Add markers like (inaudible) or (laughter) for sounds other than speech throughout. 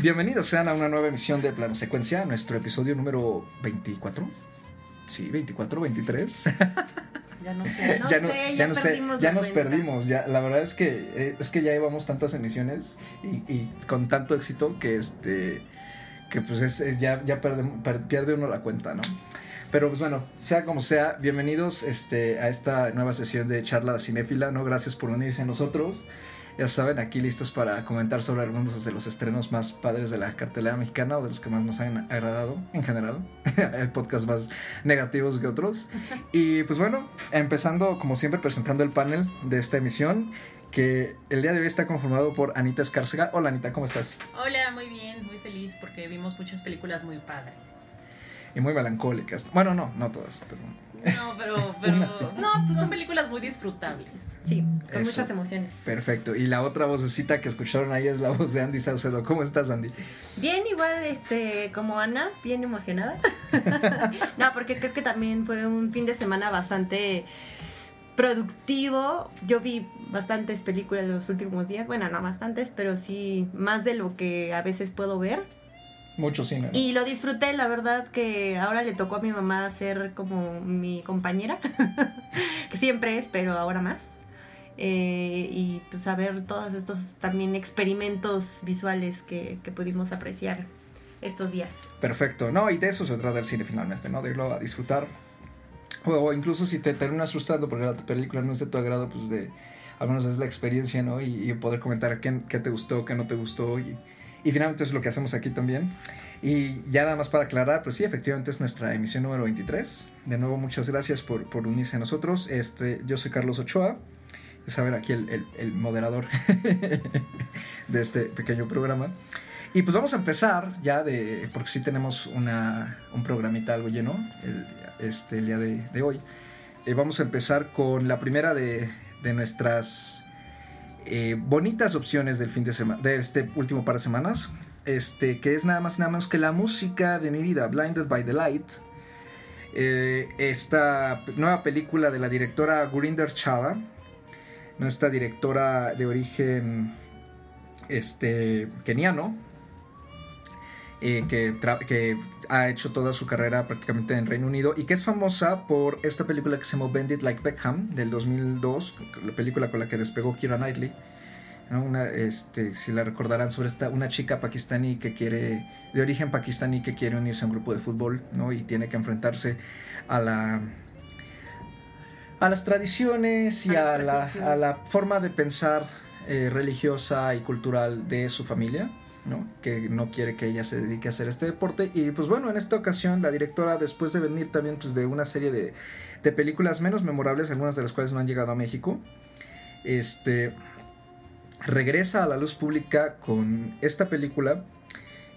Bienvenidos sean a una nueva emisión de Plano Secuencia, nuestro episodio número 24. Sí, 24, 23. (laughs) Ya no sé. No ya no, sé, ya ya no sé, ya nos cuenta. perdimos. Ya, la verdad es que eh, es que ya llevamos tantas emisiones y, y con tanto éxito que este que pues es, es- ya, ya perde, per- pierde uno la cuenta, ¿no? Pero pues bueno, sea como sea, bienvenidos este, a esta nueva sesión de charla cinéfila, ¿no? Gracias por unirse a nosotros. Ya saben, aquí listos para comentar sobre algunos de los estrenos más padres de la cartelera mexicana o de los que más nos han agradado en general. (laughs) Hay podcasts más negativos que otros. (laughs) Y pues bueno, empezando como siempre presentando el panel de esta emisión, que el día de hoy está conformado por Anita Escárcega. Hola Anita, ¿cómo estás? Hola, muy bien, muy feliz porque vimos muchas películas muy padres. Y muy melancólicas. Bueno, no, no todas, pero... No, pero, (laughs) pero no, pues son películas muy disfrutables. Sí, con Eso. muchas emociones. Perfecto. Y la otra vocecita que escucharon ahí es la (laughs) voz de Andy Saucedo. ¿Cómo estás, Andy? Bien, igual, este, como Ana, bien emocionada. (laughs) no, porque creo que también fue un fin de semana bastante productivo. Yo vi bastantes películas los últimos días. Bueno, no bastantes, pero sí más de lo que a veces puedo ver. Mucho cine. ¿no? Y lo disfruté, la verdad que ahora le tocó a mi mamá ser como mi compañera, (laughs) que siempre es, pero ahora más. Eh, y pues a ver todos estos también experimentos visuales que, que pudimos apreciar estos días. Perfecto. No, y de eso se trata el cine finalmente, ¿no? De irlo a disfrutar. O, o incluso si te terminas frustrando porque la película no es de tu agrado, pues de... Al menos es la experiencia, ¿no? Y, y poder comentar qué, qué te gustó, qué no te gustó. Y, y finalmente es lo que hacemos aquí también. Y ya nada más para aclarar, pues sí, efectivamente es nuestra emisión número 23. De nuevo, muchas gracias por, por unirse a nosotros. Este, yo soy Carlos Ochoa. Ya saben, aquí el, el- moderador (laughs) de este pequeño programa. Y pues vamos a empezar ya de, porque sí tenemos una, un programita algo lleno el, este, el día de, de hoy. Eh, vamos a empezar con la primera de, de nuestras eh, bonitas opciones del fin de este último par de semanas, este, que es nada más nada menos que la música de mi vida, Blinded by the Light. Eh, esta nueva película de la directora Gurinder Chadha, nuestra directora de origen este, keniano, eh, que, ha hecho toda su carrera prácticamente en Reino Unido y que es famosa por esta película que se llama Bend It Like Beckham del 2002, la película con la que despegó Kira Knightley. ¿no? Una, este, si la recordarán sobre esta, una chica pakistaní que quiere, de origen pakistaní que quiere unirse a un grupo de fútbol, ¿no? Y tiene que enfrentarse a la, a las tradiciones y A a los la, prejuicios. a la forma de pensar eh, religiosa y cultural de su familia, ¿no? Que no quiere que ella se dedique a hacer este deporte. Y pues bueno, en esta ocasión la directora, después de venir también pues, de una serie de, de películas menos memorables, algunas de las cuales no han llegado a México, este, regresa a la luz pública con esta película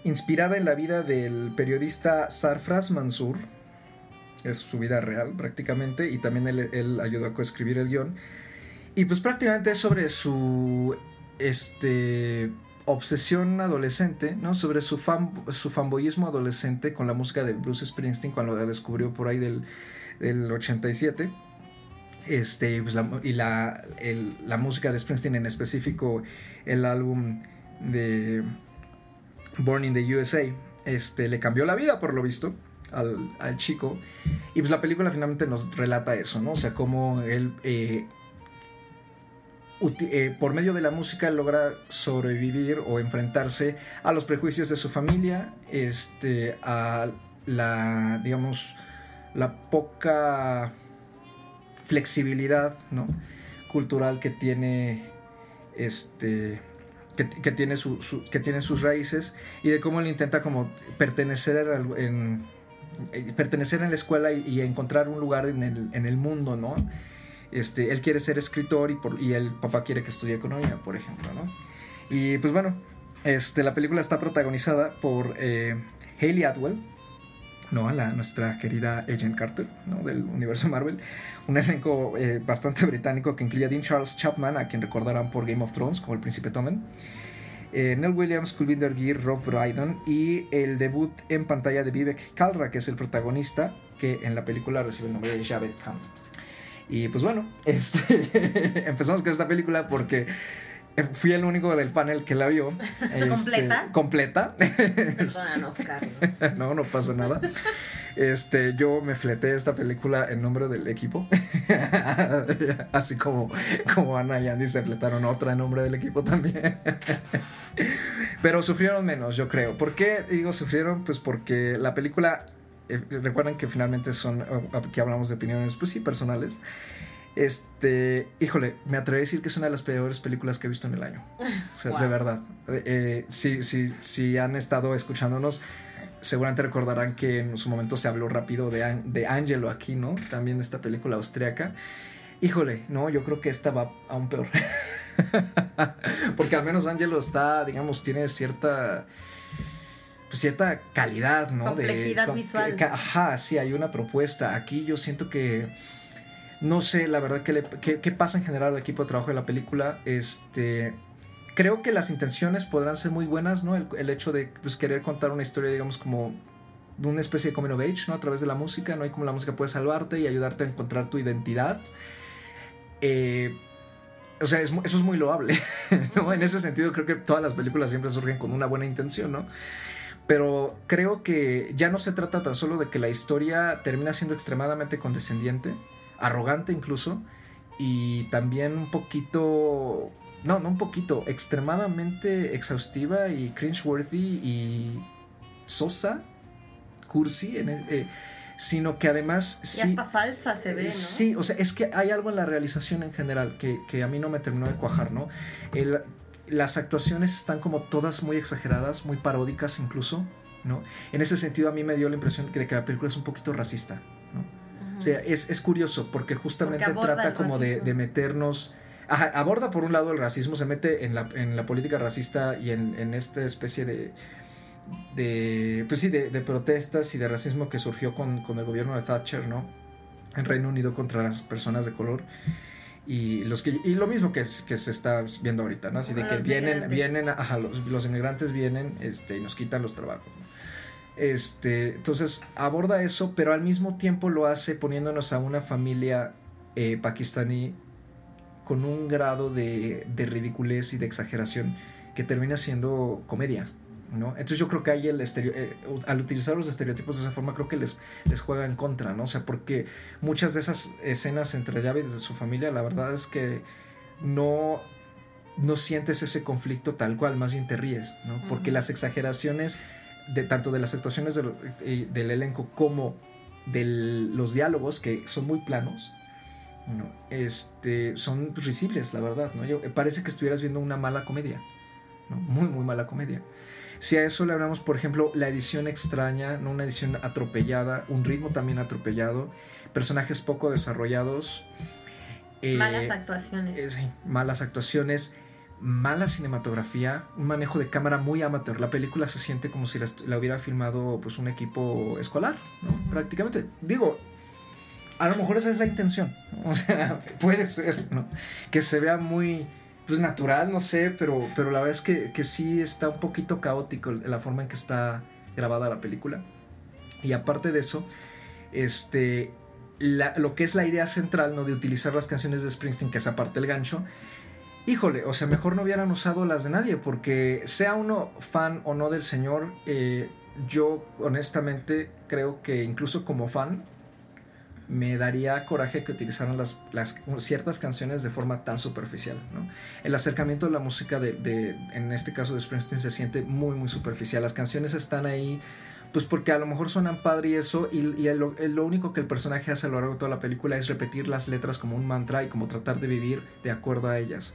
inspirada en la vida del periodista Sarfraz Mansur. Es su vida real prácticamente y también él, ayudó a coescribir el guion. Y pues prácticamente es sobre su este obsesión adolescente, ¿no? Sobre su fan, su fanboyismo adolescente con la música de Bruce Springsteen cuando la descubrió por ahí del, del 87. Este, y pues la, y la, el- la música de Springsteen en específico, el álbum de Born in the USA, este, le cambió la vida por lo visto al, al chico. Y pues la película finalmente nos relata eso, ¿no? O sea, cómo él, eh, eh, por medio de la música, logra sobrevivir o enfrentarse a los prejuicios de su familia, este, a la, digamos, la poca flexibilidad, ¿no? Cultural que tiene, este, que, tiene su- que tiene sus raíces y de cómo él intenta como pertenecer en, eh, pertenecer en la escuela y, y encontrar un lugar en el, en el mundo, ¿no? Este, él quiere ser escritor y, por, el papá quiere que estudie economía, por ejemplo, ¿no? Y pues bueno, este, la película está protagonizada por eh, Atwell, ¿no? La, nuestra querida Agent Carter. Del universo Marvel. Un elenco eh, bastante británico que incluye a Dean Charles Chapman, a quien recordarán por Game of Thrones, como el príncipe Tommen. eh, Nell Williams, Kulvinder Gear, Rob Brydon y el debut en pantalla de Vivek Kalra, que es el protagonista, que en la película recibe el nombre de Javed Khan. Y pues bueno, (laughs) este, empezamos con esta película porque fui el único del panel que la vio. (laughs) Este, ¿Completa? Completa. Perdónanos, (laughs) Carlos. no, no pasa nada. Este, yo me fleté esta película en nombre del equipo. Así como, como Ana y Andy se fletaron otra en nombre del equipo también. Pero sufrieron menos, yo creo. ¿Por qué digo sufrieron? Pues porque la película, eh, recuerdan que finalmente son, aquí hablamos de opiniones, pues sí, personales. Este, híjole, me atrevo a decir que es una de las peores películas que he visto en el año. O sea, Wow. de verdad. Eh, si, si, si han estado escuchándonos, seguramente recordarán que en su momento se habló rápido de, de Angelo aquí, ¿no? También de esta película austriaca. Híjole, no, yo creo que esta va aún peor. (laughs) Porque al menos Angelo está, digamos, tiene cierta pues, cierta calidad, ¿no? Complejidad con- visual. ajá, sí, hay una propuesta. Aquí yo siento que no sé, la verdad, qué, le- qué- qué pasa en general al equipo de trabajo de la película. Este. Creo que las intenciones podrán ser muy buenas, ¿no? El, el hecho de pues, querer contar una historia, digamos, como una especie de coming of age, ¿no? A través de la música, ¿no? Y cómo la música puede salvarte y ayudarte a encontrar tu identidad. Eh, o sea, es eso es muy loable, (laughs) ¿no? En ese sentido, creo que todas las películas siempre surgen con una buena intención, ¿no? Pero creo que ya no se trata tan solo de que la historia termina siendo extremadamente condescendiente, arrogante incluso, y también un poquito, no, no un poquito, extremadamente exhaustiva y cringeworthy y sosa, cursi, en el- eh, sino que además Y sí... hasta falsa se ve, ¿no? Sí, o sea, es que hay algo en la realización en general que, que a mí no me terminó de cuajar, ¿no? El- las actuaciones están como todas muy exageradas, muy paródicas incluso, ¿no? En ese sentido a mí me dio la impresión de que la película es un poquito racista, ¿no? O sea, es, es curioso porque justamente Porque trata como de, de meternos... Ajá, aborda por un lado el racismo, se mete en la, en la política racista y en, en esta especie de, de pues sí, de, de protestas y de racismo que surgió con, con el gobierno de Thatcher, ¿no? En Reino Unido contra las personas de color. Y, los que, y lo mismo que, es- que se está viendo ahorita, ¿no? Así de que vienen, vienen, ajá, los, los inmigrantes vienen este, y nos quitan los trabajos, ¿no? Este, entonces aborda eso, pero al mismo tiempo lo hace poniéndonos a una familia eh, pakistaní con un grado de, de ridiculez y de exageración que termina siendo comedia. ¿No? Entonces yo creo que ahí el estereo, eh, al utilizar los estereotipos de esa forma creo que les, les juega en contra, ¿no? O sea, porque muchas de esas escenas entre Javid y su familia, la verdad es que no, no sientes ese conflicto tal cual, más bien te ríes, ¿no? Porque las exageraciones de tanto de las actuaciones del, eh, del elenco como de los diálogos, que son muy planos, ¿no? este, son risibles, la verdad, ¿no? Yo, parece que estuvieras viendo una mala comedia, ¿no? Muy, muy mala comedia. Si a eso le hablamos, por ejemplo, la edición extraña, ¿no? una edición atropellada, un ritmo también atropellado, personajes poco desarrollados, eh, Malas actuaciones. eh, sí, malas actuaciones, mala cinematografía, un manejo de cámara muy amateur. La película se siente como si la, hubiera filmado pues un equipo escolar, ¿no? Prácticamente. Digo, a lo mejor esa es la intención. (laughs) O sea, puede ser, ¿no? Que se vea muy pues natural, no sé, pero, pero la verdad es que, que sí está un poquito caótico la forma en que está grabada la película. Y aparte de eso, este, la- lo que es la idea central, ¿no? De utilizar las canciones de Springsteen, que es aparte el gancho. Híjole, o sea, mejor no hubieran usado las de nadie, porque sea uno fan o no del señor, eh, yo honestamente creo que incluso como fan, me daría coraje que utilizaran las, ciertas canciones de forma tan superficial. El acercamiento de la música de, en este caso de Springsteen, se siente muy, muy superficial. Las canciones están ahí, pues porque a lo mejor suenan padre y eso, y, lo, único que el personaje hace a lo largo de toda la película es repetir las letras como un mantra y como tratar de vivir de acuerdo a ellas.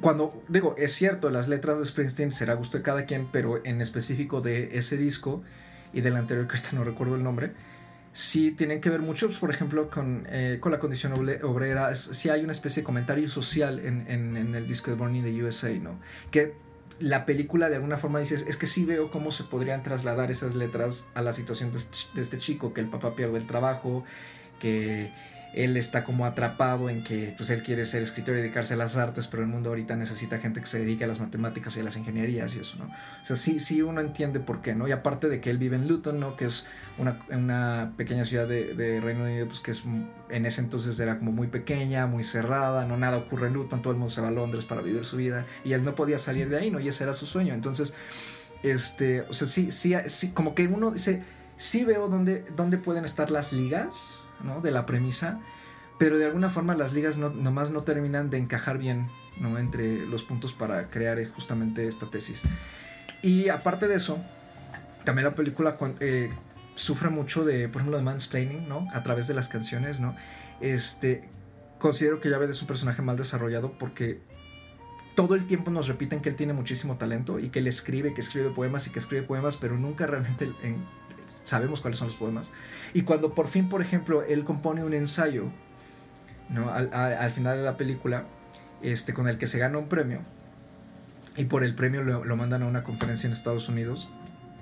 Cuando, digo, es cierto, las letras de Springsteen será gusto de cada quien, pero en específico de ese disco y del anterior, que ahorita no recuerdo el nombre, sí tienen que ver mucho, pues, por ejemplo, con, eh, con la condición obrera. Sí hay una especie de comentario social en, en- en el disco de Born in the USA, ¿no? Que la película de alguna forma dices, es que sí veo cómo se podrían trasladar esas letras a la situación de este, de este chico, que el papá pierde el trabajo, que él está como atrapado en que pues él quiere ser escritor y dedicarse a las artes, pero el mundo ahorita necesita gente que se dedique a las matemáticas y a las ingenierías y eso, ¿no? O sea, sí, sí uno entiende por qué, ¿no? Y aparte de que él vive en Luton, ¿no? Que es una, pequeña ciudad de, de, Reino Unido, pues que es en ese entonces era como muy pequeña, muy cerrada, no nada ocurre en Luton, todo el mundo se va a Londres para vivir su vida y él no podía salir de ahí, ¿no? Y ese era su sueño. Entonces, este, o sea, sí, sí, sí como que uno dice, sí veo dónde, dónde pueden estar las ligas, ¿no? De la premisa, pero de alguna forma las ligas no, nomás no terminan de encajar bien, ¿no? Entre los puntos para crear justamente esta tesis. Y aparte de eso, también la película eh, sufre mucho de, por ejemplo, de mansplaining, ¿no? A través de las canciones, ¿no? Este, considero que Javed es un personaje mal desarrollado porque todo el tiempo nos repiten que él tiene muchísimo talento y que él escribe, que escribe poemas y que escribe poemas, pero nunca realmente sabemos cuáles son los poemas. Y cuando por fin, por ejemplo, él compone un ensayo, ¿no? Al, final de la película, este, con el que se gana un premio, y por el premio lo, mandan a una conferencia en Estados Unidos,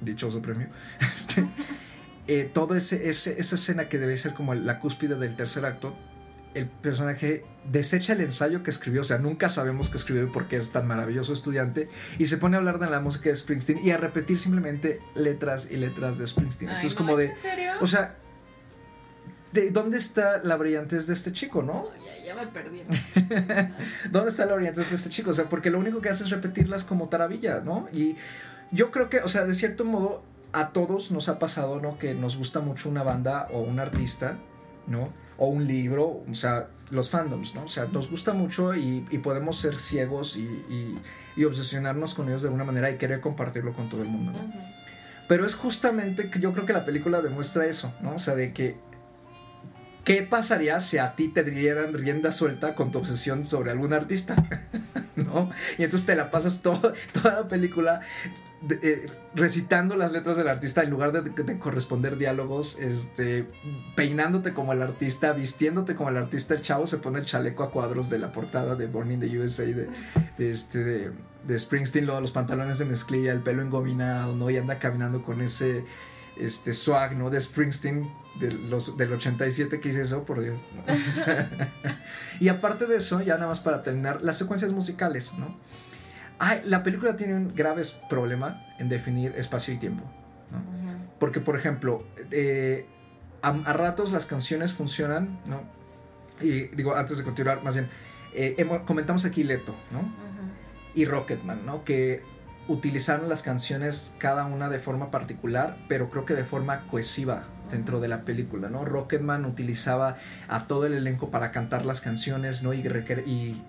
dichoso premio, (laughs) este, eh, toda ese, esa escena que debe ser como la cúspide del tercer acto, el personaje desecha el ensayo que escribió, o sea, nunca sabemos qué escribió y por qué es tan maravilloso estudiante, y se pone a hablar de la música de Springsteen y a repetir simplemente letras y letras de Springsteen. Entonces, como de. O sea, ¿de dónde está la brillantez de este chico, no? ya, ya, me perdí. (laughs) ¿Dónde está la brillantez de este chico? O sea, porque lo único que hace es repetirlas como taravilla, ¿no? Y yo creo que, o sea, de cierto modo, a todos nos ha pasado, ¿no? Que nos gusta mucho una banda o un artista, ¿no? O un libro, o sea, los fandoms, ¿no? O sea, nos gusta mucho y, podemos ser ciegos y, obsesionarnos con ellos de alguna manera y querer compartirlo con todo el mundo, ¿no? Pero es justamente que yo creo que la película demuestra eso, ¿no? O sea, de que ¿qué pasaría si a ti te dieran rienda suelta con tu obsesión sobre algún artista? (laughs) ¿No? Y entonces te la pasas todo, (laughs) toda la película eh, recitando las letras del artista en lugar de, corresponder diálogos, este, peinándote como el artista, vistiéndote como el artista, el chavo se pone el chaleco a cuadros de la portada de Born in the USA de, este, de, Springsteen, luego los pantalones de mezclilla, el pelo engominado, ¿no? Y anda caminando con ese este, swag, ¿no? De Springsteen de los, del 87 que hice eso, por Dios. (laughs) y aparte de eso, ya nada más para terminar, las secuencias musicales, ¿no? la película tiene un grave problema en definir espacio y tiempo. Porque, por ejemplo, eh, a, ratos las canciones funcionan, ¿no? Y digo, antes de continuar, más bien, eh, comentamos aquí Leto, ¿no? Y Rocketman, ¿no? Que utilizaron las canciones cada una de forma particular, pero creo que de forma cohesiva dentro de la película, ¿no? Rocketman utilizaba a todo el elenco para cantar las canciones, ¿no? Y,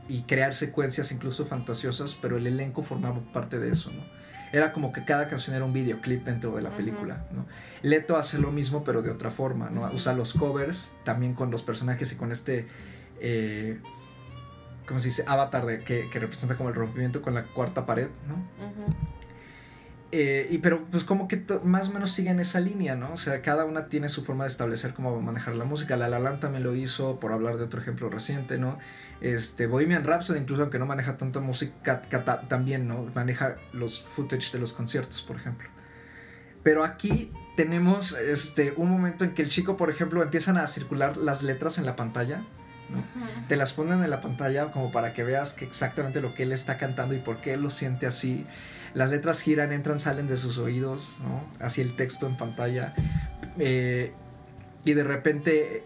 y, crear secuencias incluso fantasiosas, pero el elenco formaba parte de eso, ¿no? Era como que cada canción era un videoclip dentro de la película, ¿no? Leto hace lo mismo, pero de otra forma, ¿no? Usa los covers también con los personajes y con este... Eh, ¿cómo se dice? Avatar de, que, representa como el rompimiento con la cuarta pared, ¿no? Eh, y pero pues como que más o menos siguen esa línea, ¿no? O sea, cada una tiene su forma de establecer cómo va a manejar la música. La La Land también lo hizo, por hablar de otro ejemplo reciente, ¿no? Este, Bohemian Rhapsody, incluso aunque no maneja tanta música, también, ¿no? Maneja los footage de los conciertos, por ejemplo. Pero aquí tenemos este, un momento en que el chico, por ejemplo, empiezan a circular las letras en la pantalla te las ponen en la pantalla como para que veas que exactamente lo que él está cantando y por qué él lo siente así. Las letras giran, entran, salen de sus oídos, ¿no? Así el texto en pantalla. Eh, y de repente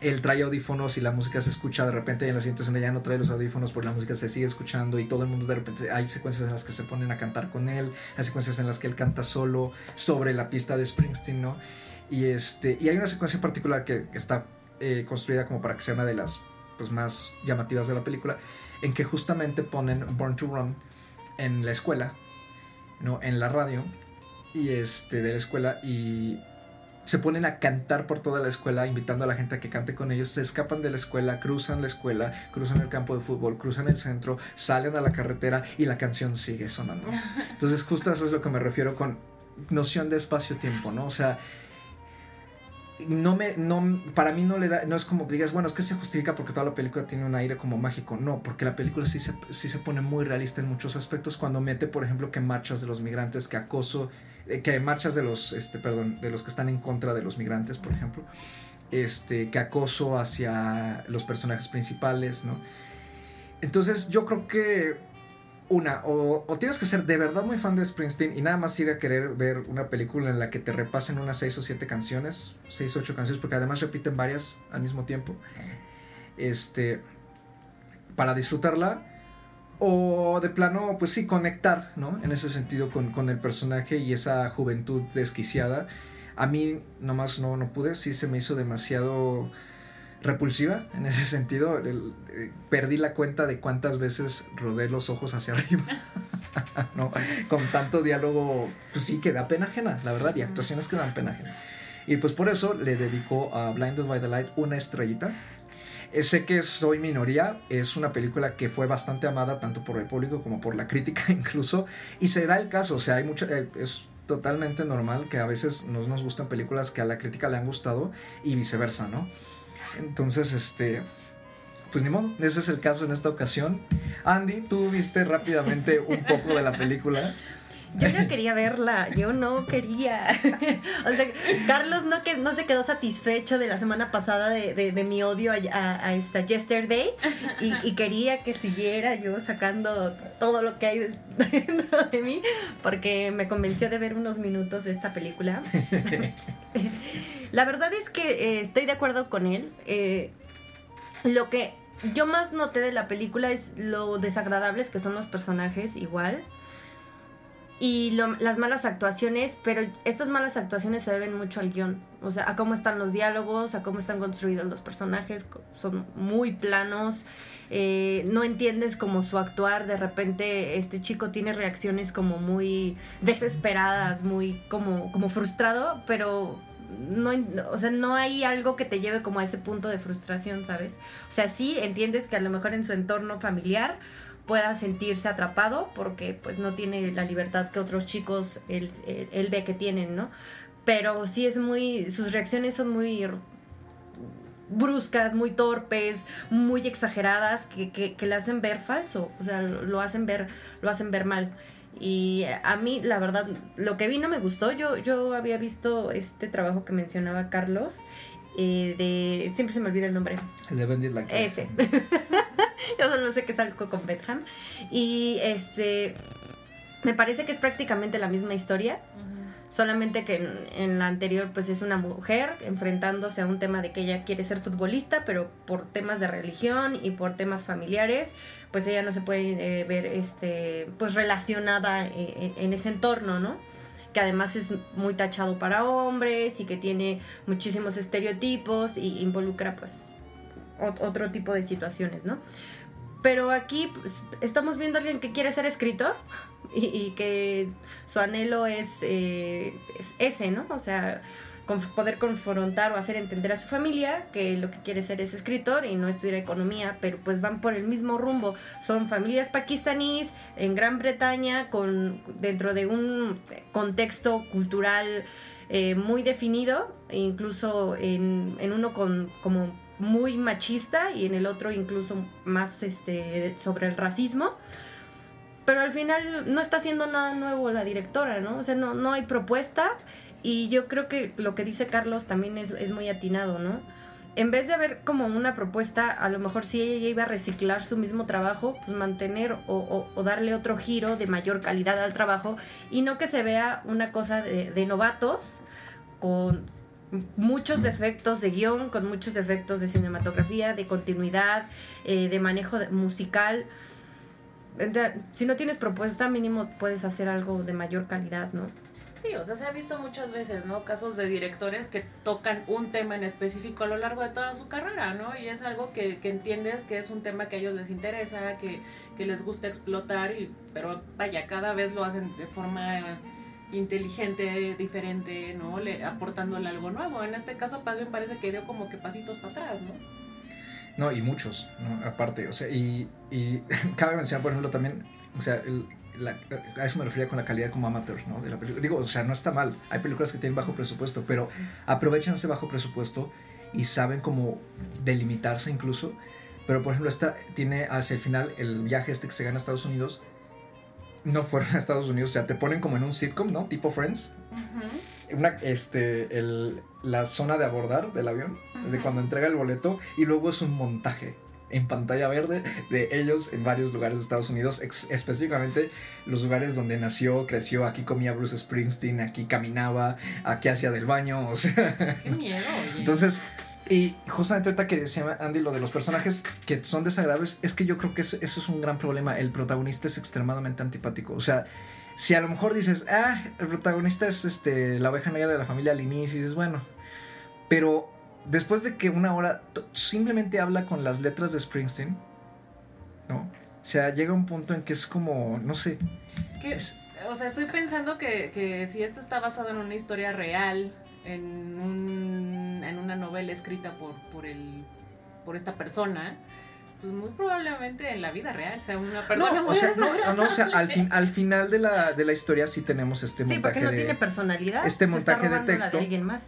él trae audífonos y la música se escucha de repente y en la siguiente escena ya no trae los audífonos porque la música se sigue escuchando y todo el mundo de repente hay secuencias en las que se ponen a cantar con él, hay secuencias en las que él canta solo sobre la pista de Springsteen, ¿no? Y este y hay una secuencia particular que está eh, construida como para que sea una de las pues, más llamativas de la película, en que justamente ponen Born to Run en la escuela, ¿no? en la radio, y este, de la escuela, y se ponen a cantar por toda la escuela, invitando a la gente a que cante con ellos, se escapan de la escuela, cruzan la escuela, cruzan el campo de fútbol, cruzan el centro, salen a la carretera y la canción sigue sonando. (laughs) Entonces justo eso es lo que me refiero con noción de espacio-tiempo, ¿no? O sea, no me, no, para mí no le da, no es como digas, bueno, es que se justifica porque toda la película tiene un aire como mágico. No, porque la película sí se, sí se pone muy realista en muchos aspectos cuando mete, por ejemplo, que marchas de los migrantes, que acoso, eh, que marchas de los, este, perdón, de los que están en contra de los migrantes, por ejemplo. este, que acoso hacia los personajes principales, ¿no? Entonces yo creo que una, o, tienes que ser de verdad muy fan de Springsteen y nada más ir a querer ver una película en la que te repasen unas 6 o 7 canciones, 6 o 8 canciones, porque además repiten varias al mismo tiempo, este, para disfrutarla, o de plano, pues sí, conectar, ¿no? En ese sentido con, con el personaje y esa juventud desquiciada. A mí nomás no, no pude, sí se me hizo demasiado repulsiva en ese sentido. El, eh, perdí la cuenta de cuántas veces rodé los ojos hacia (laughs) arriba. ¿no? Con tanto diálogo, pues sí, que da pena ajena, la verdad, y actuaciones que dan pena ajena. Y pues por eso le dedicó a Blinded by the Light una estrellita. Eh, sé que soy minoría, es una película que fue bastante amada tanto por el público como por la crítica (laughs) incluso, y se da el caso, o sea, hay mucho, eh, es totalmente normal que a veces nos, nos gustan películas que a la crítica le han gustado y viceversa, ¿no? Entonces, este, pues ni modo, ese es el caso en esta ocasión. Andy, tú viste rápidamente un poco de la película. (laughs) Yo no quería verla, yo no quería. (laughs) o sea, Carlos no, que, no se quedó satisfecho de la semana pasada de, de, de mi odio a, a, a, esta Yesterday y, y, quería que siguiera yo sacando todo lo que hay dentro de mí porque me convenció de ver unos minutos de esta película. (laughs) la verdad es que eh, estoy de acuerdo con él. Eh, lo que yo más noté de la película es lo desagradables que son los personajes igual y lo, las malas actuaciones, pero estas malas actuaciones se deben mucho al guion, o sea, a cómo están los diálogos, a cómo están construidos los personajes, son muy planos, eh, no entiendes como su actuar, de repente este chico tiene reacciones como muy desesperadas, muy como, como frustrado, pero no, o sea, no hay algo que te lleve como a ese punto de frustración, ¿sabes? O sea, sí entiendes que a lo mejor en su entorno familiar pueda sentirse atrapado porque pues no tiene la libertad que otros chicos él, él ve que tienen, ¿no? Pero sí es muy, sus reacciones son muy bruscas, muy torpes, muy exageradas, que, que, le hacen ver falso, o sea, lo hacen ver, lo hacen ver mal. Y a mí, la verdad, lo que vi no me gustó. Yo, yo había visto este trabajo que mencionaba Carlos. Eh, de. Siempre se me olvida el nombre. El de Bendy la Ese. (laughs) yo solo sé que es algo con Betham. Y este. Me parece que es prácticamente la misma historia. Uh -huh. Solamente que en, en, la anterior, pues es una mujer enfrentándose a un tema de que ella quiere ser futbolista, pero por temas de religión y por temas familiares, pues ella no se puede eh, ver este pues relacionada eh, en ese entorno, ¿no? Que además es muy tachado para hombres y que tiene muchísimos estereotipos y involucra pues otro tipo de situaciones, ¿no? Pero aquí pues, estamos viendo a alguien que quiere ser escritor y, que su anhelo es, eh, es, ese, ¿no? O sea, poder confrontar o hacer entender a su familia que lo que quiere ser es escritor y no estudiar economía, pero pues van por el mismo rumbo. Son familias pakistaníes en Gran Bretaña con dentro de un contexto cultural eh, muy definido, incluso en, en uno con como muy machista y en el otro incluso más este sobre el racismo. Pero al final no está haciendo nada nuevo la directora no o sea no no hay propuesta y yo creo que lo que dice Carlos también es, es muy atinado no en vez de haber como una propuesta, a lo mejor si ella iba a reciclar su mismo trabajo, pues mantener o, darle otro giro de mayor calidad al trabajo y no que se vea una cosa de, novatos con, muchos defectos de guion, con muchos defectos de cinematografía, de continuidad, eh, de manejo musical. Si no tienes propuesta, mínimo puedes hacer algo de mayor calidad, ¿no? Sí, o sea, se ha visto muchas veces, ¿no? Casos de directores que tocan un tema en específico a lo largo de toda su carrera, ¿no? Y es algo que, que entiendes que es un tema que a ellos les interesa, que, que les gusta explotar, y, pero vaya, cada vez lo hacen de forma inteligente, diferente, ¿no? Le, aportándole algo nuevo. En este caso, más bien parece que dio como que pasitos para atrás, ¿no? No, y muchos, ¿no? Aparte, o sea, y, y (laughs) cabe mencionar, por ejemplo, también, o sea, el, la, a eso me refería con la calidad como amateur, ¿no? De la película. Digo, o sea, no está mal. Hay películas que tienen bajo presupuesto, pero aprovechan ese bajo presupuesto y saben cómo delimitarse incluso. Pero, por ejemplo, esta tiene hacia el final el viaje este que se gana a Estados Unidos no fueron a Estados Unidos, o sea, te ponen como en un sitcom, ¿no? Tipo Friends. Uh -huh. una, este, el, la zona de abordar del avión, desde Ujú. cuando entrega el boleto, y luego es un montaje en pantalla verde de ellos en varios lugares de Estados Unidos, específicamente los lugares donde nació, creció, aquí comía Bruce Springsteen, aquí caminaba, aquí hacía del baño, o sea, Qué miedo, oye. entonces, y justamente ahorita que decía Andy lo de los personajes que son desagradables, es que yo creo que eso, eso es un gran problema. El protagonista es extremadamente antipático. O sea, si a lo mejor dices, ah, el protagonista es este la oveja negra de la familia al inicio, y dices, bueno, pero después de que una hora simplemente habla con las letras de Springsteen, ¿no? O sea, llega un punto en que es como, no sé, Que- es- o sea, estoy pensando que, que si esto está basado en una historia real, en, un, en una novela escrita por, por, el, por esta persona, pues muy probablemente en la vida real sea una persona no, o sea, no, no, o sea, al, fin, (laughs) al final de la, de la historia sí tenemos este Sí, montaje porque no de... tiene personalidad. este montaje de texto. alguien más.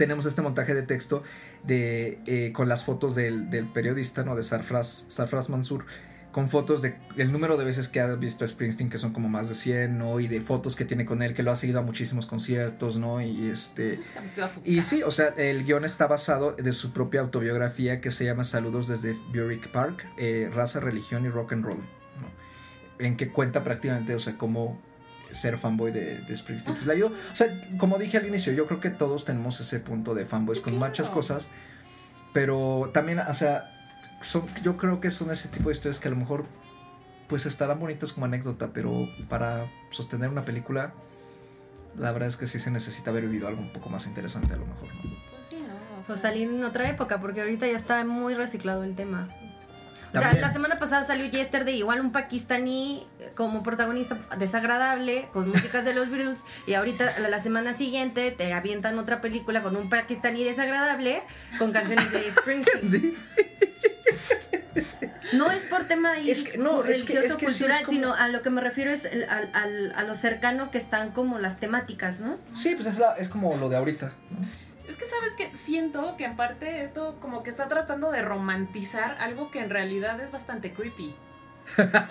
Tenemos este montaje de texto de eh, con las fotos del, del periodista, ¿no? De Sarfraz, Sarfraz Mansur, con fotos de el número de veces que ha visto a Springsteen, que son como más de 100, ¿no? Y de fotos que tiene con él, que lo ha seguido a muchísimos conciertos, ¿no? Y este... Y sí, o sea, el guion está basado de su propia autobiografía que se llama Saludos desde Burick Park, eh, Raza, Religión y Rock and Roll, ¿no? En que cuenta prácticamente, o sea, cómo ser fanboy de, de Springsteen. Pues le ayudó. O sea, como dije al inicio, yo creo que todos tenemos ese punto de fanboys Sí, con claro. muchas cosas, pero también, o sea, son, yo creo que son ese tipo de historias que a lo mejor pues estarán bonitas como anécdota, pero para sostener una película, la verdad es que sí se necesita haber vivido algo un poco más interesante a lo mejor, ¿no? Pues sí, ¿no? O Pues sea, salir en otra época, porque ahorita ya está muy reciclado el tema. O sea, la semana pasada salió Yesterday, igual un pakistaní eh, como protagonista desagradable, con músicas de los Beatles, y ahorita la, semana siguiente te avientan otra película con un pakistaní desagradable, con canciones de (laughs) Springsteen. No es por tema ahí Es que- no, es que- es que sí es cultural, como- sino a lo que me refiero es al- al- a lo cercano que están como las temáticas, ¿no? Sí, pues es, la- es como lo de ahorita, ¿no? Es que sabes que siento que en parte esto como que está tratando de romantizar algo que en realidad es bastante creepy.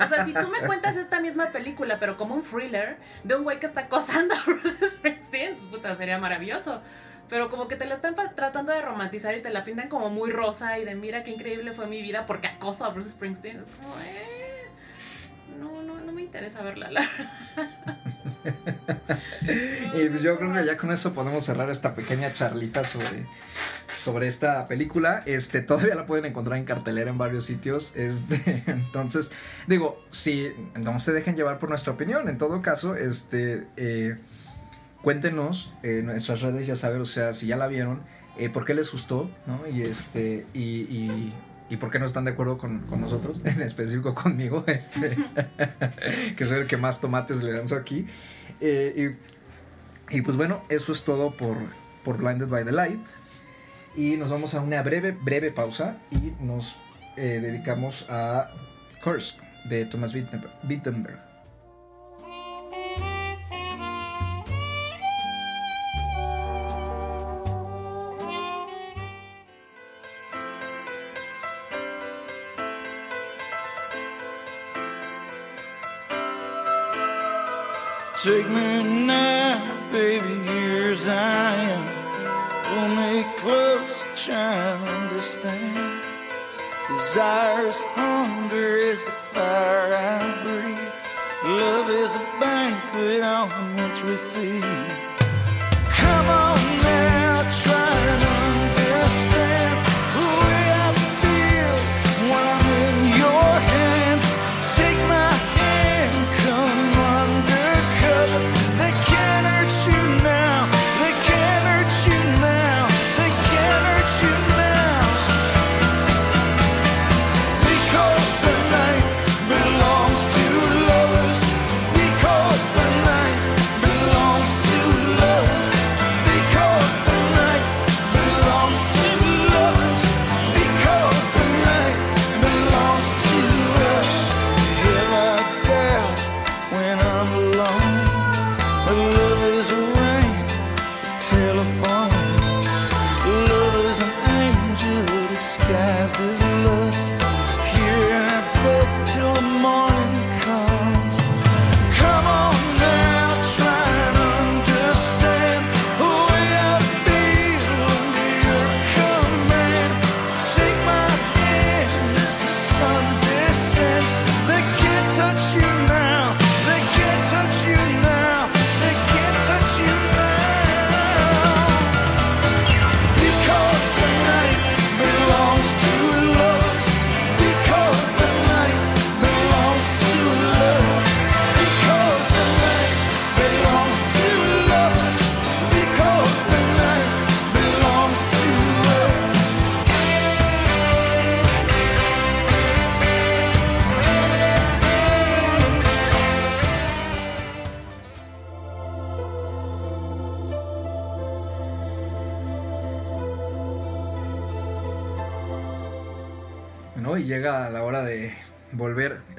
O sea, si tú me cuentas esta misma película, pero como un thriller de un güey que está acosando a Bruce Springsteen, puta, sería maravilloso. Pero como que te la están tratando de romantizar y te la pintan como muy rosa y de mira qué increíble fue mi vida porque acoso a Bruce Springsteen. Es como, eh, no, no, no me interesa verla. la (laughs) Y pues yo creo que ya con eso podemos cerrar esta pequeña charlita sobre, sobre esta película. Este, todavía la pueden encontrar en cartelera en varios sitios. Este, (laughs) entonces, digo, si no se dejen llevar por nuestra opinión. En todo caso, este, eh, cuéntenos en nuestras redes, ya saben, o sea, si ya la vieron, eh, por qué les gustó, ¿no? Y este, y, y por qué no están de acuerdo con, con nosotros, (laughs) en específico conmigo, (laughs) este, (laughs) que soy el que más tomates le lanzo aquí. Eh, y, y pues bueno, eso es todo por, por Blinded by the Light. Y nos vamos a una breve, breve pausa y nos eh, dedicamos a Curse de Thomas Wittenberg. Take me now, baby, here as I am. Pull me close, try and understand. Desire is hunger, is the fire I breathe. Love is a banquet on which we feed. Come on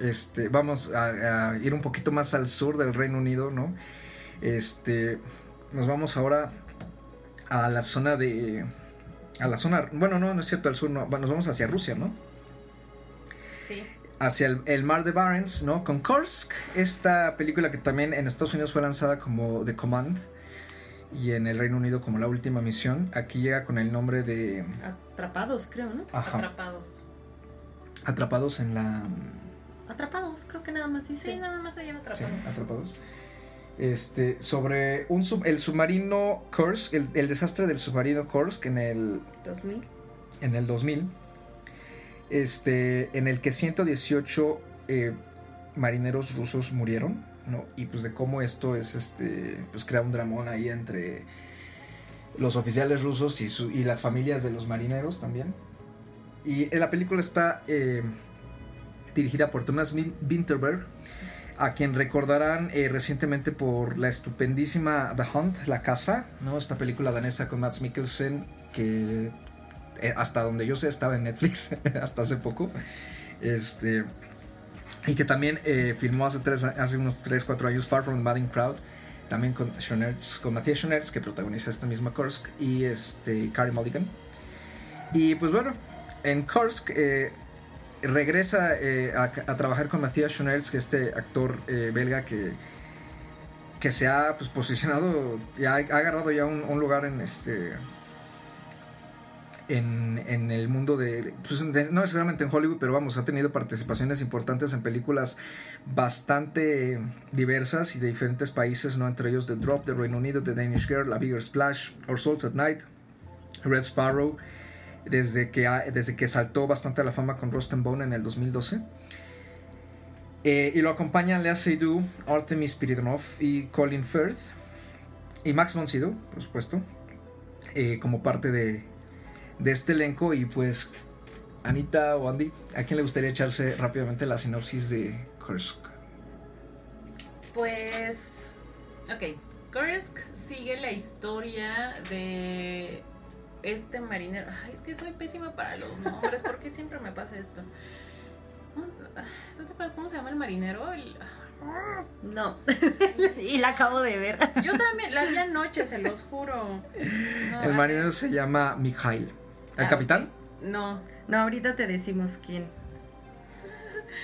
este, vamos a, a ir un poquito más al sur del Reino Unido, ¿no? Este, nos vamos ahora a la zona de, a la zona, bueno, no, no es cierto, al sur, no, nos vamos hacia Rusia, ¿no? Sí. hacia el, el mar de Barents, ¿no? Con Kursk, esta película que también en Estados Unidos fue lanzada como The Command y en el Reino Unido como La Última Misión. Aquí llega con el nombre de Atrapados, creo, ¿no? ajá, Atrapados. Atrapados en la... Atrapados, creo que nada más dice. Sí, nada más se llama Sí, Atrapados. Atrapados. Este, sobre un sub- el submarino Kursk, el, el desastre del submarino Kursk en el 2000. en el 2000, este, en el que 118 eh, marineros rusos murieron, ¿no? Y pues de cómo esto es, este, pues crea un dramón ahí entre los oficiales rusos y, su- y las familias de los marineros también. Y la película está eh, dirigida por Thomas Win- Winterberg, a quien recordarán eh, recientemente por la estupendísima The Hunt, La Casa, ¿no? Esta película danesa con Mads Mikkelsen que eh, hasta donde yo sé estaba en Netflix (laughs) hasta hace poco. Este y que también eh, hace, tres, hace unos 3, 4 años Far From the Madding Crowd, también con, Schoenertz, con Matthias Schoenertz, que protagoniza esta misma Kursk, y este, Carey Mulligan. Y pues bueno, en Kursk eh, regresa eh, a, trabajar con Matthias Schoenertz, que este actor eh, belga que, que se ha pues, posicionado, ya ha, ha agarrado ya un, lugar en este en, en el mundo de, pues, de- no necesariamente en Hollywood, pero vamos, ha tenido participaciones importantes en películas bastante diversas y de diferentes países, ¿no? Entre ellos The Drop de Reino Unido, The Danish Girl, A Bigger Splash, Our Souls at Night, Red Sparrow, desde que, desde que saltó bastante a la fama con Rust and Bone en el 2012. Eh, y lo acompañan Lea Seydoux, Artemis Spiridonov y Colin Firth. Y Max von Sydow, por supuesto, eh, como parte de, de este elenco. Y pues, Anita o Andy, ¿a quién le gustaría echarse rápidamente la sinopsis de Kursk? Pues, ok, Kursk sigue la historia de este marinero. Ay, es que soy pésima para los nombres, ¿por qué siempre me pasa esto? ¿Tú te acuerdas cómo se llama el marinero? El- No. (laughs) y la acabo de ver. Yo también, la vi anoche, se los juro. No, El marinero se llama Mikhail. ¿El Ah, capitán? No, No, ahorita te decimos quién.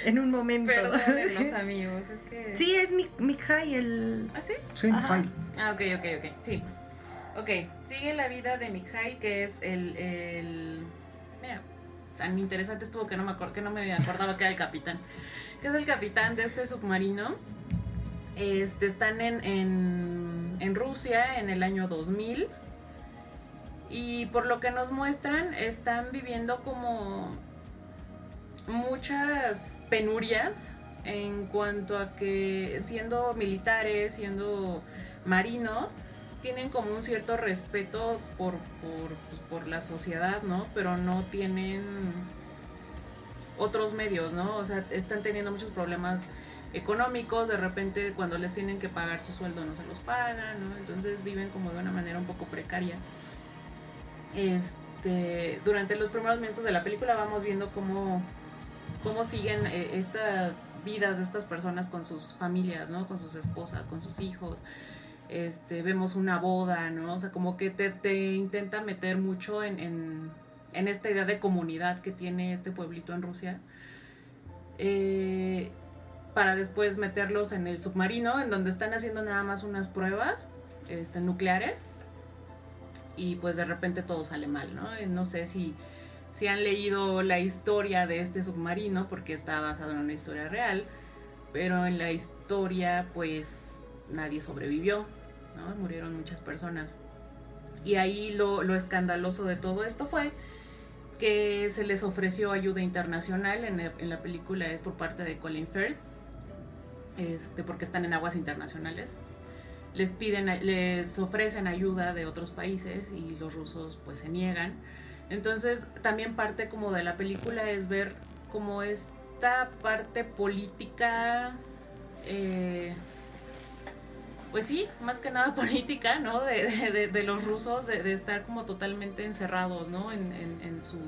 En un momento. perdónenos (laughs) amigos, es que... Sí, es mi, Mikhail, el... ¿Ah, sí? Sí. Mikhail. Ah, ok, ok, ok, sí. Ok, sigue la vida de Mikhail, que es el... el... Mira, tan interesante estuvo que no, me que no me acordaba que era el capitán. Que es el capitán de este submarino. Este, están en, en, en Rusia en el año 2000. Y por lo que nos muestran, están viviendo como muchas penurias en cuanto a que siendo militares, siendo marinos, tienen como un cierto respeto por, por, pues, por la sociedad, ¿no? Pero no tienen otros medios, ¿no? O sea, están teniendo muchos problemas económicos, de repente cuando les tienen que pagar su sueldo no se los pagan, ¿no? Entonces viven como de una manera un poco precaria. Este, durante los primeros minutos de la película vamos viendo cómo, cómo siguen eh, estas vidas de estas personas con sus familias, ¿no? Con sus esposas, con sus hijos. Este, vemos una boda, ¿no? O sea, como que te, te intenta meter mucho en, en, en esta idea de comunidad que tiene este pueblito en Rusia. Eh, para después meterlos en el submarino, en donde están haciendo nada más unas pruebas este, nucleares. Y pues de repente todo sale mal, ¿no? Eh, No sé si, si han leído la historia de este submarino, porque está basado en una historia real, pero en la historia pues nadie sobrevivió. Murieron muchas personas. Y ahí lo, lo escandaloso de todo esto fue que se les ofreció ayuda internacional en, el- en la película es por parte de Colin Firth, este, porque están en aguas internacionales. Les piden, les ofrecen ayuda de otros países y los rusos pues se niegan. Entonces también parte como de la película es ver como esta parte política, eh, pues sí, más que nada (laughs) política, ¿no? De, de- los rusos, de, estar como totalmente encerrados, ¿no? En, en- su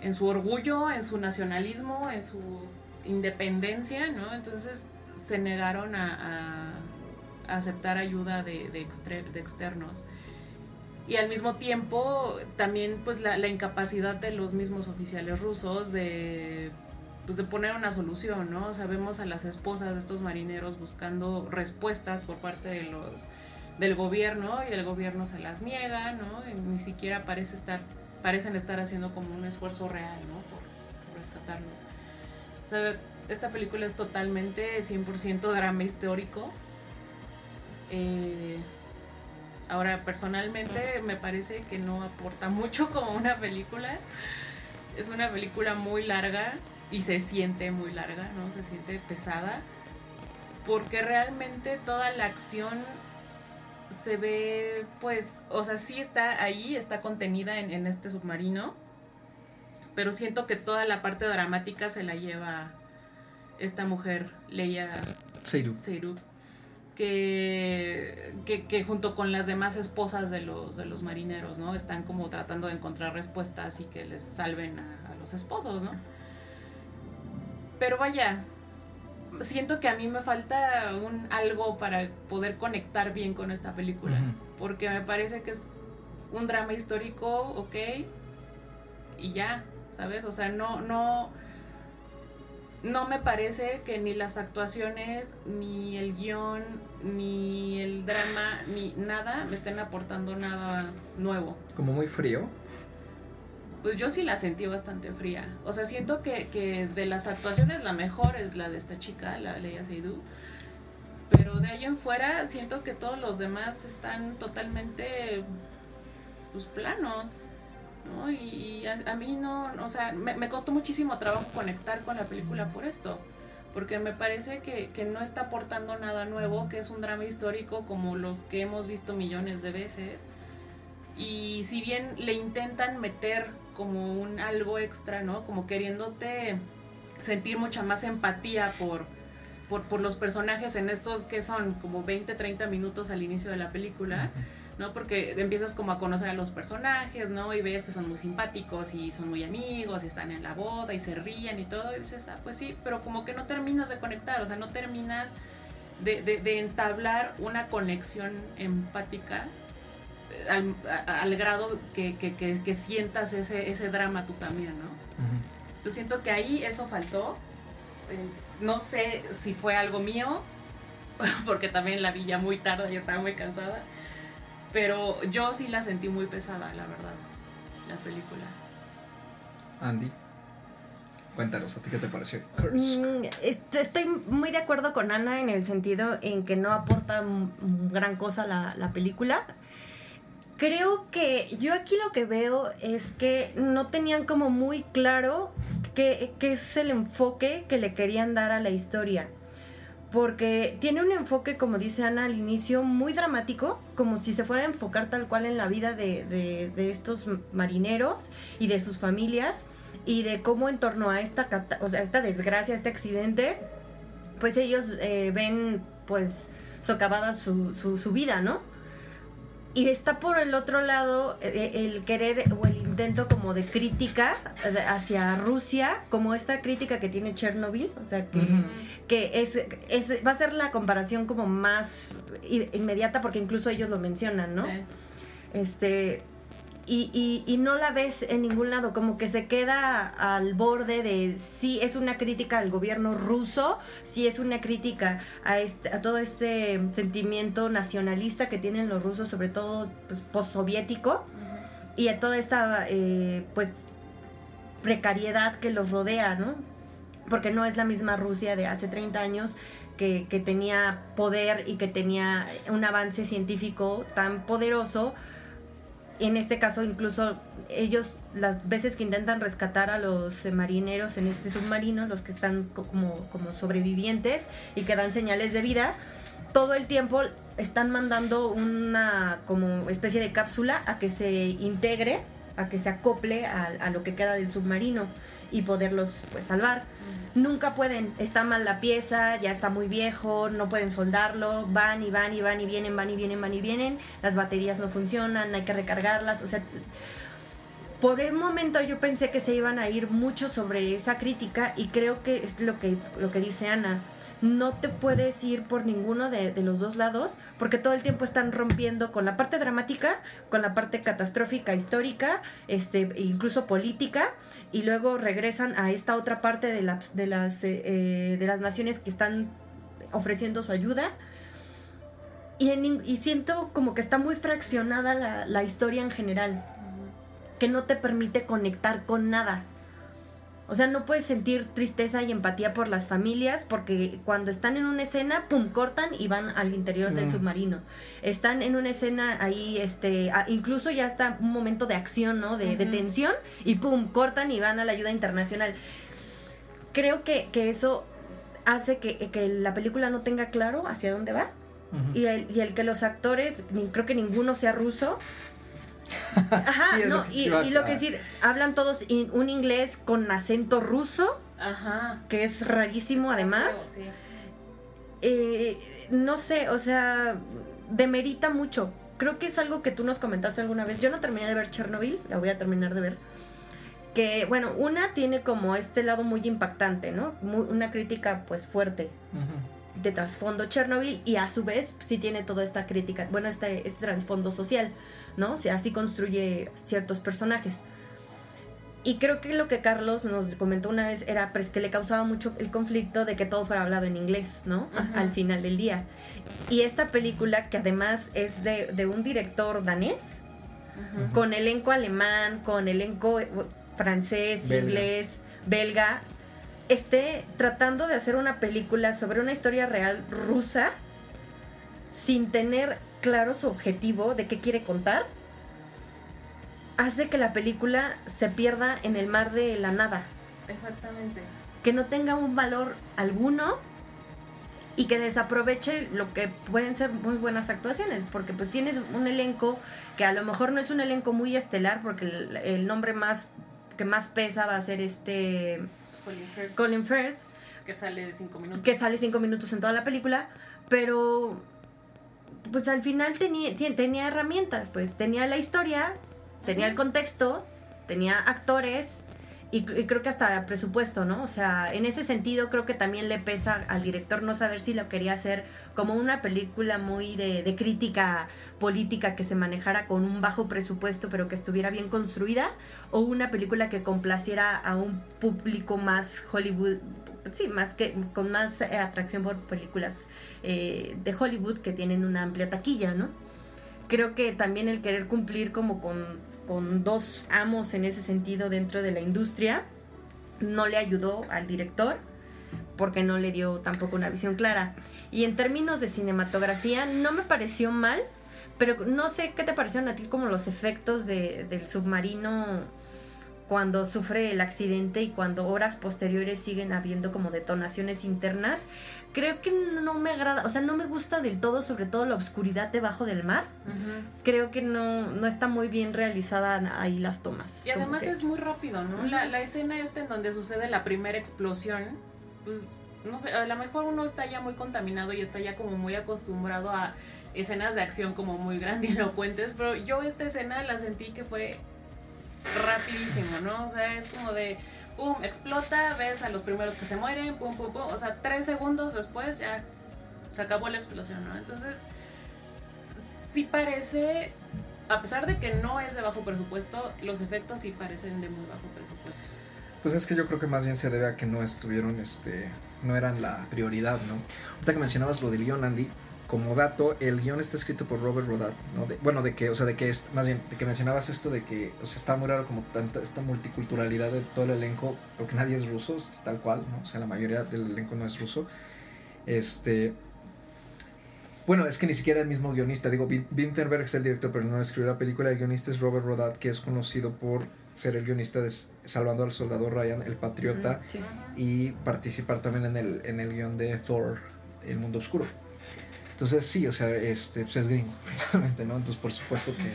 en su orgullo, en su nacionalismo, en su independencia, ¿no? Entonces se negaron a, aceptar ayuda de, de externos. Y al mismo tiempo también pues la incapacidad de los mismos oficiales rusos de pues de poner una solución, ¿no? O sea, vemos a las esposas de estos marineros buscando respuestas por parte de los del gobierno y el gobierno se las niega, ¿no? Ni siquiera parece estar parecen estar haciendo como un esfuerzo real, ¿no? Por, por rescatarlos. O sea, esta película es totalmente 100% drama histórico. Eh, ahora, personalmente me parece que no aporta mucho como una película. Es una película muy larga y se siente muy larga, ¿no? Se siente pesada. Porque realmente toda la acción se ve, pues, o sea, sí está ahí, está contenida en, en este submarino. Pero siento que toda la parte dramática se la lleva esta mujer, Leia Seiru. Seiru, que, que, que junto con las demás esposas de los, de los marineros, ¿no? Están como tratando de encontrar respuestas y que les salven a, a los esposos, ¿no? Pero vaya, siento que a mí me falta un algo para poder conectar bien con esta película, porque me parece que es un drama histórico, ok, y ya, ¿sabes? O sea, no, no, no me parece que ni las actuaciones, ni el guion, ni el drama, ni nada me estén aportando nada nuevo. Como muy frío. Pues yo sí la sentí bastante fría. O sea, siento que, que de las actuaciones la mejor es la de esta chica, la Leia Seydoux. Pero de ahí en fuera siento que todos los demás están totalmente pues planos. ¿no? Y, a mí no, o sea, me, me costó muchísimo trabajo conectar con la película por esto. Porque me parece que, que no está aportando nada nuevo, que es un drama histórico como los que hemos visto millones de veces. Y si bien le intentan meter como un algo extra, ¿no? Como queriéndote sentir mucha más empatía por, por, por los personajes en estos que son como 20, 30 minutos al inicio de la película, ¿no? Porque empiezas como a conocer a los personajes, ¿no? Y ves que son muy simpáticos y son muy amigos y están en la boda y se ríen y todo, y dices, ah, pues sí, pero como que no terminas de conectar, o sea, no terminas de, de, de entablar una conexión empática al, grado que, que, que, que sientas ese, ese drama tú también, ¿no? Ujú. Yo siento que ahí eso faltó. Eh, no sé si fue algo mío, (laughs) porque también la vi ya muy tarde y estaba muy cansada. Pero yo sí la sentí muy pesada, la verdad, la película. Andy, cuéntanos, ¿a ti qué te pareció? Mm, est- Estoy muy de acuerdo con Ana en el sentido en que no aporta gran cosa la, la película. Creo que yo aquí lo que veo es que no tenían como muy claro qué, es el enfoque que le querían dar a la historia. Porque tiene un enfoque, como dice Ana al inicio, muy dramático, como si se fuera a enfocar tal cual en la vida de, de- estos marineros y de sus familias y de cómo en torno a esta, o sea, esta desgracia, este accidente, pues ellos eh, ven pues socavada su, su, su vida, ¿no? Y está por el otro lado eh, el querer o el intento como de crítica de- hacia Rusia, como esta crítica que tiene Chernobyl, o sea, que, que es, es- va a ser la comparación como más inmediata porque incluso ellos lo mencionan, ¿no? Sí. Este. Y, y, y no la ves en ningún lado, como que se queda al borde de sí es una crítica al gobierno ruso, sí es una crítica a, este, a todo este sentimiento nacionalista que tienen los rusos, sobre todo pues, postsoviético, y a toda esta eh, pues precariedad que los rodea, ¿no? Porque no es la misma Rusia de hace 30 años que, que tenía poder y que tenía un avance científico tan poderoso. En este caso, incluso ellos, las veces que intentan rescatar a los marineros en este submarino, los que están co- como, como sobrevivientes y que dan señales de vida, todo el tiempo están mandando una como especie de cápsula a que se integre, a que se acople a, a lo que queda del submarino y poderlos pues salvar. Nunca pueden, está mal la pieza, ya está muy viejo, no pueden soldarlo, van y van y van y vienen, van y vienen, van y vienen, las baterías no funcionan, hay que recargarlas, o sea, por un momento yo pensé que se iban a ir mucho sobre esa crítica y creo que es lo que, lo que dice Ana. No te puedes ir por ninguno de, de los dos lados porque todo el tiempo están rompiendo con la parte dramática, con la parte catastrófica, histórica, este, e incluso política, y luego regresan a esta otra parte de, las de, las, eh, eh, de las naciones que están ofreciendo su ayuda. Y, en y siento como que está muy fraccionada la, la historia en general que no te permite conectar con nada. O sea, no puedes sentir tristeza y empatía por las familias porque cuando están en una escena, pum, cortan y van al interior del Mm. submarino. Están en una escena ahí, este, incluso ya está un momento de acción, ¿no? De, tensión y pum, cortan y van a la ayuda internacional. Creo que, que eso hace que, que la película no tenga claro hacia dónde va y el, y el que los actores, ni- creo que ninguno sea ruso. (laughs) Ajá, Sí, no, lo y, lo que decir, hablan todos in- un inglés con acento ruso, Ajá. que es rarísimo además. Sí. Eh, no sé, o sea, demerita mucho. Creo que es algo que tú nos comentaste alguna vez. Yo no terminé de ver Chernobyl, la voy a terminar de ver. Que, bueno, una tiene como este lado muy impactante, ¿no? Muy- una crítica pues fuerte Ujú. De trasfondo Chernobyl y a su vez sí tiene toda esta crítica, bueno, este, este trasfondo social, ¿no? O sea, así construye ciertos personajes. Y creo que lo que Carlos nos comentó una vez era pues, que le causaba mucho el conflicto de que todo fuera hablado en inglés, ¿no? Al final del día. Y esta película, que además es de, de un director danés, Ujú. con elenco alemán, con elenco eh, francés, Belga. inglés, belga, esté tratando de hacer una película sobre una historia real rusa sin tener claro su objetivo de qué quiere contar, hace que la película se pierda en el mar de la nada, Exactamente. que no tenga un valor alguno y que desaproveche lo que pueden ser muy buenas actuaciones, porque pues tienes un elenco que a lo mejor no es un elenco muy estelar, porque el, el nombre más que más pesa va a ser este Colin Firth, Colin Firth, que sale de cinco minutos. que sale cinco minutos en toda la película, pero pues al final tenía, tenía herramientas, pues tenía la historia, tenía el contexto, tenía actores y, creo que hasta presupuesto, ¿no? O sea, en ese sentido creo que también le pesa al director no saber si lo quería hacer como una película muy de, de crítica política que se manejara con un bajo presupuesto pero que estuviera bien construida o una película que complaciera a un público más Hollywood, sí, más que con más eh, atracción por películas eh, de Hollywood que tienen una amplia taquilla, ¿no? Creo que también el querer cumplir como con, con dos amos en ese sentido dentro de la industria no le ayudó al director porque no le dio tampoco una visión clara. Y en términos de cinematografía no me pareció mal, pero no sé qué te parecieron a ti como los efectos de, del submarino cuando sufre el accidente y cuando horas posteriores siguen habiendo como detonaciones internas. Creo que no me agrada, o sea, no me gusta del todo, sobre todo la oscuridad debajo del mar. Creo que no, no está muy bien realizada ahí las tomas. Y además que- es muy rápido, ¿no? La, la escena esta en donde sucede la primera explosión, pues no sé, a lo mejor uno está ya muy contaminado y está ya como muy acostumbrado a escenas de acción como muy (laughs) grandilocuentes, pero yo esta escena la sentí que fue rapidísimo, ¿no? O sea, es como de, pum, explota, ves a los primeros que se mueren, pum, pum, pum, o sea, tres segundos después ya se acabó la explosión, ¿no? Entonces, sí parece, a pesar de que no es de bajo presupuesto, los efectos sí parecen de muy bajo presupuesto. Pues es que yo creo que más bien se debe a que no estuvieron, este, no eran la prioridad, ¿no? Ahorita que mencionabas lo del guion, Andy, como dato, el guion está escrito por Robert Rodat, ¿no? De- bueno, de que, o sea, de que es, más bien, de que mencionabas esto de que, o sea, está muy raro como tanta, esta multiculturalidad de todo el elenco, porque nadie es ruso, tal cual, ¿no? O sea, la mayoría del elenco no es ruso. Este... Bueno, es que ni siquiera el mismo guionista, digo, Vinterberg es el director, pero no escribió la película, el guionista es Robert Rodat, que es conocido por ser el guionista de Salvando al Soldado Ryan, El Patriota, sí. y participar también en el, en el guion de Thor, El Mundo Oscuro. Entonces sí, o sea, este, pues es gringo, (laughs) finalmente, ¿no? Entonces por supuesto que,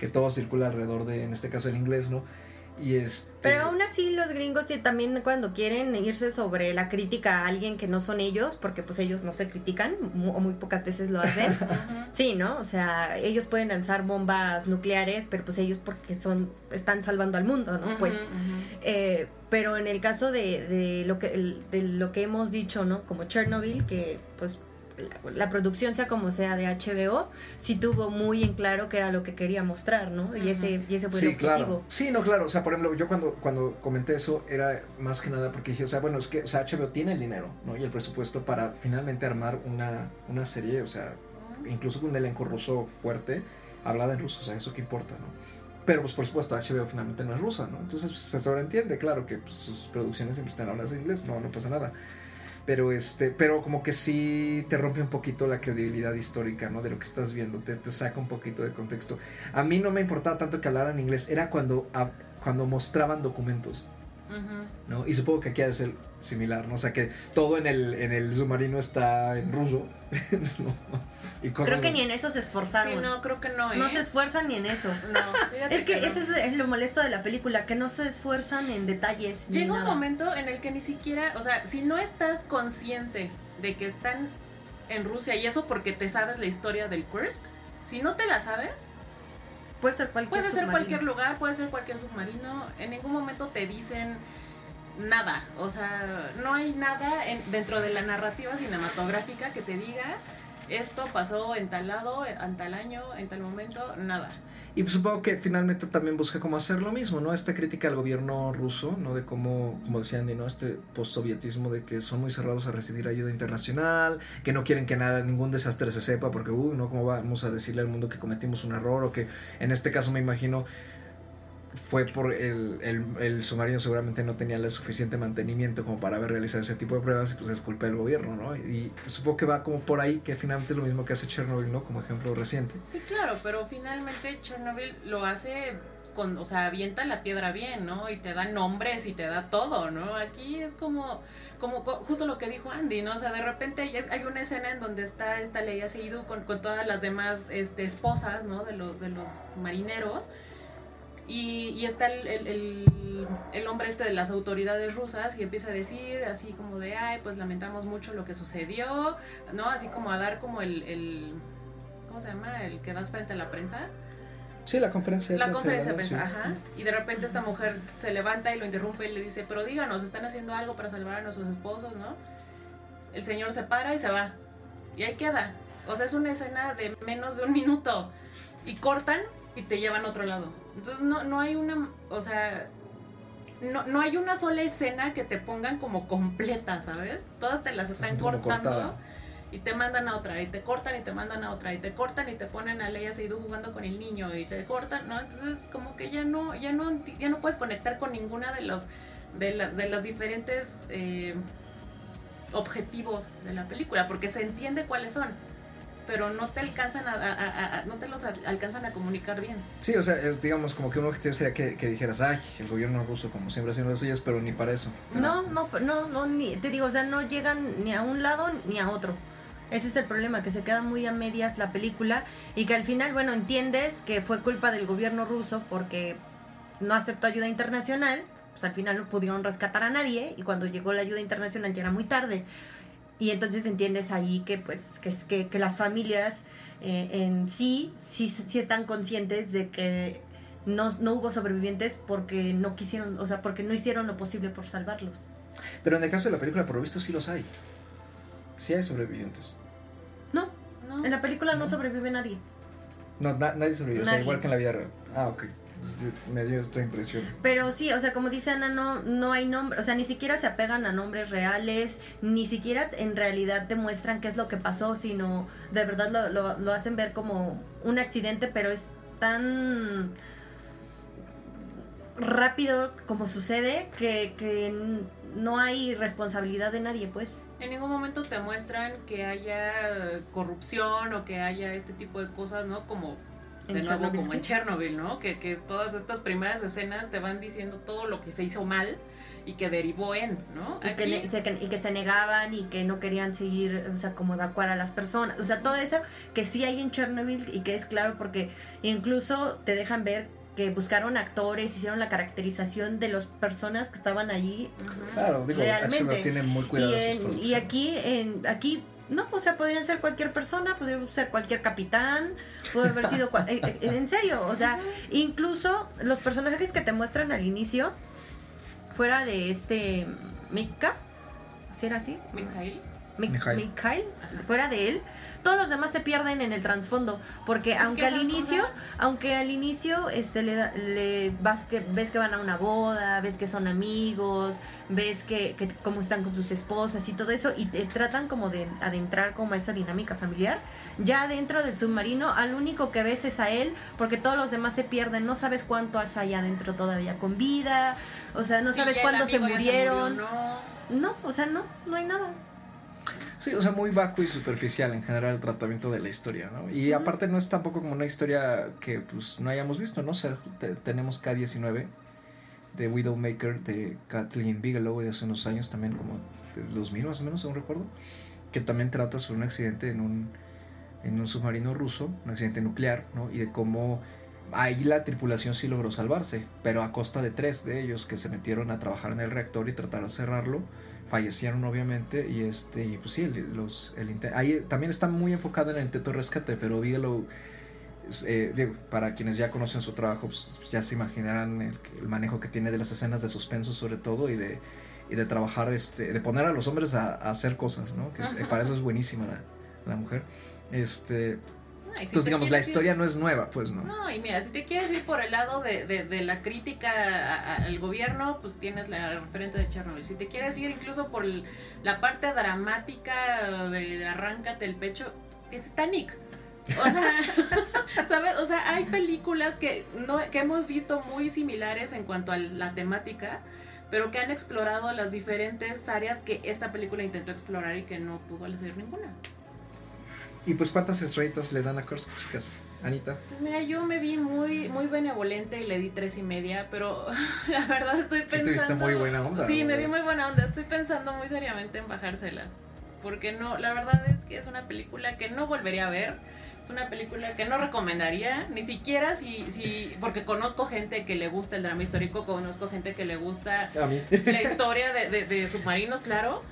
que todo circula alrededor de, en este caso, el inglés, ¿no? Y este... Pero aún así los gringos también cuando quieren irse sobre la crítica a alguien que no son ellos, porque pues ellos no se critican mu- o muy pocas veces lo hacen. (laughs) Sí, ¿no? O sea, ellos pueden lanzar bombas nucleares, pero pues ellos porque son están salvando al mundo, ¿no? Pues eh, pero en el caso de, de lo que el- de lo que hemos dicho, ¿no? Como Chernobyl, que pues la, la producción sea como sea de HBO, sí tuvo muy en claro que era lo que quería mostrar, ¿no? Y ese y ese fue el Sí, claro. objetivo. Sí, no, claro. O sea, por ejemplo, yo cuando, cuando comenté eso era más que nada porque dije, o sea, bueno, es que o sea, HBO tiene el dinero, ¿no? Y el presupuesto para finalmente armar una, una serie, o sea, incluso con un elenco ruso fuerte, hablada en ruso, o sea, eso que importa, ¿no? Pero, pues, por supuesto, HBO finalmente no es rusa, ¿no? Entonces, pues, se sobreentiende, claro, que pues, sus producciones siempre están habladas en inglés, no, no pasa nada. Pero, este, pero como que sí te rompe un poquito la credibilidad histórica, ¿no? De lo que estás viendo, te, te saca un poquito de contexto. A mí no me importaba tanto que hablaran inglés, era cuando, cuando mostraban documentos, ¿no? Y supongo que aquí ha de ser similar, ¿no? O sea, que todo en el, en el submarino está en ruso, (laughs) ¿no? Y cosas Creo que así. ni en eso se esforzaron. Sí, no, creo que no, ¿eh? No se esfuerzan ni en eso. No, fíjate Es que no. eso es lo- es lo molesto de la película, que no se esfuerzan en detalles. ni Llega un momento en el que ni siquiera, o sea, si no estás consciente de que están en Rusia y eso porque te sabes la historia del Kursk, si no te la sabes, Puede ser cualquier puede ser submarino. cualquier lugar, puede ser cualquier submarino, en ningún momento te dicen nada, o sea, no hay nada en- dentro de la narrativa cinematográfica que te diga esto pasó en tal lado, en tal año, en tal momento, nada. Y pues supongo que finalmente también busca cómo hacer lo mismo, ¿no? Esta crítica al gobierno ruso, ¿no? De cómo, como decía Andy, ¿no? Este postsovietismo de que son muy cerrados a recibir ayuda internacional, que no quieren que nada, ningún desastre se sepa, porque, uy, ¿no? ¿Cómo vamos a decirle al mundo que cometimos un error? O que en este caso me imagino fue por el, el, el submarino seguramente no tenía el suficiente mantenimiento como para haber realizado ese tipo de pruebas y pues es culpa del gobierno, ¿no? Y supongo que va como por ahí, que finalmente es lo mismo que hace Chernobyl, ¿no? Como ejemplo reciente. Sí, claro, pero finalmente Chernobyl lo hace con, o sea, avienta la piedra bien, ¿no? Y te da nombres y te da todo, ¿no? Aquí es como, como co- justo lo que dijo Andy, ¿no? O sea, de repente hay, una escena en donde está esta Leia Seydoux con, con todas las demás este, esposas, ¿no? De los, de los marineros. Y, y está el, el, el- el hombre este de las autoridades rusas y empieza a decir así como de, ay, pues lamentamos mucho lo que sucedió, ¿no? Así como a dar como el, ¿cómo se llama? El que das frente a la prensa. Sí, la conferencia de La prensa conferencia de prensa, ajá. Y de repente esta mujer se levanta y lo interrumpe y le dice, pero díganos, ¿están haciendo algo para salvar a nuestros esposos, no? El señor se para y se va. Y ahí queda. O sea, es una escena de menos de un minuto. Y cortan y te llevan a otro lado. Entonces no, no hay una, o sea, no, no hay una sola escena que te pongan como completa, ¿sabes? Todas te las están cortando y te mandan a otra, y te cortan y te mandan a otra, y te cortan y te ponen a Leia Seydoux jugando con el niño, y te cortan, ¿no? Entonces como que ya no, ya no, ya no puedes conectar con ninguna de los, de, la- de las diferentes eh, objetivos de la película, porque se entiende cuáles son, pero no te alcanzan a, a- a- a- no te los al- alcanzan a comunicar bien. Sí, o sea, digamos, como que un objetivo sería que, que dijeras, ay, el gobierno ruso como siempre haciendo las suyas, pero ni para eso. No, no, no, no, ni, te digo, o sea, no llegan ni a un lado ni a otro. Ese es el problema, que se queda muy a medias la película y que al final, bueno, entiendes que fue culpa del gobierno ruso porque no aceptó ayuda internacional, pues al final no pudieron rescatar a nadie y cuando llegó la ayuda internacional ya era muy tarde. Y entonces entiendes ahí que pues que, que, que las familias eh, en sí, sí sí están conscientes de que no, no hubo sobrevivientes porque no quisieron, o sea, porque no hicieron lo posible por salvarlos. Pero en el caso de la película, por lo visto, sí los hay. Sí hay sobrevivientes. No, ¿no? en la película no No. sobrevive nadie. No, na- nadie sobrevivió, o sea, igual que en la vida real. Ah, ok. Me dio esta impresión. Pero sí, o sea, como dice Ana, no, no hay nombre, o sea, ni siquiera se apegan a nombres reales, ni siquiera en realidad demuestran qué es lo que pasó, sino de verdad lo, lo, lo hacen ver como un accidente, pero es tan rápido como sucede que, que no hay responsabilidad de nadie, pues. En ningún momento te muestran que haya corrupción o que haya este tipo de cosas, ¿no? Como de nuevo Chernobyl, como sí. en Chernobyl, ¿no? Que, que todas estas primeras escenas te van diciendo todo lo que se hizo mal y que derivó en, ¿no? Y que, Aquí- se, que- y que se negaban y que no querían seguir, o sea, como evacuar a las personas. O sea, todo eso que sí hay en Chernobyl y que es claro porque incluso te dejan ver que buscaron actores, hicieron la caracterización de las personas que estaban allí. Claro, digo, Realmente. HBO tiene muy cuidado Y, sus y aquí, en, aquí, no, o sea, podrían ser cualquier persona, podría ser cualquier capitán, puede haber sido, eh, eh, en serio, o sea, incluso los personajes que te muestran al inicio, fuera de este Mika, ¿sí era así? Mijail. Mi- Mikhail. Mikhail, fuera de él, todos los demás se pierden en el trasfondo, porque aunque que al inicio, cosas- aunque al inicio este le, vas que ves que van a una boda, ves que son amigos, ves que, que cómo están con sus esposas y todo eso y te tratan como de adentrar como a esa dinámica familiar. Ya dentro del submarino, al único que ves es a él, porque todos los demás se pierden, no sabes cuánto hay allá adentro todavía con vida, o sea, no Sí, sabes cuándo se murieron. murió, no. No, o sea, no, no hay nada. Sí, o sea, muy vacuo y superficial en general el tratamiento de la historia, ¿no? Y aparte no es tampoco como una historia que pues no hayamos visto, ¿no? O sea, te- tenemos K-19 de Widowmaker de Kathleen Bigelow de hace unos años también, como del 2000 más o menos, según recuerdo, que también trata sobre un accidente en un, en un submarino ruso, un accidente nuclear, ¿no? Y de cómo ahí la tripulación sí logró salvarse, pero a costa de tres de ellos que se metieron a trabajar en el reactor y tratar de cerrarlo, fallecieron obviamente y este y pues sí el, los el ahí también está muy enfocado en el intento de rescate pero Bigelow es, eh, digo, para quienes ya conocen su trabajo pues, ya se imaginarán el, el manejo que tiene de las escenas de suspenso sobre todo y de y de trabajar este de poner a los hombres a, a hacer cosas no que es- eh, para eso es buenísima la, la mujer. Este si entonces digamos la ir- historia no es nueva pues no No, y mira, si te quieres ir por el lado de, de, de la crítica a- a- al gobierno, pues tienes la referente de Chernobyl. Si te quieres ir incluso por el- la parte dramática de arráncate el pecho, es Titanic. O sea, (laughs) ¿sabes? O sea, hay películas que, no, que hemos visto muy similares en cuanto a la temática, pero que han explorado las diferentes áreas que esta película intentó explorar y que no pudo hacer ninguna. Y pues cuántas estrellitas le dan a Kursk chicas Anita Pues mira, yo me vi muy, muy benevolente y le di tres y media, pero (laughs) la verdad estoy sí pensando... tuviste muy buena onda Sí, me vi muy buena onda. Estoy pensando muy seriamente en bajárselas. Porque no, la verdad es que es una película que no volvería a ver. Es una película que no recomendaría, ni siquiera si, si, porque conozco gente que le gusta el drama histórico, conozco gente que le gusta a mí la (laughs) historia de, de- de submarinos, claro,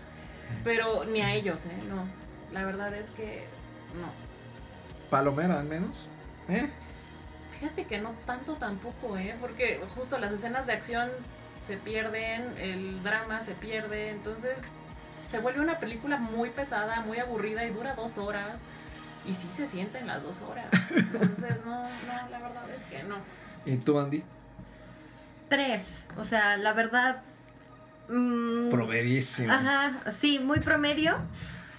pero ni a ellos, ¿eh? No, la verdad es que no. Palomera al menos ¿Eh? Fíjate que no tanto tampoco, ¿eh? Porque justo las escenas de acción se pierden, el drama se pierde, entonces se vuelve una película muy pesada, muy aburrida y dura dos horas. Y sí se sienten las dos horas. Entonces, no, no, la verdad es que no. ¿Y tú, Andy? Tres, o sea, la verdad... mm, Proverísimo. Ajá, sí, muy promedio.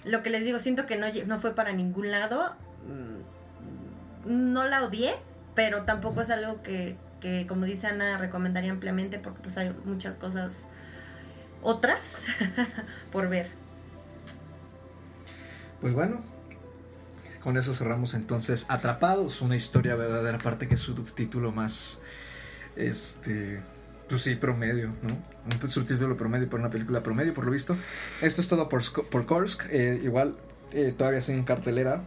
Lo que les digo, siento que no, fue para ningún lado. Mm, No la odié, pero tampoco es algo que, que, como dice Ana, recomendaría ampliamente porque pues hay muchas cosas otras (laughs) por ver. Pues bueno, con eso cerramos entonces Atrapados, una historia verdadera, aparte que es su subtítulo más, este, pues sí, promedio, ¿no? Un subtítulo promedio para una película promedio, por lo visto. Esto es todo por, por Kursk, eh, igual eh, todavía sin cartelera.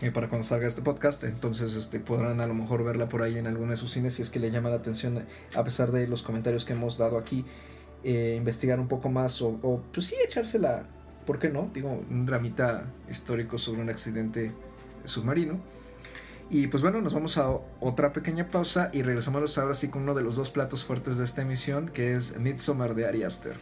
eh, para cuando salga este podcast, entonces este, podrán a lo mejor verla por ahí en alguno de sus cines si es que le llama la atención, a pesar de los comentarios que hemos dado aquí, eh, investigar un poco más o, o, pues sí, echársela ¿por qué no? Digo, un dramita histórico sobre un accidente submarino. Y pues bueno, nos vamos a otra pequeña pausa y regresamos ahora sí con uno de los dos platos fuertes de esta emisión, que es Midsommar de Ari Aster.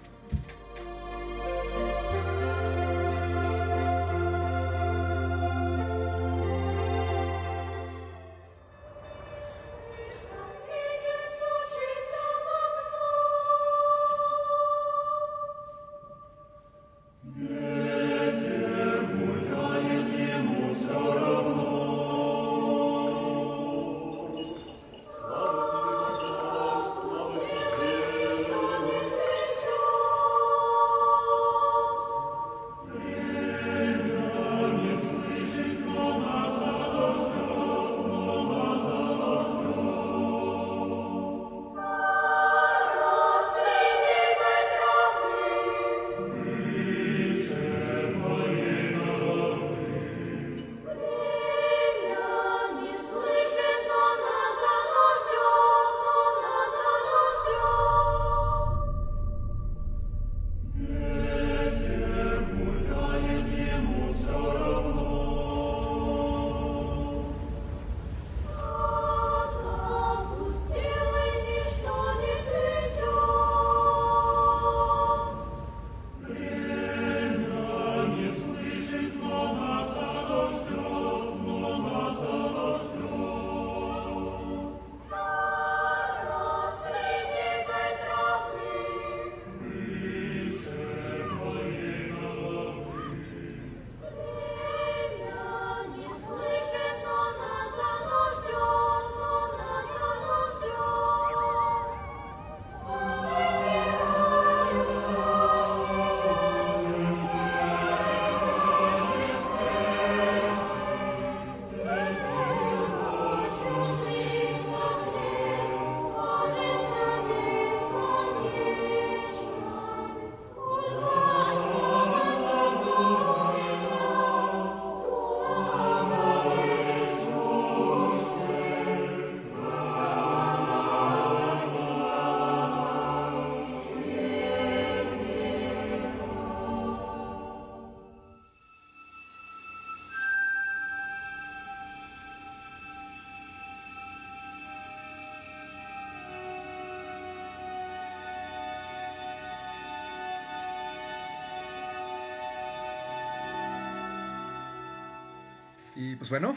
Pues bueno,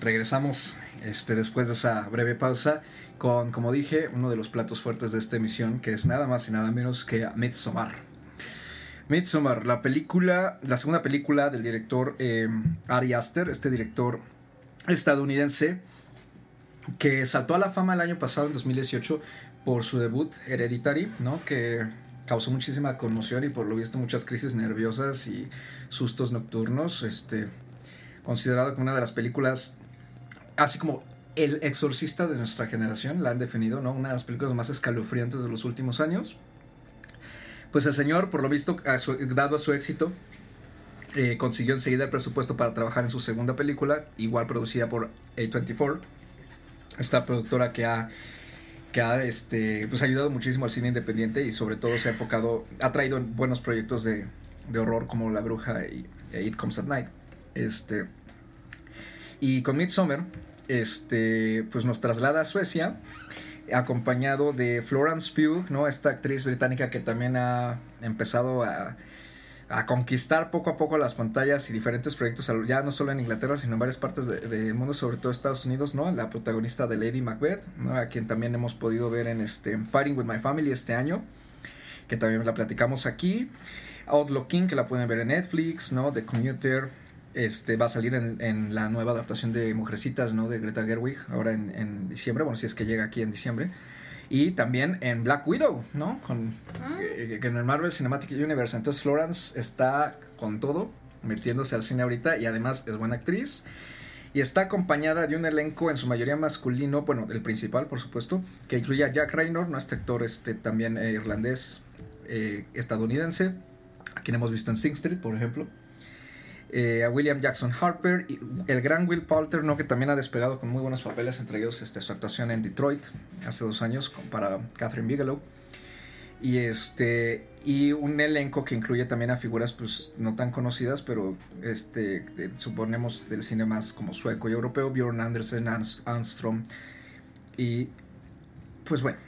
regresamos este, después de esa breve pausa con, como dije, uno de los platos fuertes de esta emisión, que es nada más y nada menos que Midsommar. Midsommar, la película, la segunda película del director eh, Ari Aster, este director estadounidense que saltó a la fama el año pasado, en 2018, por su debut Hereditary, ¿no? Que causó muchísima conmoción y por lo visto muchas crisis nerviosas y sustos nocturnos. Este, considerado como una de las películas, así como El Exorcista de nuestra generación, la han definido, ¿no? Una de las películas más escalofriantes de los últimos años. Pues el señor, por lo visto, dado a su éxito, eh, consiguió enseguida el presupuesto para trabajar en su segunda película, igual producida por A24, esta productora que ha que ha este, pues, ayudado muchísimo al cine independiente y sobre todo se ha enfocado, ha traído buenos proyectos de, de horror como La Bruja y, e It Comes at Night. Este, y con Midsommar, este, pues nos traslada a Suecia, acompañado de Florence Pugh, ¿no? Esta actriz británica que también ha empezado a, conquistar poco a poco las pantallas y diferentes proyectos, ya no solo en Inglaterra, sino en varias partes de- del mundo, sobre todo Estados Unidos, ¿no? La protagonista de Lady Macbeth, ¿no? A quien también hemos podido ver en este Fighting with My Family este año, que también la platicamos aquí. Outlaw King, que la pueden ver en Netflix, ¿no? The Commuter, este, va a salir en, en la nueva adaptación de Mujercitas, ¿no? De Greta Gerwig, ahora en, en diciembre, bueno, si es que llega aquí en diciembre. Y también en Black Widow, ¿no? Con, eh, que en el Marvel Cinematic Universe. Entonces Florence está con todo, metiéndose al cine ahorita y además es buena actriz. Y está acompañada de un elenco en su mayoría masculino, bueno, el principal, por supuesto, que incluye a Jack Raynor, ¿no? este actor este, también eh, irlandés, eh, estadounidense, a quien hemos visto en Sing Street, por ejemplo. Eh, a William Jackson Harper, y el gran Will Poulter, ¿no? que también ha despegado con muy buenos papeles, entre ellos este, su actuación en Detroit hace dos años para Catherine Bigelow. Y este y un elenco que incluye también a figuras pues no tan conocidas, pero este suponemos del cine más como sueco y europeo, Bjorn Andersen, Armstrong y pues bueno,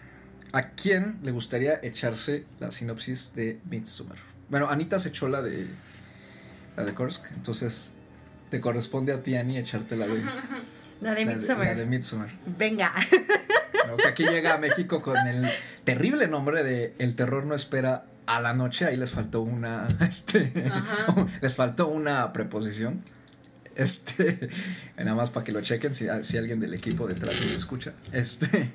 ¿a quién le gustaría echarse la sinopsis de Midsommar? Bueno, Anita se echó la de la de Kursk, entonces te corresponde a ti Ani echarte (laughs) la de La de la Midsommar. la de Midsommar. Venga. (laughs) ¿no? Que aquí llega a México con el terrible nombre de El terror no espera a la noche. Ahí les faltó una. (laughs) Este, Ajá. les faltó una preposición. Este, nada más para que lo chequen si, si alguien del equipo detrás nos escucha. Este,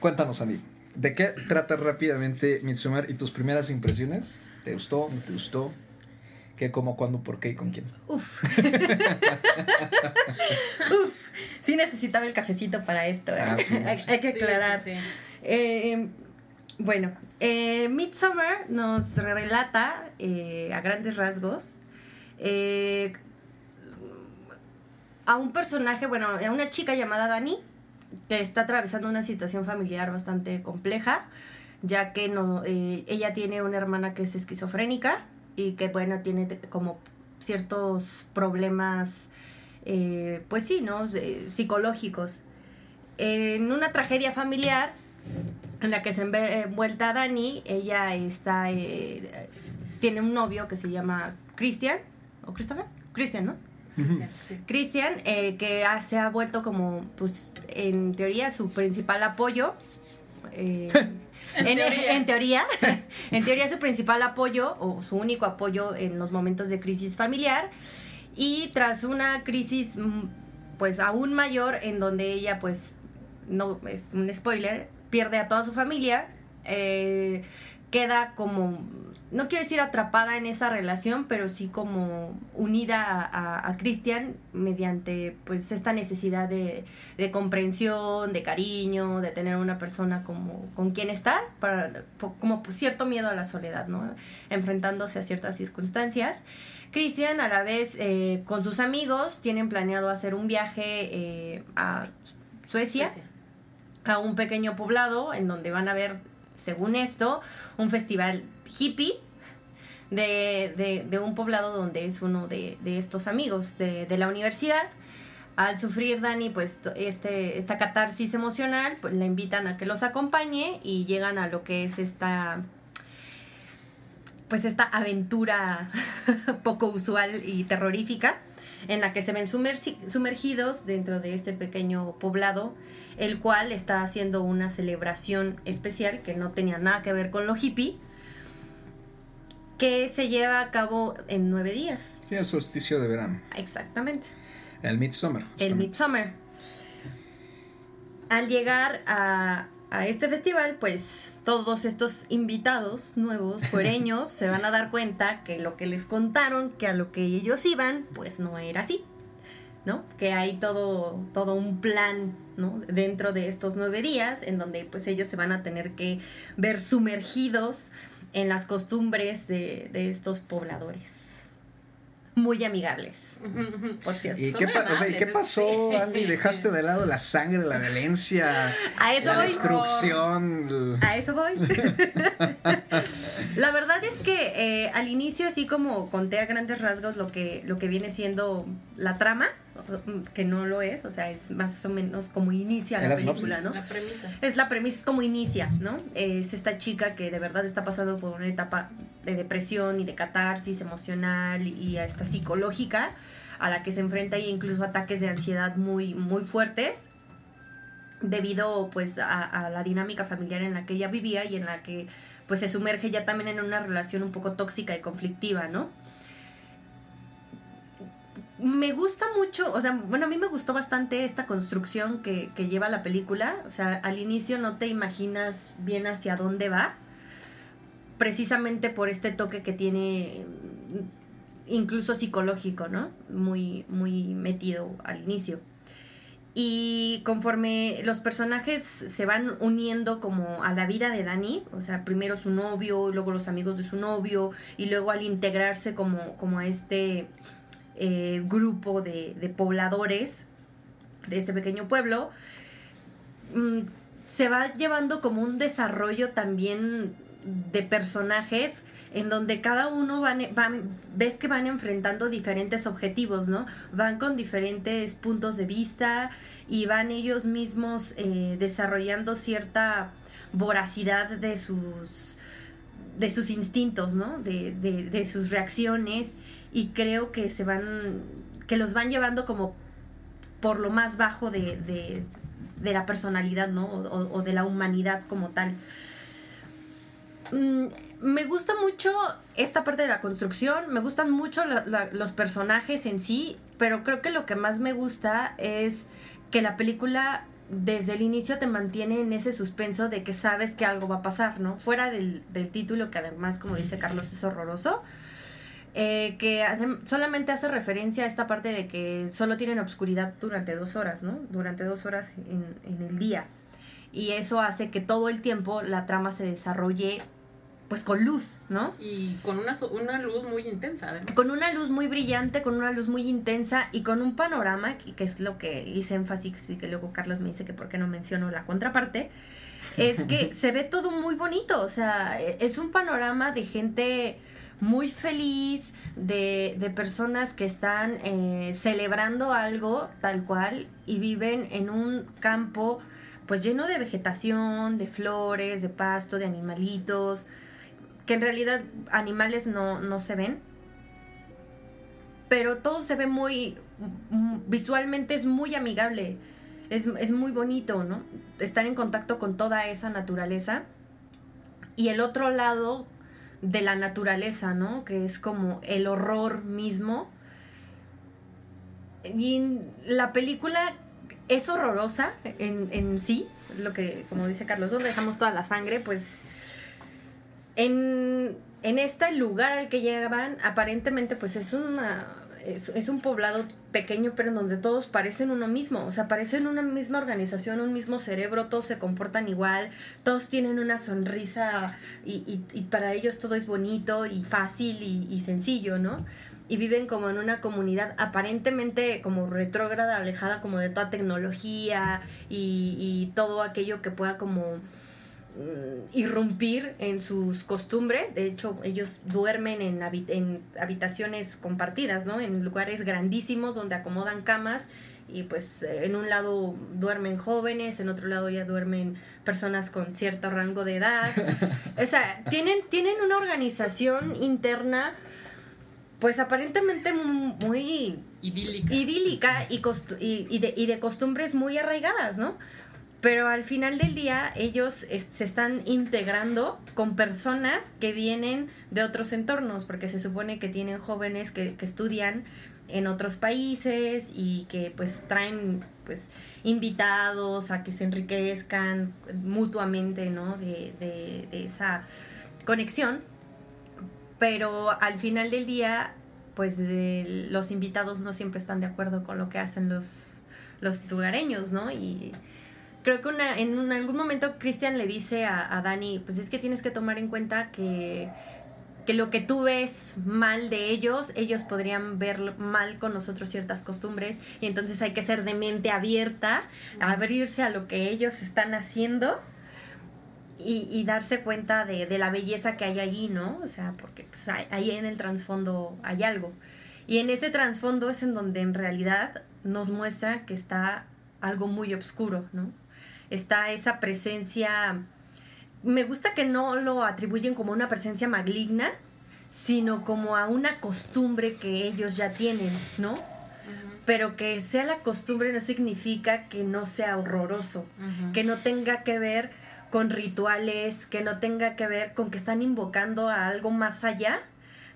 cuéntanos, Andy. ¿De qué trata rápidamente Midsommar y tus primeras impresiones? ¿Te gustó? ¿No te gustó? ¿Qué, cómo, cuándo, por qué y con quién? Uf. (laughs) Uf. Sí necesitaba el cafecito para esto. ¿eh? Ah, sí, (laughs) hay, que aclarar. sí, sí. Eh, bueno, eh, Midsommar nos relata eh, a grandes rasgos eh, a un personaje, bueno, a una chica llamada Dani que está atravesando una situación familiar bastante compleja, ya que no, eh, ella tiene una hermana que es esquizofrénica y que, bueno, tiene como ciertos problemas, eh, pues sí, ¿no? Eh, psicológicos. En una tragedia familiar, en la que se envuelta Dani, ella está eh, tiene un novio que se llama Christian o Christopher, Christian, ¿no? Cristian, sí. Christian eh, que ha- se ha vuelto como, pues, en teoría su principal apoyo. eh, (laughs) En (laughs) en, teoría. en teoría, en teoría su principal apoyo o su único apoyo en los momentos de crisis familiar. Y tras una crisis mm, pues aún mayor en donde ella pues no es un spoiler pierde a toda su familia eh, queda como no quiero decir atrapada en esa relación pero sí como unida a, a, a Christian mediante pues esta necesidad de, de comprensión de cariño de tener una persona como con quien estar para como pues, cierto miedo a la soledad no enfrentándose a ciertas circunstancias Christian a la vez eh, con sus amigos tienen planeado hacer un viaje eh, a Suecia Suecia. a un pequeño poblado en donde van a ver, según esto, un festival hippie de, de- un poblado donde es uno de, de estos amigos de, la universidad. Al sufrir Dani, pues este, esta catarsis emocional, pues la invitan a que los acompañe y llegan a lo que es esta pues esta aventura (laughs) poco usual y terrorífica en la que se ven sumergidos dentro de este pequeño poblado, el cual está haciendo una celebración especial que no tenía nada que ver con lo hippie, que se lleva a cabo en nueve días. Sí, el solsticio de verano. Exactamente. El Midsummer. El. Midsummer. Al llegar a, a este festival, pues todos estos invitados nuevos, (laughs) fuereños, se van a dar cuenta que lo que les contaron, que a lo que ellos iban, pues no era así. ¿No? Que hay todo, todo un plan, ¿no? Dentro de estos nueve días, en donde pues ellos se van a tener que ver sumergidos en las costumbres de, de estos pobladores. Muy amigables, por cierto. ¿Y qué, muy pa- o sea, ¿y amables, qué eso pasó, sí. Andy? Dejaste de lado la sangre, la violencia, A eso la voy. destrucción. A eso voy. (laughs) La verdad es que eh, al inicio, así como conté a grandes rasgos lo que, lo que viene siendo la trama, que no lo es, o sea, es más o menos como inicia la Era película, ¿no? La premisa. Es la premisa, es como inicia, ¿no? Es esta chica que de verdad está pasando por una etapa de depresión y de catarsis emocional y hasta psicológica, a la que se enfrenta e incluso ataques de ansiedad muy, muy fuertes, debido pues a, a la dinámica familiar en la que ella vivía y en la que pues se sumerge ya también en una relación un poco tóxica y conflictiva, ¿no? Me gusta mucho, o sea, bueno, a mí me gustó bastante esta construcción que, que lleva la película. O sea, al inicio no te imaginas bien hacia dónde va, precisamente por este toque que tiene mm, incluso psicológico, ¿no? Muy, muy metido al inicio. Y conforme los personajes se van uniendo como a la vida de Dani, o sea, primero su novio, luego los amigos de su novio, y luego al integrarse como, como a este eh, grupo de, de pobladores de este pequeño pueblo, mm, se va llevando como un desarrollo también de personajes en donde cada uno van, ves que van enfrentando diferentes objetivos, ¿no? Van con diferentes puntos de vista y van ellos mismos eh, desarrollando cierta voracidad de sus de sus instintos, ¿no? De, de sus reacciones y creo que se van que los van llevando como por lo más bajo de, de, de la personalidad, ¿no? O, de la humanidad como tal. Mm, me gusta mucho esta parte de la construcción, me gustan mucho los personajes en sí, pero creo que lo que más me gusta es que la película desde el inicio te mantiene en ese suspenso de que sabes que algo va a pasar, ¿no? Fuera del, del título, que además, como dice Carlos, es horroroso. Eh, que solamente hace referencia a esta parte de que solo tienen obscuridad durante dos horas, ¿no? Durante dos horas en, en el día. Y eso hace que todo el tiempo la trama se desarrolle pues con luz, ¿no? Y con una, una luz muy intensa, además. Con una luz muy brillante, con una luz muy intensa y con un panorama, que, que es lo que hice énfasis y que luego Carlos me dice que por qué no menciono la contraparte, es que (laughs) se ve todo muy bonito, o sea, es un panorama de gente muy feliz, de, de personas que están eh, celebrando algo tal cual y viven en un campo pues lleno de vegetación, de flores, de pasto, de animalitos, que en realidad animales no, no se ven, pero todo se ve muy, visualmente es muy amigable, es, es muy bonito, ¿no? Estar en contacto con toda esa naturaleza. Y el otro lado de la naturaleza, ¿no? Que es como el horror mismo. Y la película es horrorosa en, en sí, lo que, como dice Carlos, donde dejamos toda la sangre, pues en, en este lugar al que llegaban, aparentemente pues es una es, es, un poblado pequeño, pero en donde todos parecen uno mismo, o sea, parecen una misma organización, un mismo cerebro, todos se comportan igual, todos tienen una sonrisa y, y, y para ellos todo es bonito y fácil y, y, sencillo, ¿no? Y viven como en una comunidad aparentemente como retrógrada, alejada como de toda tecnología y, todo aquello que pueda como irrumpir en sus costumbres. De hecho, ellos duermen en, habit en, habitaciones compartidas, ¿no? En lugares grandísimos donde acomodan camas y pues en un lado duermen jóvenes, en otro lado ya duermen personas con cierto rango de edad. (laughs) o sea, tienen, tienen una organización interna pues aparentemente mu- muy Idílica. idílica y, costu- y, y de, y de costumbres muy arraigadas, ¿no? Pero al final del día ellos se están integrando con personas que vienen de otros entornos, porque se supone que tienen jóvenes que, que estudian en otros países y que pues traen pues invitados a que se enriquezcan mutuamente, ¿no? De, de- de esa conexión. Pero al final del día, pues de- los invitados no siempre están de acuerdo con lo que hacen los, los lugareños, ¿no? Y creo que una, en un- algún momento Cristian le dice a, a Dani, pues es que tienes que tomar en cuenta que, que lo que tú ves mal de ellos, ellos podrían ver mal con nosotros ciertas costumbres y entonces hay que ser de mente abierta, abrirse a lo que ellos están haciendo y, y darse cuenta de, de la belleza que hay allí, ¿no? O sea, porque pues, ahí- ahí en el trasfondo hay algo. Y en ese trasfondo es en donde en realidad nos muestra que está algo muy oscuro, ¿no? Está esa presencia, me gusta que no lo atribuyen como una presencia maligna, sino como a una costumbre que ellos ya tienen, ¿no? Pero que sea la costumbre no significa que no sea horroroso que no tenga que ver con rituales, que no tenga que ver con que están invocando a algo más allá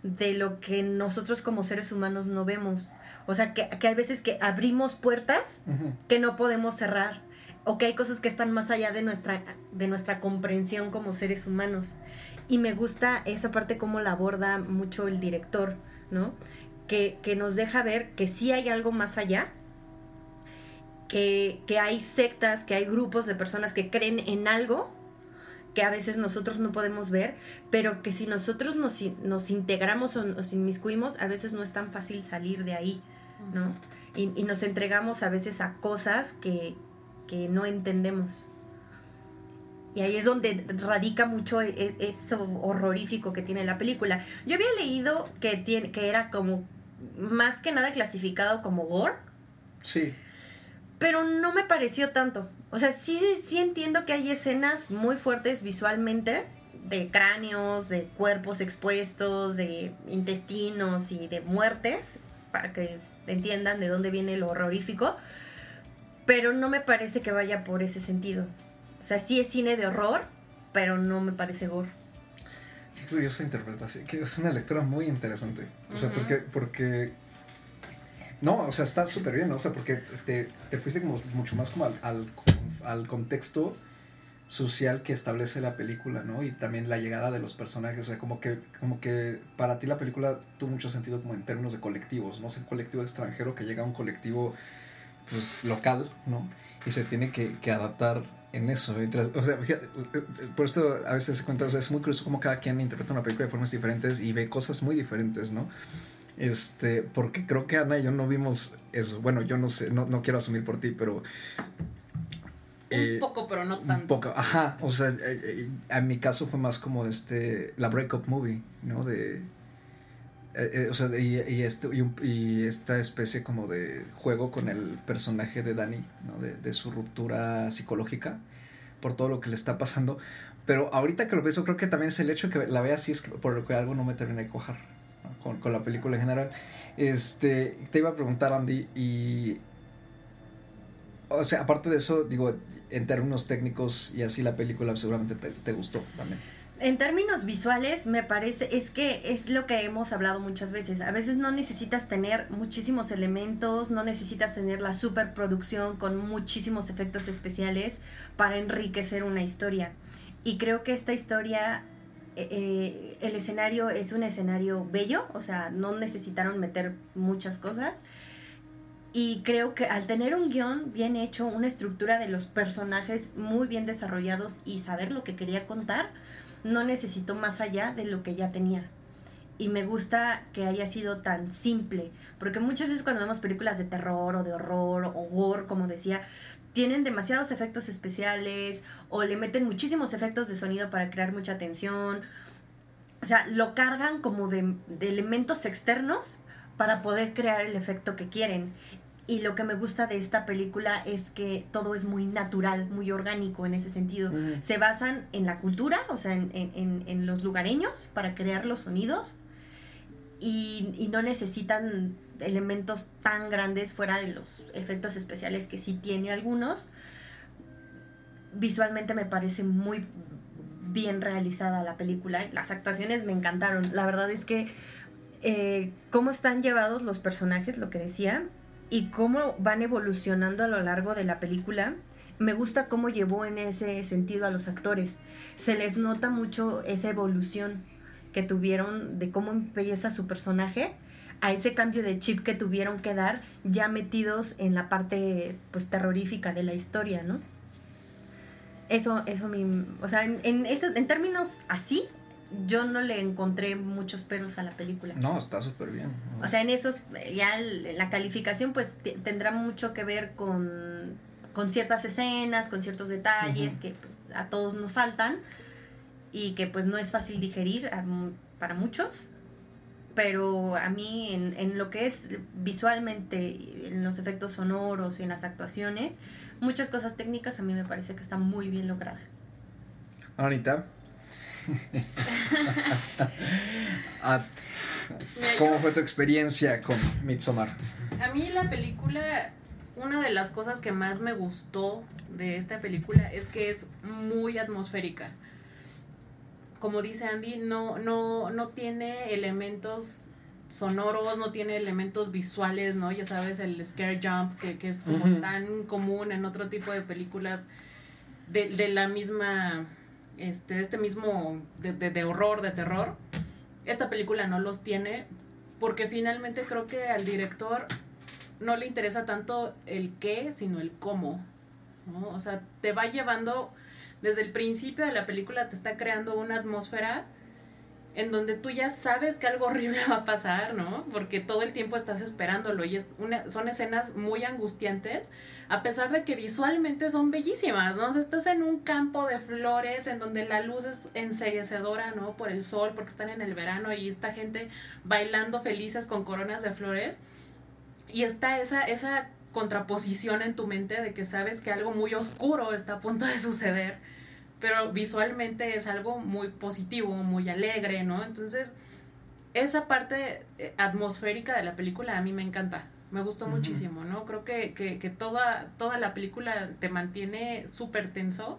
de lo que nosotros como seres humanos no vemos. O sea, que, que hay veces que abrimos puertas que no podemos cerrar o que hay cosas que están más allá de nuestra, de nuestra comprensión como seres humanos. Y me gusta esa parte como la aborda mucho el director, ¿no? Que, que nos deja ver que sí hay algo más allá, que, que hay sectas, que hay grupos de personas que creen en algo que a veces nosotros no podemos ver, pero que si nosotros nos, nos integramos o nos inmiscuimos, a veces no es tan fácil salir de ahí, ¿no? Y, y nos entregamos a veces a cosas que, que no entendemos. Y ahí es donde radica mucho e- e- eso horrorífico que tiene la película. Yo había leído que, tiene, que era como más que nada clasificado como gore, Sí. pero no me pareció tanto. O sea, sí, sí entiendo que hay escenas muy fuertes visualmente, de cráneos, de cuerpos expuestos, de intestinos y de muertes, para que entiendan de dónde viene lo horrorífico, pero no me parece que vaya por ese sentido. O sea, sí es cine de horror, pero no me parece gore. Qué curiosa interpretación. Que es una lectura muy interesante. O sea, porque, porque. No, o sea, está súper bien, ¿no? O sea, porque te, te fuiste como mucho más como al, al, al contexto social que establece la película, ¿no? Y también la llegada de los personajes, o sea, como que, como que para ti la película tuvo mucho sentido como en términos de colectivos, ¿no? O sea, un colectivo extranjero que llega a un colectivo, pues, local, ¿no? Y se tiene que, que adaptar en eso. y tras- o sea, fíjate, por eso a veces se cuenta, o sea, es muy curioso como cada quien interpreta una película de formas diferentes y ve cosas muy diferentes, ¿no? Este, porque creo que Ana y yo no vimos eso. Bueno, yo no sé, no, no quiero asumir por ti, pero eh, Un poco, pero no un tanto. poco, ajá, o sea, eh, eh, en mi caso fue más como este, la breakup movie, ¿no? De, eh, eh, o sea, y, y, este, y, esta especie como de juego con el personaje de Dani, ¿no? De, su ruptura psicológica por todo lo que le está pasando. Pero ahorita que lo pienso, creo que también es el hecho que la vea así, es que por lo que algo no me termina de cojar con, con la película en general. Este, te iba a preguntar, Andy, y o sea, aparte de eso, digo, en términos técnicos y así la película seguramente te, te gustó también. En términos visuales, me parece, es que es lo que hemos hablado muchas veces. A veces no necesitas tener muchísimos elementos, no necesitas tener la superproducción con muchísimos efectos especiales para enriquecer una historia. Y creo que esta historia, eh, eh, el escenario es un escenario bello, o sea, no necesitaron meter muchas cosas. Y creo que al tener un guion bien hecho, una estructura de los personajes muy bien desarrollados y saber lo que quería contar, no necesito más allá de lo que ya tenía. Y me gusta que haya sido tan simple, porque muchas veces cuando vemos películas de terror o de horror o gore, como decía, tienen demasiados efectos especiales o le meten muchísimos efectos de sonido para crear mucha tensión. O sea, lo cargan como de, de elementos externos para poder crear el efecto que quieren. Y lo que me gusta de esta película es que todo es muy natural, muy orgánico en ese sentido se basan en la cultura, o sea, en, en- en- en los lugareños para crear los sonidos y, y no necesitan elementos tan grandes fuera de los efectos especiales que sí tiene algunos. Visualmente me parece muy bien realizada la película. Las actuaciones me encantaron. La verdad es que eh, cómo están llevados los personajes, lo que decía, y cómo van evolucionando a lo largo de la película. Me gusta cómo llevó en ese sentido a los actores. Se les nota mucho esa evolución que tuvieron de cómo empieza su personaje a ese cambio de chip que tuvieron que dar ya metidos en la parte pues terrorífica de la historia, ¿no? Eso, eso mi, o sea, en, en, en términos así, yo no le encontré muchos peros a la película. No, está súper bien. O sea, en esos, ya la calificación pues tendrá mucho que ver con, con ciertas escenas, con ciertos detalles uh -huh. que pues a todos nos saltan y que pues no es fácil digerir a, para muchos pero a mí en, en, lo que es visualmente, en los efectos sonoros y en las actuaciones, muchas cosas técnicas a mí me parece que está muy bien lograda. Anita. (laughs) ¿Cómo fue tu experiencia con Midsommar? A mí la película, una de las cosas que más me gustó de esta película es que es muy atmosférica como dice Andy, no, no, no tiene elementos sonoros, no tiene elementos visuales, ¿no? Ya sabes, el scare jump, que, que es como uh -huh. tan común en otro tipo de películas de, de la misma, este, este mismo, de, de, horror, de terror. Esta película no los tiene porque finalmente creo que al director no le interesa tanto el qué, sino el cómo, ¿no? O sea, te va llevando desde el principio de la película te está creando una atmósfera en donde tú ya sabes que algo horrible va a pasar, ¿no? Porque todo el tiempo estás esperándolo y es una, son escenas muy angustiantes, a pesar de que visualmente son bellísimas, ¿no? Estás en un campo de flores en donde la luz es enseguecedora, ¿no? Por el sol, porque están en el verano y esta gente bailando felices con coronas de flores. Y está esa, esa contraposición en tu mente de que sabes que algo muy oscuro está a punto de suceder, pero visualmente es algo muy positivo, muy alegre, ¿no? Entonces, esa parte eh, atmosférica de la película a mí me encanta, me gustó uh -huh. muchísimo, ¿no? Creo que, que, que, toda, toda la película te mantiene súper tenso.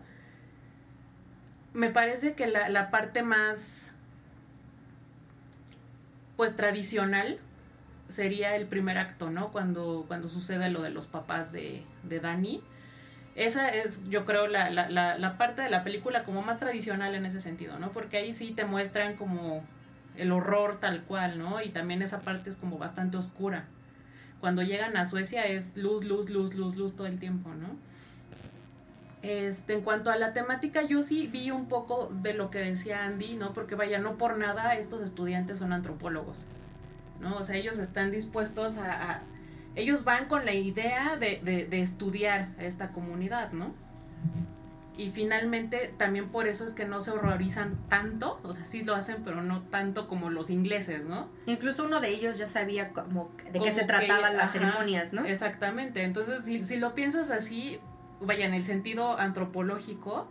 Me parece que la, la parte más, pues, tradicional sería el primer acto, ¿no? Cuando, cuando sucede lo de los papás de, de Dani. Esa es, yo creo, la, la, la, la, parte de la película como más tradicional en ese sentido, ¿no? Porque ahí sí te muestran como el horror tal cual, ¿no? Y también esa parte es como bastante oscura. Cuando llegan a Suecia es luz, luz, luz, luz, luz todo el tiempo, ¿no? Este, en cuanto a la temática, yo sí vi un poco de lo que decía Andy, ¿no? Porque vaya, no por nada estos estudiantes son antropólogos. ¿no? O sea, ellos están dispuestos a, ellos van con la idea de, de, de, estudiar a esta comunidad, ¿no? Y finalmente también por eso es que no se horrorizan tanto, o sea, sí lo hacen, pero no tanto como los ingleses, ¿no? Incluso uno de ellos ya sabía como de qué se trataban las ajá, ceremonias, ¿no? Exactamente, entonces si, si lo piensas así, vaya, en el sentido antropológico,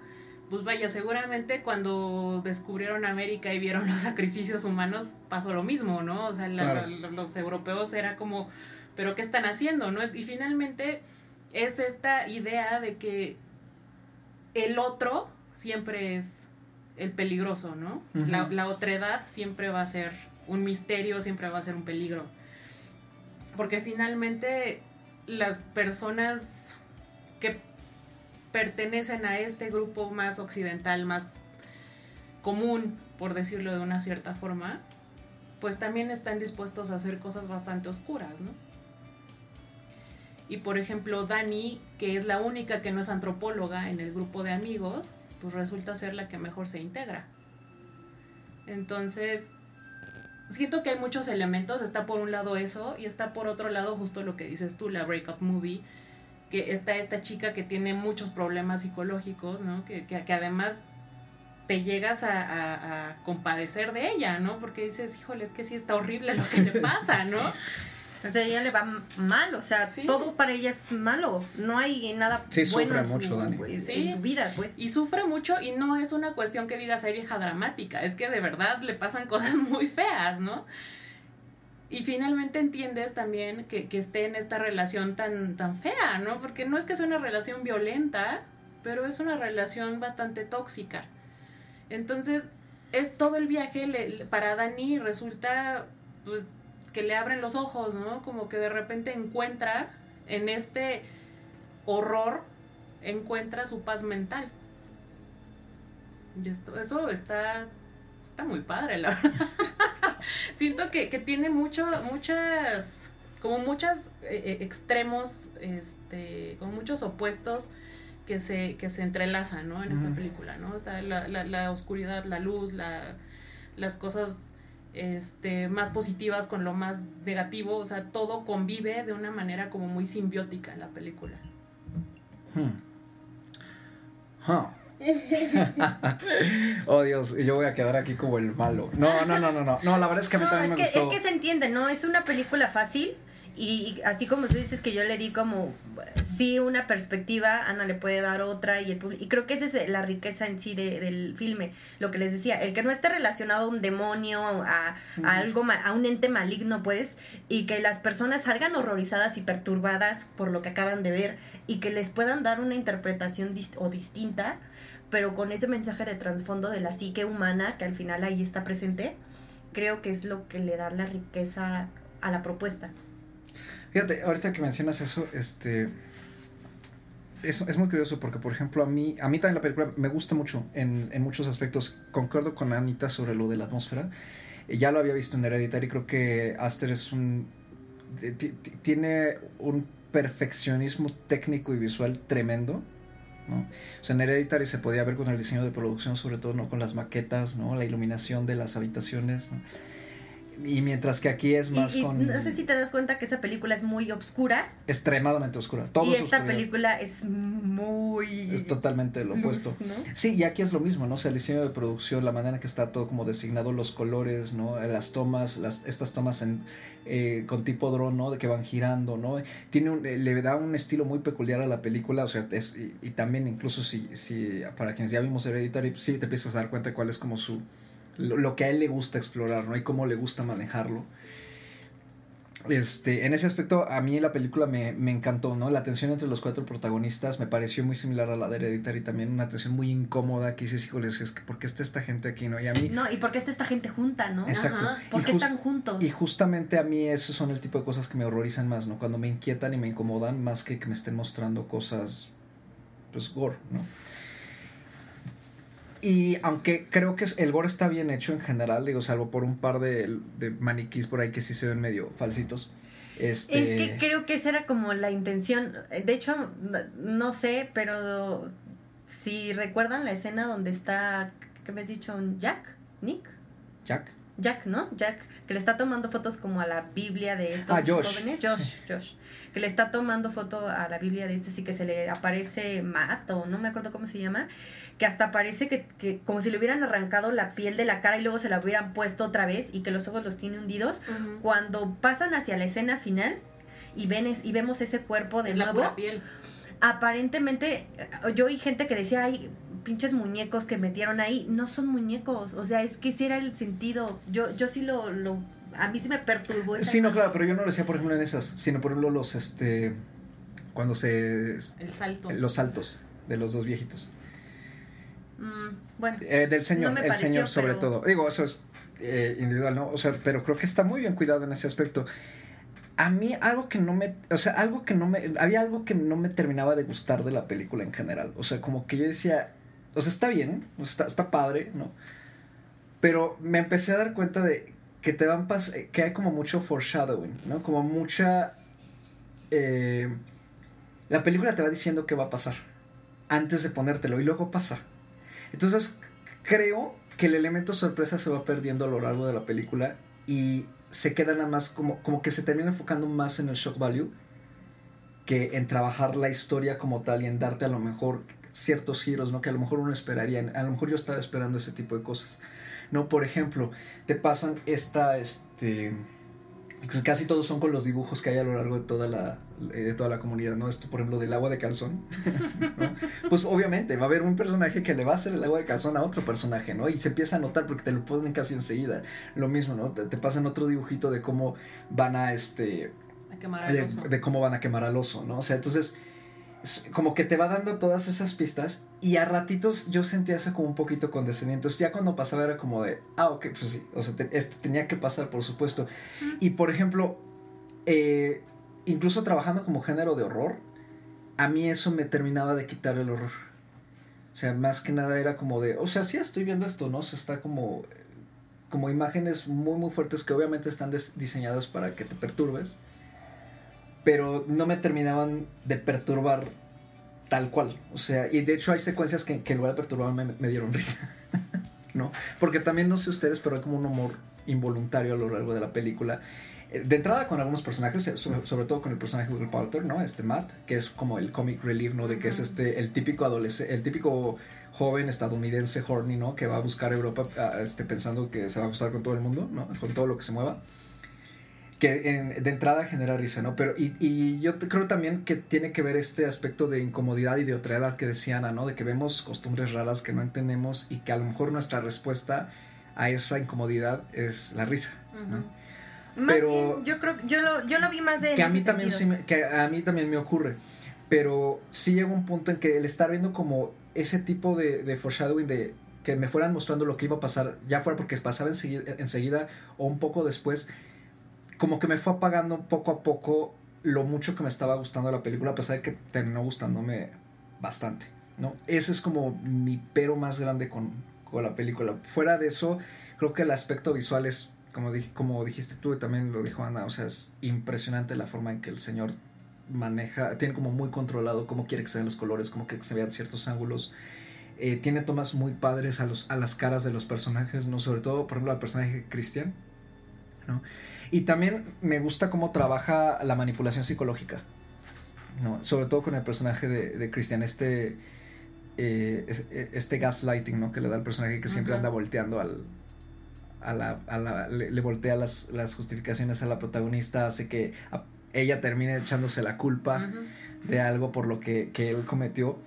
pues vaya, seguramente cuando descubrieron América y vieron (laughs) los sacrificios humanos pasó lo mismo, ¿no? O sea, la, la, los europeos era como, pero ¿qué están haciendo, no? Y finalmente es esta idea de que el otro siempre es el peligroso, ¿no? Uh -huh. la, la otredad siempre va a ser un misterio, siempre va a ser un peligro. Porque finalmente las personas que pertenecen a este grupo más occidental, más común, por decirlo de una cierta forma, pues también están dispuestos a hacer cosas bastante oscuras, ¿no? Y por ejemplo, Dani, que es la única que no es antropóloga en el grupo de amigos, pues resulta ser la que mejor se integra. Entonces, siento que hay muchos elementos, está por un lado eso y está por otro lado justo lo que dices tú, la breakup movie, que está esta chica que tiene muchos problemas psicológicos, ¿no? Que, que, además te llegas a, a, a, compadecer de ella, ¿no? Porque dices, híjole, es que sí está horrible lo que le pasa, ¿no? (laughs) O sea, ella le va mal, o sea, sí. todo para ella es malo, no hay nada sí, bueno sufre en, mucho, su, Dani. Sí. en su vida, pues. Y sufre mucho y no es una cuestión que digas, ay vieja dramática, es que de verdad le pasan (laughs) cosas muy feas, ¿no? Y finalmente entiendes también que, que esté en esta relación tan, tan fea, ¿no? Porque no es que sea una relación violenta, pero es una relación bastante tóxica. Entonces, es todo el viaje le- para Dani resulta pues que le abren los ojos, ¿no? Como que de repente encuentra en este horror encuentra su paz mental. Y esto, eso está está muy padre, la (laughs) verdad. Siento que, que tiene mucho, muchas, como muchas eh, eh, extremos, este, con muchos opuestos que se, que se entrelazan, ¿no? En esta Ujú. película, ¿no? Está la, la, la oscuridad, la luz, la, las cosas este, más positivas con lo más negativo, o sea, todo convive de una manera como muy simbiótica en la película. Hmm. Huh. (laughs) oh Dios, yo voy a quedar aquí como el malo. No, no, no, no, no. No, la verdad es que a mí No, también es me que, gustó. es que se entiende, ¿no? Es una película fácil y, y así como tú dices que yo le di como, sí, una perspectiva, Ana le puede dar otra y el público, y creo que esa es la riqueza en sí de- del filme, lo que les decía, el que no esté relacionado a un demonio, a, a algo, a un ente maligno, pues, y que las personas salgan horrorizadas y perturbadas por lo que acaban de ver y que les puedan dar una interpretación dis- o distinta, pero con ese mensaje de trasfondo de la psique humana que al final ahí está presente, creo que es lo que le da la riqueza a la propuesta. Fíjate, ahorita que mencionas eso, este. Es, es muy curioso porque, por ejemplo, a mí, a mí también la película me gusta mucho en, en muchos aspectos. Concuerdo con Anita sobre lo de la atmósfera. Eh, Ya lo había visto en Hereditary. Creo que Aster es un. ti- ti- Tiene un perfeccionismo técnico y visual tremendo. ¿no? O sea, en Hereditary se podía ver con el diseño de producción, sobre todo ¿no? con las maquetas, ¿no? la iluminación de las habitaciones. Y mientras que aquí es más y con. no sé si te das cuenta que esa película es muy obscura extremadamente oscura. Todo y es esta oscuridad. película es muy... Es totalmente lo opuesto. ¿no? Sí, y aquí es lo mismo, ¿no? O sea, el diseño de producción, la manera en que está todo como designado, los colores, ¿no? Las tomas, las, estas tomas en, eh, con tipo dron, ¿no? De que van girando, ¿no? Tiene un, eh, le da un estilo muy peculiar a la película, o sea, es, y, y también incluso si, si, para quienes ya vimos Hereditary, pues sí te empiezas a dar cuenta de cuál es como su, lo, lo que a él le gusta explorar, ¿no? Y cómo le gusta manejarlo. Este, en ese aspecto, a mí la película me, me encantó, ¿no? La tensión entre los cuatro protagonistas me pareció muy similar a la de Hereditary también, una tensión muy incómoda que dices, híjoles, es que ¿por qué está esta gente aquí, no? Y a mí, No, y por qué está esta gente junta, ¿no? exacto. Ajá. ¿Por Y qué están juntos? y justamente a mí esos son el tipo de cosas que me horrorizan más, ¿no? Cuando me inquietan y me incomodan más que que me estén mostrando cosas, pues, gore, ¿no? Y aunque creo que el gore está bien hecho en general, digo, salvo por un par de, de maniquís por ahí que sí se ven medio falsitos. Este... Es que creo que esa era como la intención. De hecho, no sé, pero si recuerdan la escena donde está, ¿qué me has dicho? ¿Jack? ¿Nick? Jack. Jack, ¿no? Jack, que le está tomando fotos como a la Biblia de estos Ah, Josh. jóvenes. Josh, Josh. Que le está tomando foto a la Biblia de estos y que se le aparece Matt o no me acuerdo cómo se llama. Que hasta parece que, que como si le hubieran arrancado la piel de la cara y luego se la hubieran puesto otra vez y que los ojos los tiene hundidos. Cuando pasan hacia la escena final y, ven es- y vemos ese cuerpo de Es nuevo, piel. aparentemente eh, yo oí gente que decía, ay, pinches muñecos que metieron ahí, no son muñecos, o sea, es que ese era el sentido, yo, yo sí lo, lo a mí sí me perturbó. esa Sí, no, claro, pero yo no lo decía, por ejemplo, en esas, sino por ejemplo los, este, cuando se, El salto. los saltos de los dos viejitos. Mm, bueno, Eh, del señor, No el pareció, señor sobre pero- todo. Digo, eso es eh, individual, ¿no? O sea, pero creo que está muy bien cuidado en ese aspecto. A mí algo que no me, o sea, algo que no me, había algo que no me terminaba de gustar de la película en general. O sea, como que yo decía, o sea, está bien, está, está padre, ¿no? Pero me empecé a dar cuenta de que te van pas eh, que hay como mucho foreshadowing, ¿no? Como mucha... eh, la película te va diciendo qué va a pasar antes de ponértelo y luego pasa. Entonces, creo que el elemento sorpresa se va perdiendo a lo largo de la película y se queda nada más como, como que se termina enfocando más en el shock value que en trabajar la historia como tal y en darte a lo mejor ciertos giros, ¿no? Que a lo mejor uno esperaría, a lo mejor yo estaba esperando ese tipo de cosas, ¿no? Por ejemplo, te pasan esta, este, Casi todos son con los dibujos que hay a lo largo de toda la, eh, de toda la comunidad, ¿no? Esto, por ejemplo, del agua de calzón, (laughs) ¿no? Pues obviamente va a haber un personaje que le va a hacer el agua de calzón a otro personaje, ¿no? Y se empieza a notar porque te lo ponen casi enseguida. Lo mismo, ¿no? Te, te pasan otro dibujito de cómo van a, este... A quemar al De, oso. de cómo van a quemar al oso, ¿no? O sea, entonces, es como que te va dando todas esas pistas y a ratitos yo sentía eso como un poquito condescendiente. Entonces ya cuando pasaba era como de, ah, ok, pues sí, o sea, te- esto tenía que pasar, por supuesto. Y por ejemplo, eh, incluso trabajando como género de horror, a mí eso me terminaba de quitar el horror. O sea, más que nada era como de, o sea, sí estoy viendo esto, ¿no? O sea, está como, como imágenes muy, muy fuertes que obviamente están diseñadas para que te perturbes, pero no me terminaban de perturbar tal cual. O sea, y de hecho hay secuencias que, que en lugar de perturbarme me, me dieron risa, (laughs) ¿no? Porque también no sé ustedes, pero hay como un humor involuntario a lo largo de la película. Eh, De entrada con algunos personajes, eh, sobre, sobre todo con el personaje de Will Poulter, ¿no? Este Matt, que es como el comic relief, ¿no? De que es este, el típico adolescente, el típico joven estadounidense horny, ¿no? Que va a buscar Europa ah, este, pensando que se va a gustar con todo el mundo, ¿no? Con todo lo que se mueva. Que en- de entrada genera risa, ¿no? Pero, y, y yo creo también que tiene que ver este aspecto de incomodidad y de otredad que decía Ana, ¿no? De que vemos costumbres raras que no entendemos y que a lo mejor nuestra respuesta a esa incomodidad es la risa, ¿no? Más Pero- bien, yo creo yo lo, yo lo vi más de que a mí también sí me, que a mí también me ocurre pero sí llega un punto en que el estar viendo como ese tipo de, de foreshadowing de que me fueran mostrando lo que iba a pasar ya fuera porque pasaba enseguida, enseguida o un poco después como que me fue apagando poco a poco lo mucho que me estaba gustando la película a pesar de que terminó gustándome bastante no ese es como mi pero más grande con, con la película fuera de eso creo que el aspecto visual es como, dij- como dijiste tú y también lo dijo Ana, o sea, es impresionante la forma en que el señor maneja, tiene como muy controlado cómo quiere que se vean los colores, cómo quiere que se vean ciertos ángulos. Eh, tiene tomas muy padres a, los, a las caras de los personajes, ¿no? Sobre todo, por ejemplo, al personaje Christian, ¿no? Y también me gusta cómo trabaja la manipulación psicológica, ¿no? Sobre todo con el personaje de, de Christian, este... eh, es- este gaslighting, ¿no? Que le da al personaje que siempre anda volteando al, a la, a la- le, le voltea las, las justificaciones a la protagonista, hace que a- ella termine echándose la culpa de algo por lo que, que él cometió.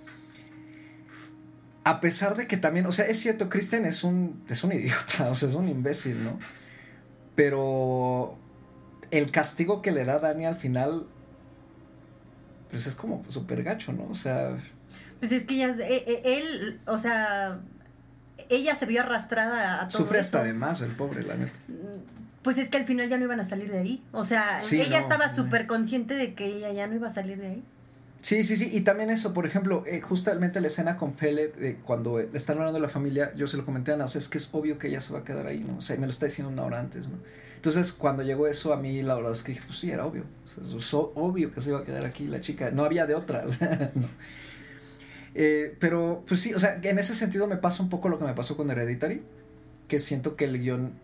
A pesar de que también, o sea, es cierto, Kristen es un, es un (laughs) idiota, o sea, es un imbécil, ¿no? Pero el castigo que le da Dani al final, pues es como súper gacho, ¿no? O sea, Pues es que ella, eh, eh, él, o sea, ella se vio arrastrada a todo sufre hasta eso. de más el pobre, la neta. Pues es que al final ya no iban a salir de ahí. O sea, Sí, ella no, estaba súper consciente de que ella ya no iba a salir de ahí. Sí, sí, sí, y también eso, por ejemplo, eh, justamente la escena con Pellet, eh, cuando están hablando de la familia, yo se lo comenté a Ana, o sea, es que es obvio que ella se va a quedar ahí, ¿no? O sea, me lo está diciendo una hora antes, ¿no? Entonces, cuando llegó eso, a mí la verdad es que dije, pues sí, era obvio, o sea, es obvio que se iba a quedar aquí la chica, no había de otra, (laughs) o sea, no. Eh, pero, pues sí, o sea, en ese sentido me pasa un poco lo que me pasó con Hereditary, que siento que el guion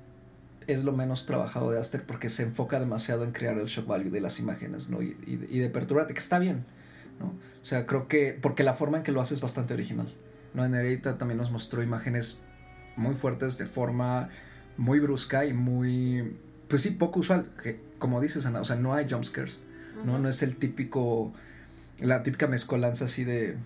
es lo menos trabajado de Aster porque se enfoca demasiado en crear el shock value de las imágenes, ¿no? Y, y, y de perturbarte, que está bien, ¿no? O sea, creo que, porque la forma en que lo hace es bastante original, ¿no? En Hereditary también nos mostró imágenes muy fuertes de forma muy brusca y muy, pues sí, poco usual, que, como dices, Ana, o sea, no hay jumpscares, ¿no? No es el típico, la típica mezcolanza así de,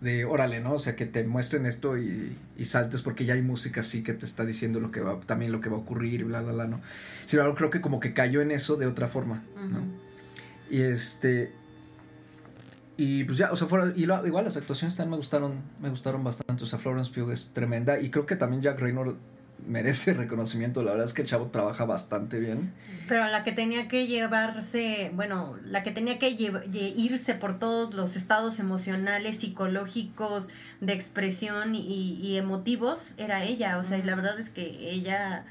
de órale, ¿no? O sea, que te muestren esto y, y saltes porque ya hay música así que te está diciendo lo que va, también lo que va a ocurrir y bla, bla, bla, ¿no? Sin embargo, creo que como que cayó en eso de otra forma, ¿no? Ujú. Y este... Y pues ya, o sea, fuera, y lo- igual las actuaciones también me gustaron, me gustaron bastante, o sea, Florence Pugh es tremenda y creo que también Jack Raynor (laughs) merece reconocimiento, la verdad es que el chavo trabaja bastante bien. Pero la que tenía que llevarse, bueno, la que tenía que irse por todos los estados emocionales, psicológicos, de expresión y, y emotivos era ella. O sea, y la verdad es que ella,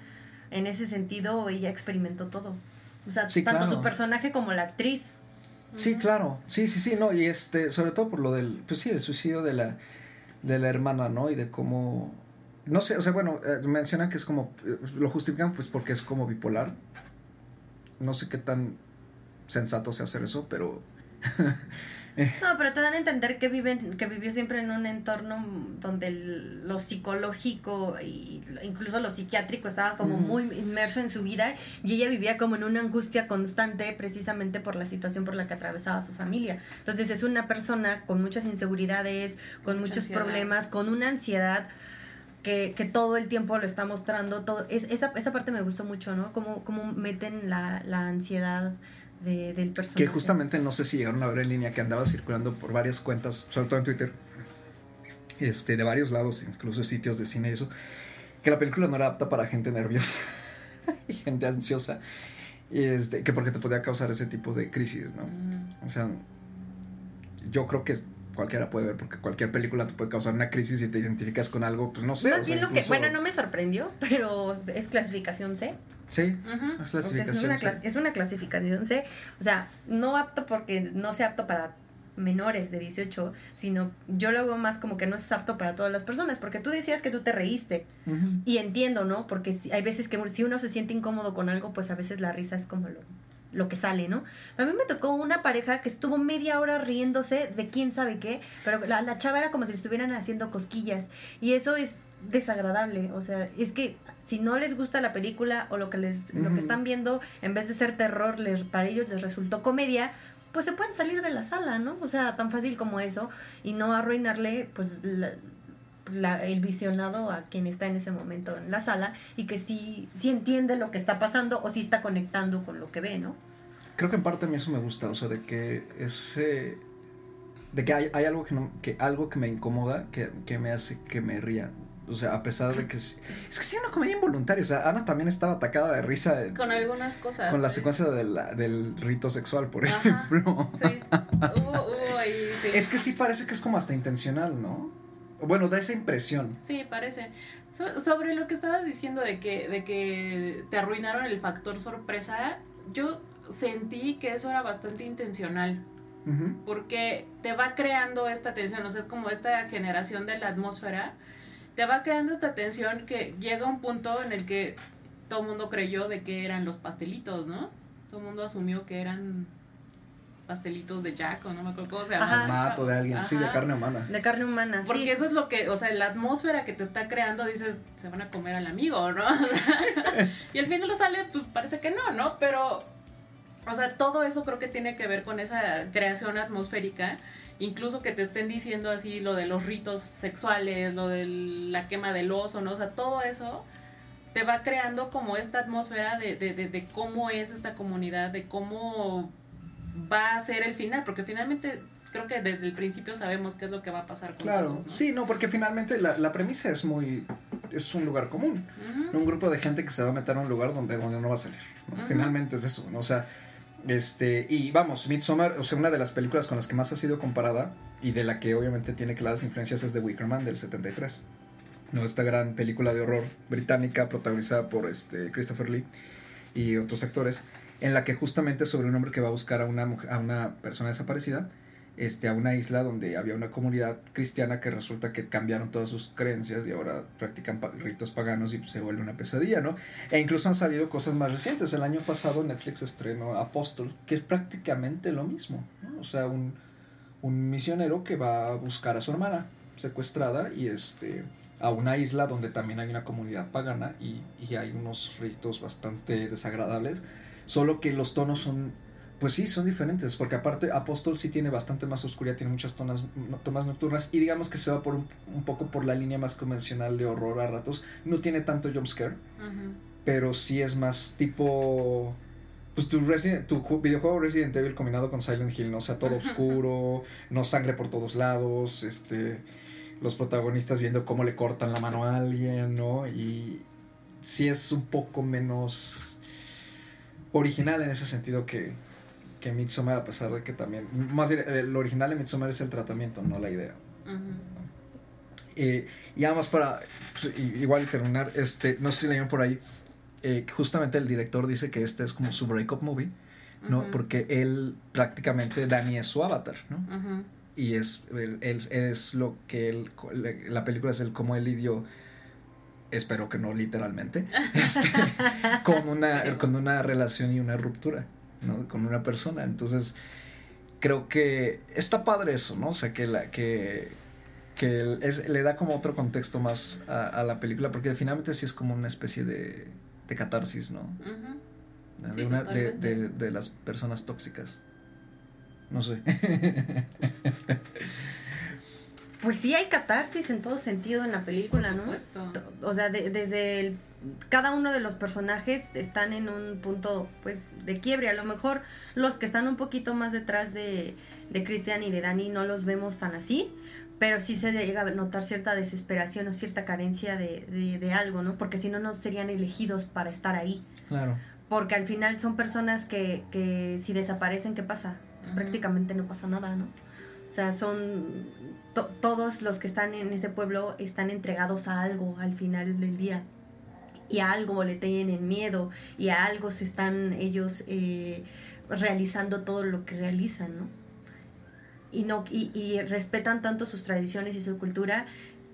en ese sentido, ella experimentó todo. O sea, Sí, tanto claro. su personaje como la actriz. Sí, claro, sí, sí, sí, no, y este, sobre todo por lo del, pues sí, el suicidio de la, de la hermana, ¿no? Y de cómo, no sé, o sea, bueno, eh, mencionan que es como, eh, lo justifican pues porque es como bipolar, no sé qué tan sensato sea hacer eso, pero (laughs) No, pero te dan a entender que viven, que vivió siempre en un entorno donde el- lo psicológico y incluso lo psiquiátrico estaba como muy inmerso en su vida y ella vivía como en una angustia constante precisamente por la situación por la que atravesaba su familia. Entonces es una persona con muchas inseguridades, con Mucha muchos ansiedad. problemas, con una ansiedad que, que todo el tiempo lo está mostrando. Todo, es, esa, esa parte me gustó mucho, ¿no? Cómo, cómo meten la, la ansiedad de, del personaje. Que justamente no sé si llegaron a ver en línea que andaba circulando por varias cuentas, sobre todo en Twitter, este, de varios lados, incluso sitios de cine y eso, que la película no era apta para gente nerviosa (laughs) y gente ansiosa, y este, que porque te podía causar ese tipo de crisis, ¿no? Mm. O sea, yo creo que cualquiera puede ver, porque cualquier película te puede causar una crisis y te identificas con algo, pues no sé. Más o sea, bien lo que, incluso- bueno, no me sorprendió, pero es clasificación C. Sí, es O sea, es clasificación. una, es una clasificación C. O sea, no apto porque no sea apto para menores de 18, sino yo lo veo más como que no es apto para todas las personas, porque tú decías que tú te reíste y entiendo, ¿no? Porque si- hay veces que si uno se siente incómodo con algo, pues a veces la risa es como lo, lo que sale, ¿no? A mí me tocó una pareja que estuvo media hora riéndose de quién sabe qué, pero la, la chava era como si estuvieran haciendo cosquillas y eso es desagradable, o sea, es que si no les gusta la película o lo que les lo que están viendo en vez de ser terror les para ellos les resultó comedia, pues se pueden salir de la sala, ¿no? O sea, tan fácil como eso y no arruinarle pues la, la- el visionado a quien está en ese momento en la sala y que sí, sí entiende lo que está pasando o sí está conectando con lo que ve, ¿no? Creo que en parte a mí eso me gusta, o sea, de que ese... De que hay, hay algo que no, que algo que me incomoda, que, que me hace que me ría. O sea, a pesar de que es, es que sí una comedia involuntaria. O sea, Ana también estaba atacada de risa Con algunas cosas. con la secuencia de la- del rito sexual, por Ajá, ejemplo. Sí. Hubo, hubo ahí, sí. Es que sí parece que es como hasta intencional, ¿no? Bueno, da esa impresión. Sí, parece. So- sobre lo que estabas diciendo de que, de que te arruinaron el factor sorpresa, yo sentí que eso era bastante intencional. Porque te va creando esta tensión, o sea, es como esta generación de la atmósfera, te va creando esta tensión que llega a un punto en el que todo el mundo creyó de que eran los pastelitos, ¿no? Todo el mundo asumió que eran pastelitos de Jack o no me acuerdo cómo se llama. Mato de alguien, sí, de carne humana. De carne humana. Porque sí. eso es lo que, o sea, la atmósfera que te está creando, dices, se van a comer al amigo, ¿no? (laughs) Y al final sale, pues parece que no, ¿no? Pero, o sea, todo eso creo que tiene que ver con esa creación atmosférica. Incluso que te estén diciendo así lo de los ritos sexuales, lo de la quema del oso, ¿no? O sea, todo eso te va creando como esta atmósfera de, de, de, de cómo es esta comunidad, de cómo va a ser el final, porque finalmente creo que desde el principio sabemos qué es lo que va a pasar con Claro, todos, ¿no? sí, no, porque finalmente la, la premisa es muy. Es un lugar común. Un grupo de gente que se va a meter a un lugar donde, donde no va a salir. Finalmente es eso, ¿no? O sea, este, y vamos, Midsommar, o sea, una de las películas con las que más ha sido comparada y de la que obviamente tiene claras influencias es The Wicker Man del 73. ¿no? Esta gran película de horror británica protagonizada por este Christopher Lee y otros actores, en la que justamente sobre un hombre que va a buscar a una, mujer- a una persona desaparecida este, a una isla donde había una comunidad cristiana que resulta que cambiaron todas sus creencias y ahora practican ritos paganos y pues, se vuelve una pesadilla, ¿no? E incluso han salido cosas más recientes. El año pasado Netflix estrenó Apostle, que es prácticamente lo mismo, ¿no? O sea, un, un misionero que va a buscar a su hermana secuestrada y este a una isla donde también hay una comunidad pagana y, y hay unos ritos bastante desagradables, solo que los tonos son pues sí, son diferentes, porque aparte Apóstol sí tiene bastante más oscuridad, tiene muchas tonas, no- tomas nocturnas y digamos que se va por un, un poco por la línea más convencional de horror a ratos. No tiene tanto jumpscare, Ujú. pero sí es más tipo... Pues tu, Resident- tu ju- videojuego Resident Evil combinado con Silent Hill, ¿no? O sea, todo (laughs) oscuro, no sangre por todos lados, este... Los protagonistas viendo cómo le cortan la mano a alguien, ¿no? Y sí es un poco menos original en ese sentido que, que Midsommar, a pesar de que también... Más bien, lo original de Midsommar es el tratamiento, no la idea. Ujú. Eh, y además para pues, igual terminar, este, no sé si leyeron por ahí, eh, justamente el director dice que este es como su breakup movie, ¿no? Porque él prácticamente, Danny es su avatar, ¿no? Y es, él, él- es lo que él, la película es el como él lidió, espero que no literalmente, (laughs) este, con, una, con una relación y una ruptura, ¿no? Con una persona. Entonces, creo que está padre eso, ¿no? O sea, que la que que es- le da como otro contexto más a, a la película, porque finalmente sí es como una especie de, de catarsis, ¿no? Ujú. De, Sí, una, de, de, de las personas tóxicas. No sé. (laughs) Pues sí hay catarsis en todo sentido en la Sí, película, por ¿no? O sea, de- desde el, cada uno de los personajes están en un punto pues de quiebre. A lo mejor los que están un poquito más detrás de, de Christian y de Dani no los vemos tan así, pero sí se llega a notar cierta desesperación o cierta carencia de, de, de algo, ¿no? Porque si no, no serían elegidos para estar ahí. claro. Porque al final son personas que, que si desaparecen, ¿qué pasa? Pues prácticamente no pasa nada, ¿no? O sea, son to- todos los que están en ese pueblo están entregados a algo al final del día. Y a algo le tienen miedo y a algo se están ellos eh, realizando todo lo que realizan, ¿no? Y, no y, y respetan tanto sus tradiciones y su cultura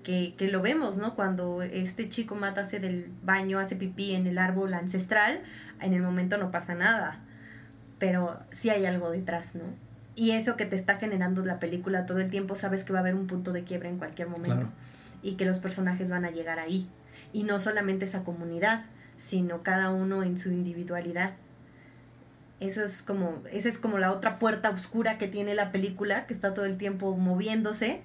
que, que lo vemos, ¿no? Cuando este chico mata, del baño, hace pipí en el árbol ancestral, en el momento no pasa nada, pero sí hay algo detrás, ¿no? Y eso que te está generando la película todo el tiempo, sabes que va a haber un punto de quiebre en cualquier momento Claro. y que los personajes van a llegar ahí. Y no solamente esa comunidad, sino cada uno en su individualidad. Eso es como, esa es como la otra puerta oscura que tiene la película, que está todo el tiempo moviéndose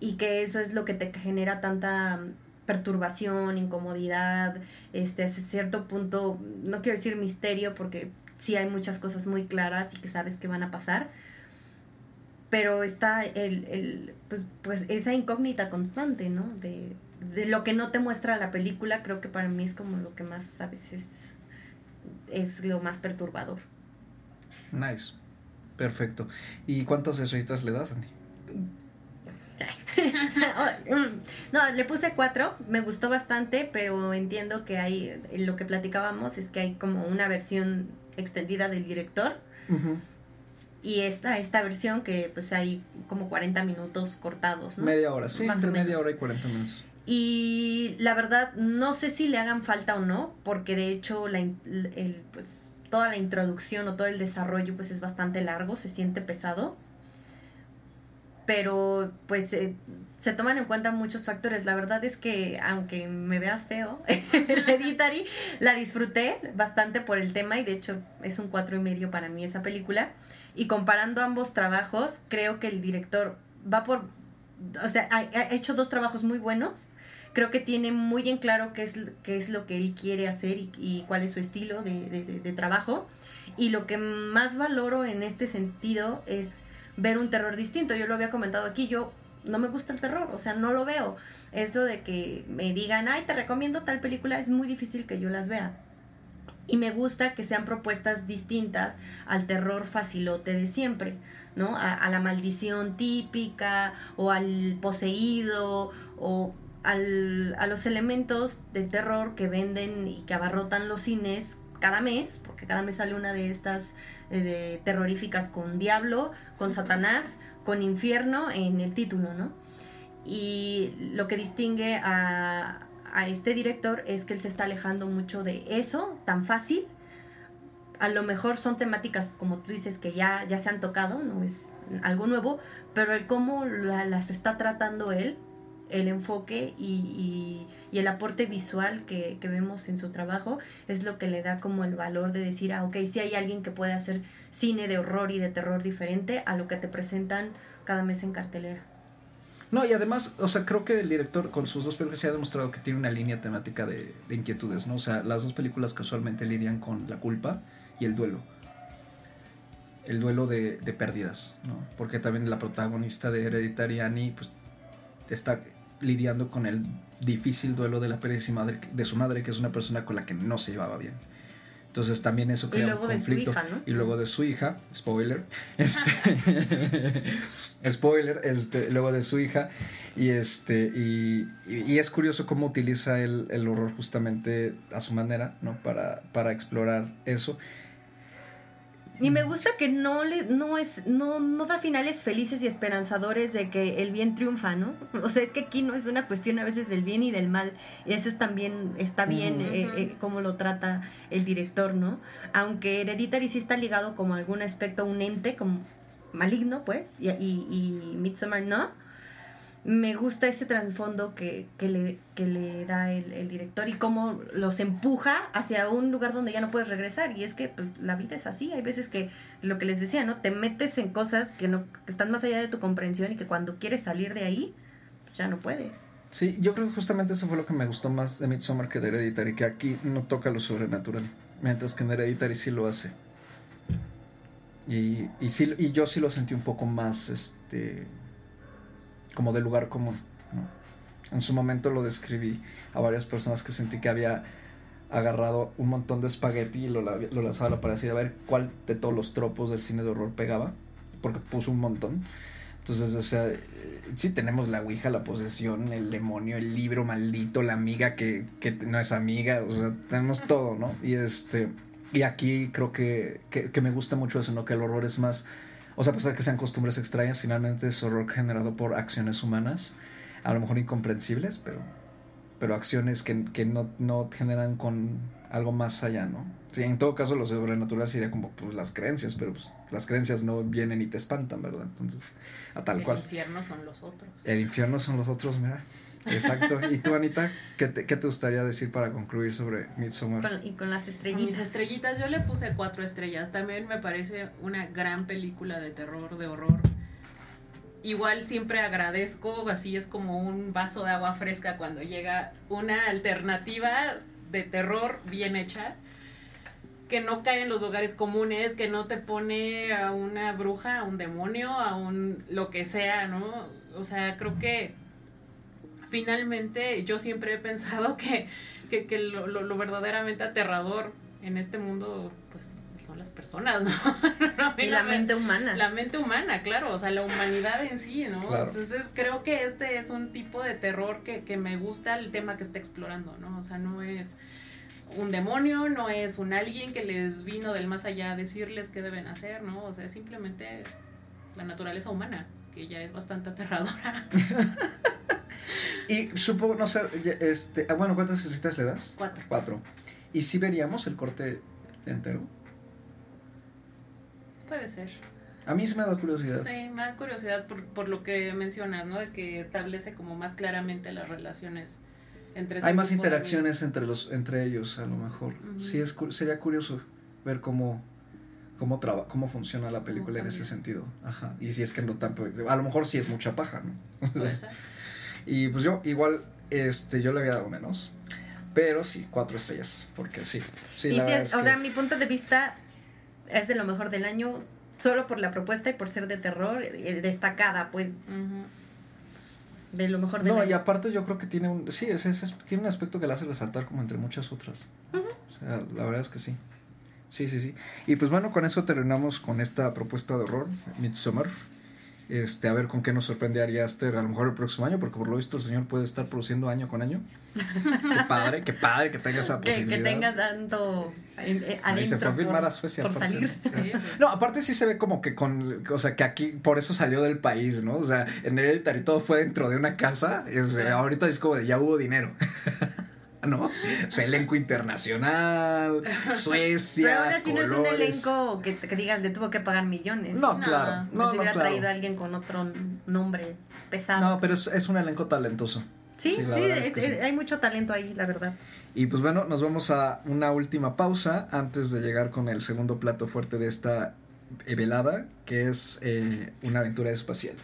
y que eso es lo que te genera tanta perturbación, incomodidad, este, a cierto punto, no quiero decir misterio porque sí hay muchas cosas muy claras y que sabes que van a pasar, pero está el, el pues, pues esa incógnita constante, ¿no? De, de lo que no te muestra la película, creo que para mí es como lo que más a veces es lo más perturbador. Nice. Perfecto. ¿Y cuántas estrellitas le das, Andy? (laughs) no, le puse cuatro, me gustó bastante, pero entiendo que hay, lo que platicábamos es que hay como una versión extendida del director y esta, esta versión que pues hay como 40 minutos cortados, ¿no? Media hora, sí, Más entre media hora y 40 minutos. Y la verdad, no sé si le hagan falta o no, porque de hecho la, el, pues, toda la introducción o todo el desarrollo pues es bastante largo, se siente pesado. Pero pues eh, se toman en cuenta muchos factores. La verdad es que aunque me veas feo, (laughs) Hereditary la disfruté bastante por el tema y de hecho es un cuatro y medio para mí esa película. Y comparando ambos trabajos, creo que el director va por... O sea, ha, hecho dos trabajos muy buenos. Creo que tiene muy en claro qué es, qué es lo que él quiere hacer y, cuál es su estilo de, de- de- de trabajo. Y lo que más valoro en este sentido es ver un terror distinto. Yo lo había comentado aquí, yo no me gusta el terror, o sea, no lo veo. Esto de que me digan, ay, te recomiendo tal película, es muy difícil que yo las vea. Y me gusta que sean propuestas distintas al terror facilote de siempre, ¿no? A, a la maldición típica o al poseído o al- a los elementos de terror que venden y que abarrotan los cines cada mes, porque cada mes sale una de estas eh, de terroríficas con diablo, con. Satanás, con infierno en el título, ¿no? Y lo que distingue a, a este director es que él se está alejando mucho de eso tan fácil. A lo mejor son temáticas, como tú dices, que ya, ya se han tocado, no es algo nuevo, pero el cómo la- las está tratando él, el enfoque y, el aporte visual que, vemos en su trabajo es lo que le da como el valor de decir, ah, ok, sí hay alguien que puede hacer cine de horror y de terror diferente a lo que te presentan cada mes en cartelera. No, y además, o sea, creo que el director con sus dos películas se ha demostrado que tiene una línea temática de, de inquietudes, ¿no? O sea, las dos películas casualmente lidian con la culpa y el duelo. El duelo de, pérdidas, ¿no? Porque también la protagonista de Hereditary, Annie, pues está lidiando con el difícil duelo de la pérdida de su madre, que es una persona con la que no se llevaba bien. Entonces también eso Y crea luego un de su hija, ¿no? Y luego de su hija, spoiler, (laughs) este, (laughs) spoiler, este, luego de su hija, y este, y, y- y es curioso cómo utiliza el, el horror justamente a su manera, ¿no? Para, para explorar eso. Y me gusta que no le, no es, no, no da finales felices y esperanzadores de que el bien triunfa, ¿no? (laughs) O sea, es que aquí no es una cuestión a veces del bien y del mal. Y eso es también, está bien Ujú. eh, eh, cómo lo trata el director, ¿no? Aunque Hereditary sí está ligado como a algún aspecto, a un ente, como maligno, pues, y, y, y Midsommar no. Me gusta este trasfondo que, que, le, que le da el, director y cómo los empuja hacia un lugar donde ya no puedes regresar. Y es que pues, la vida es así. Hay veces que, lo que les decía, ¿no? Te metes en cosas que, no, que están más allá de tu comprensión y que cuando quieres salir de ahí, pues, ya no puedes. Sí, yo creo que justamente eso fue lo que me gustó más de Midsommar que de Hereditary, que aquí no toca lo sobrenatural, mientras que en Hereditary sí lo hace. Y, y, sí, y yo sí lo sentí un poco más, este, como de lugar común. En su momento lo describí a varias personas que sentí que había agarrado un montón de espagueti y lo, lo lanzaba a la pared a ver cuál de todos los tropos del cine de horror pegaba, porque puso un montón. Entonces, o sea, eh, sí tenemos la Ouija, la posesión, el demonio, el libro maldito, la amiga que, que no es amiga, o sea, tenemos todo, ¿no? Y este, y aquí creo que, que, que me gusta mucho eso, ¿no? Que el horror es más, o sea, a pesar de que sean costumbres extrañas, finalmente es horror generado por acciones humanas, a lo mejor incomprensibles, pero, pero acciones que, que no, no generan con algo más allá, ¿no? Sí, en todo caso lo sobrenatural sería como pues las creencias, pero pues las creencias no vienen y te espantan, ¿verdad? Entonces, a tal el cual. infierno son los otros. El infierno son los otros, mira. Exacto. ¿Y tú, Anita, qué te, qué te gustaría decir para concluir sobre Midsommar? Con- y con las Con mis estrellitas. estrellitas, yo le puse cuatro estrellas. También me parece una gran película de terror, de horror. Igual siempre agradezco, así es como un vaso de agua fresca cuando llega una alternativa de terror bien hecha, que no cae en los lugares comunes, que no te pone a una bruja, a un demonio, a un lo que sea, ¿no? O sea, creo que finalmente yo siempre he pensado que, que, que lo, lo- lo verdaderamente aterrador en este mundo, pues son las personas, ¿no? (laughs) Mí Y no la me- mente humana. la mente humana, claro, o sea, la humanidad en sí, ¿no? Claro. Entonces creo que este es un tipo de terror que, que me gusta el tema que está explorando, ¿no? O sea, no es un demonio, no es un alguien que les vino del más allá a decirles qué deben hacer, ¿no? O sea, es simplemente la naturaleza humana, que ya es bastante aterradora. (laughs) Y supongo, no sé, este, ah, bueno, ¿cuántas estrellitas le das? Cuatro. Cuatro. ¿Y si veríamos el corte entero? Puede ser. A mí sí me da curiosidad. Sí, me da curiosidad por, por lo que mencionas, ¿no? De que establece como más claramente las relaciones entre este Hay más de interacciones entre los entre ellos, a lo mejor. Ujú. Sí, es, sería curioso ver cómo cómo traba, cómo funciona la película en ese sentido. Ajá. Y si es que no tan a lo mejor sí es mucha paja, ¿no? (laughs) y pues yo igual este yo le había dado menos, pero sí, cuatro estrellas, porque sí. Sí, y la verdad es- es o que- sea, mi punto de vista es de lo mejor del año, solo por la propuesta y por ser de terror, eh, destacada, pues, de lo mejor del No, año. y aparte yo creo que tiene un sí, es, es- es- tiene un aspecto que la hace resaltar como entre muchas otras. O sea, la verdad es que sí. Sí, sí, sí. Y pues bueno, con eso terminamos con esta propuesta de horror, Midsommar. Este, a ver con qué nos sorprende Ari Aster a lo mejor el próximo año, porque por lo visto el señor puede estar produciendo año con año. qué padre, qué padre que tenga esa (laughs) que, posibilidad. que tenga tanto eh, eh, Ahí se fue a adentro filmar a Suecia. por aparte, salir. ¿no? Sí. Sí. No, aparte sí se ve como que con, o sea, que aquí, por eso salió del país, ¿no? O sea, en Hereditary todo fue dentro de una casa, y, o sea, Claro. ahorita es como de ya hubo dinero. (laughs) ¿No? O sea, elenco internacional, (laughs) Suecia, Pero aún así no es un colores. elenco que, que digan, le tuvo que pagar millones. No, No, claro. No, No, se no, hubiera claro. traído a alguien con otro nombre pesado. No, pero es, es un elenco talentoso. sí, sí, sí, es sí. hay mucho talento ahí, la verdad. Y pues bueno, nos vamos a una última pausa antes de llegar con el segundo plato fuerte de esta velada, que es eh, una aventura espacial.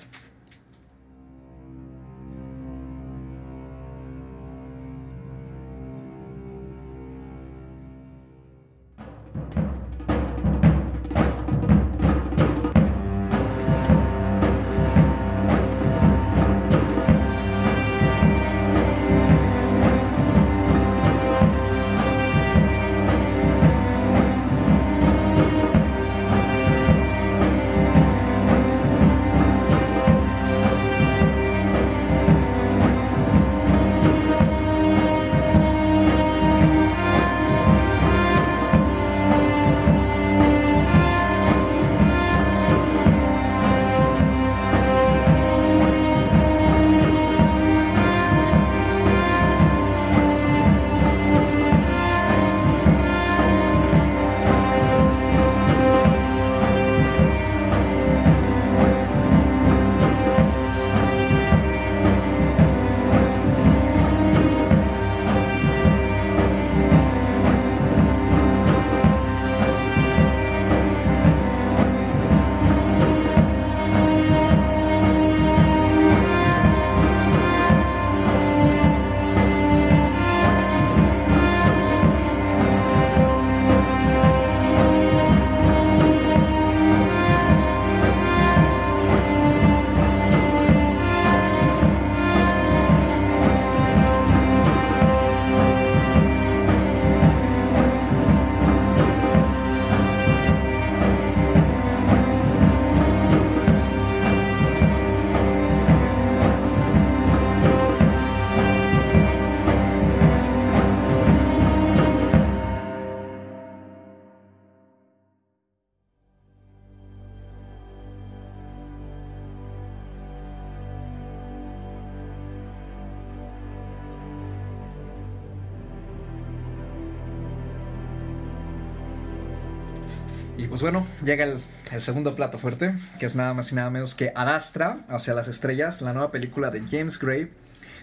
Pues bueno, llega el, el segundo plato fuerte, que es nada más y nada menos que Adastra, hacia las estrellas, la nueva película de James Gray,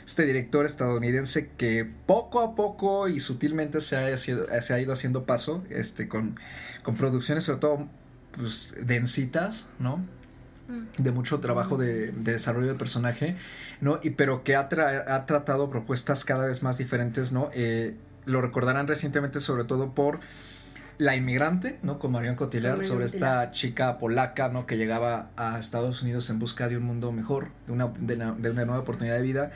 este director estadounidense que poco a poco y sutilmente se ha, sido- se ha ido haciendo paso este, con, con producciones sobre todo pues, densitas, ¿no? de mucho trabajo de, de desarrollo de personaje, ¿no? Y pero que ha, tra- ha tratado propuestas cada vez más diferentes, ¿no? Eh, lo recordarán recientemente sobre todo por La Inmigrante, ¿no? Con Marion Cotillard, sobre esta chica polaca, ¿no? Que llegaba a Estados Unidos en busca de un mundo mejor, de una, de una, de una nueva oportunidad de vida.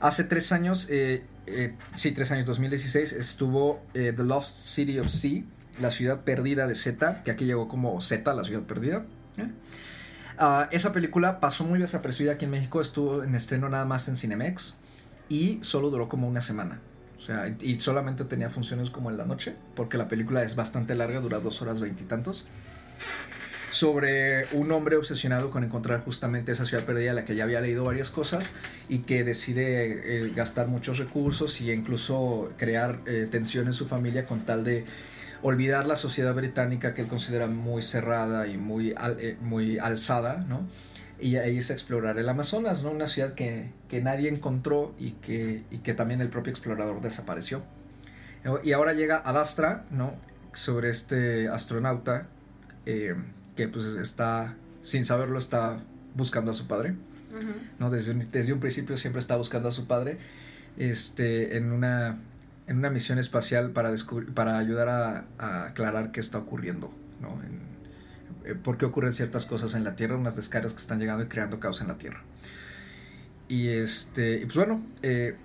Hace tres años, eh, eh, sí, tres años, 2016, estuvo eh, The Lost City of Sea, la ciudad perdida de Z, que aquí llegó como Z, la ciudad perdida. ¿eh? Ah, esa película pasó muy desapercibida aquí en México, estuvo en estreno nada más en Cinemex y solo duró como una semana. Y solamente tenía funciones como en la noche, porque la película es bastante larga, dura dos horas veintitantos. Sobre un hombre obsesionado con encontrar justamente esa ciudad perdida, a la que ya había leído varias cosas y que decide eh, gastar muchos recursos y incluso crear eh, tensión en su familia con tal de olvidar la sociedad británica que él considera muy cerrada y muy, eh, muy alzada, ¿no? Y a irse a explorar el Amazonas, ¿no? Una ciudad que, que nadie encontró y que, y que también el propio explorador desapareció. Y ahora llega Adastra, ¿no? Sobre este astronauta eh, que pues está, sin saberlo, está buscando a su padre. Ujú. ¿no? Desde un, desde un principio siempre está buscando a su padre este, en, una, en una misión espacial para, para ayudar a, a aclarar qué está ocurriendo, ¿no? En- por qué ocurren ciertas cosas en la Tierra, unas descargas que están llegando y creando caos en la Tierra. Y este, y pues bueno, eh,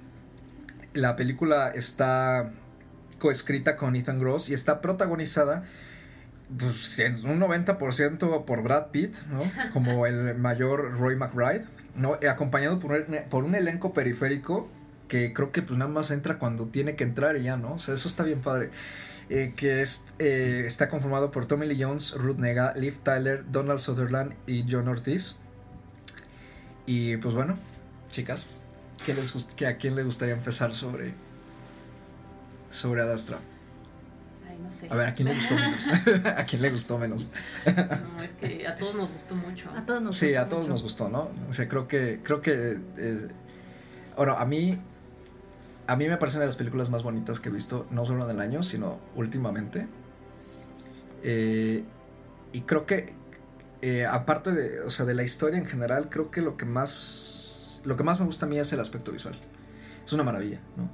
la película está coescrita con Ethan Gross y está protagonizada pues, en un 90% por Brad Pitt, ¿no? (laughs) Como el mayor Roy McBride, ¿no? Eh, Acompañado por un, por un elenco periférico que creo que pues nada más entra cuando tiene que entrar y ya, ¿no? O sea, eso está bien padre. Eh, que es, eh, está conformado por Tommy Lee Jones, Ruth Nega, Liv Tyler, Donald Sutherland y John Ortiz. Y pues bueno, chicas, ¿qué les gust- qué- ¿a quién le gustaría empezar sobre, sobre Adastra? Ay, no sé. A ver, ¿a quién le gustó menos? (laughs) (laughs) ¿A quién le gustó menos? No, es que a todos nos gustó mucho. A todos nos Sí, a todos mucho. nos gustó, ¿no? O sea, creo que, creo que, eh, bueno, a mí, a mí me parece una de las películas más bonitas que he visto, no solo del año, sino últimamente. Eh, y creo que, eh, aparte de, o sea, de la historia en general, creo que lo que más, lo que más me gusta a mí es el aspecto visual. Es una maravilla, ¿no?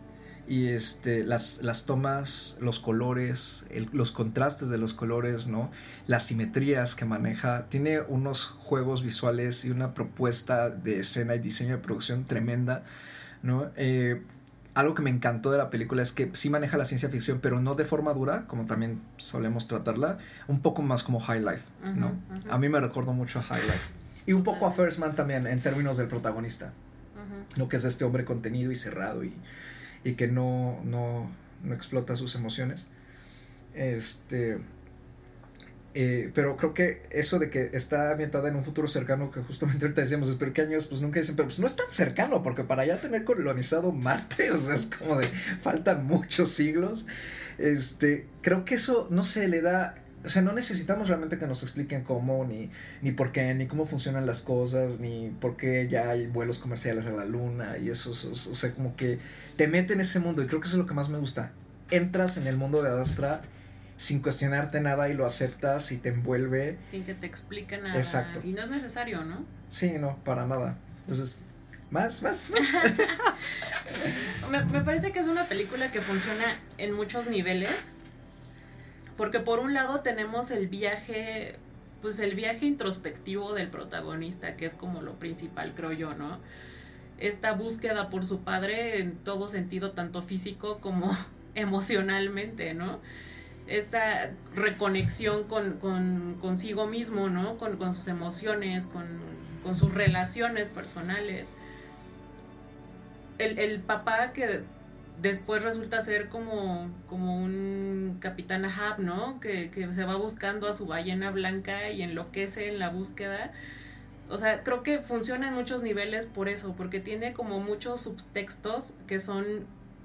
Y este, las, las tomas, los colores, el- los contrastes de los colores, ¿no? Las simetrías que maneja. Tiene unos juegos visuales y una propuesta de escena y diseño de producción tremenda, ¿no? Eh, algo que me encantó de la película es que sí maneja la ciencia ficción, pero no de forma dura, como también solemos tratarla, un poco más como High Life, ¿no? A mí me recordó mucho a High Life. Y un poco a First Man también, en términos del protagonista Ujú. lo que es este hombre contenido y cerrado y, y que no, no, no explota sus emociones. Este. Eh, pero creo que eso de que está ambientada en un futuro cercano, que justamente ahorita decíamos, pero qué años, pues nunca dicen, pero pues no es tan cercano, porque para ya tener colonizado Marte, (laughs) o sea, es como de, faltan muchos siglos. Este, creo que eso, no sé, le da, o sea, no necesitamos realmente que nos expliquen cómo, ni, ni por qué, ni cómo funcionan las cosas, ni por qué ya hay vuelos comerciales a la luna y eso, o, o sea, como que te mete en ese mundo y creo que eso es lo que más me gusta. Entras en el mundo de Adastra sin cuestionarte nada y lo aceptas y te envuelve. Sin que te explique nada. Exacto. Y no es necesario, ¿no? Sí, no, para nada. Entonces, más, más, más. (laughs) Me, me parece que es una película que funciona en muchos niveles. Porque por un lado tenemos el viaje, pues el viaje introspectivo del protagonista, que es como lo principal, creo yo, ¿no? Esta búsqueda por su padre en todo sentido, tanto físico como (laughs) emocionalmente, ¿no? Esta reconexión con, con- consigo mismo, ¿no? Con, con sus emociones, con, con sus relaciones personales el, el papá que después resulta ser como, como un capitán Ahab, ¿no? Que, que se va buscando a su ballena blanca y enloquece en la búsqueda. O sea, creo que funciona en muchos niveles por eso, porque tiene como muchos subtextos que son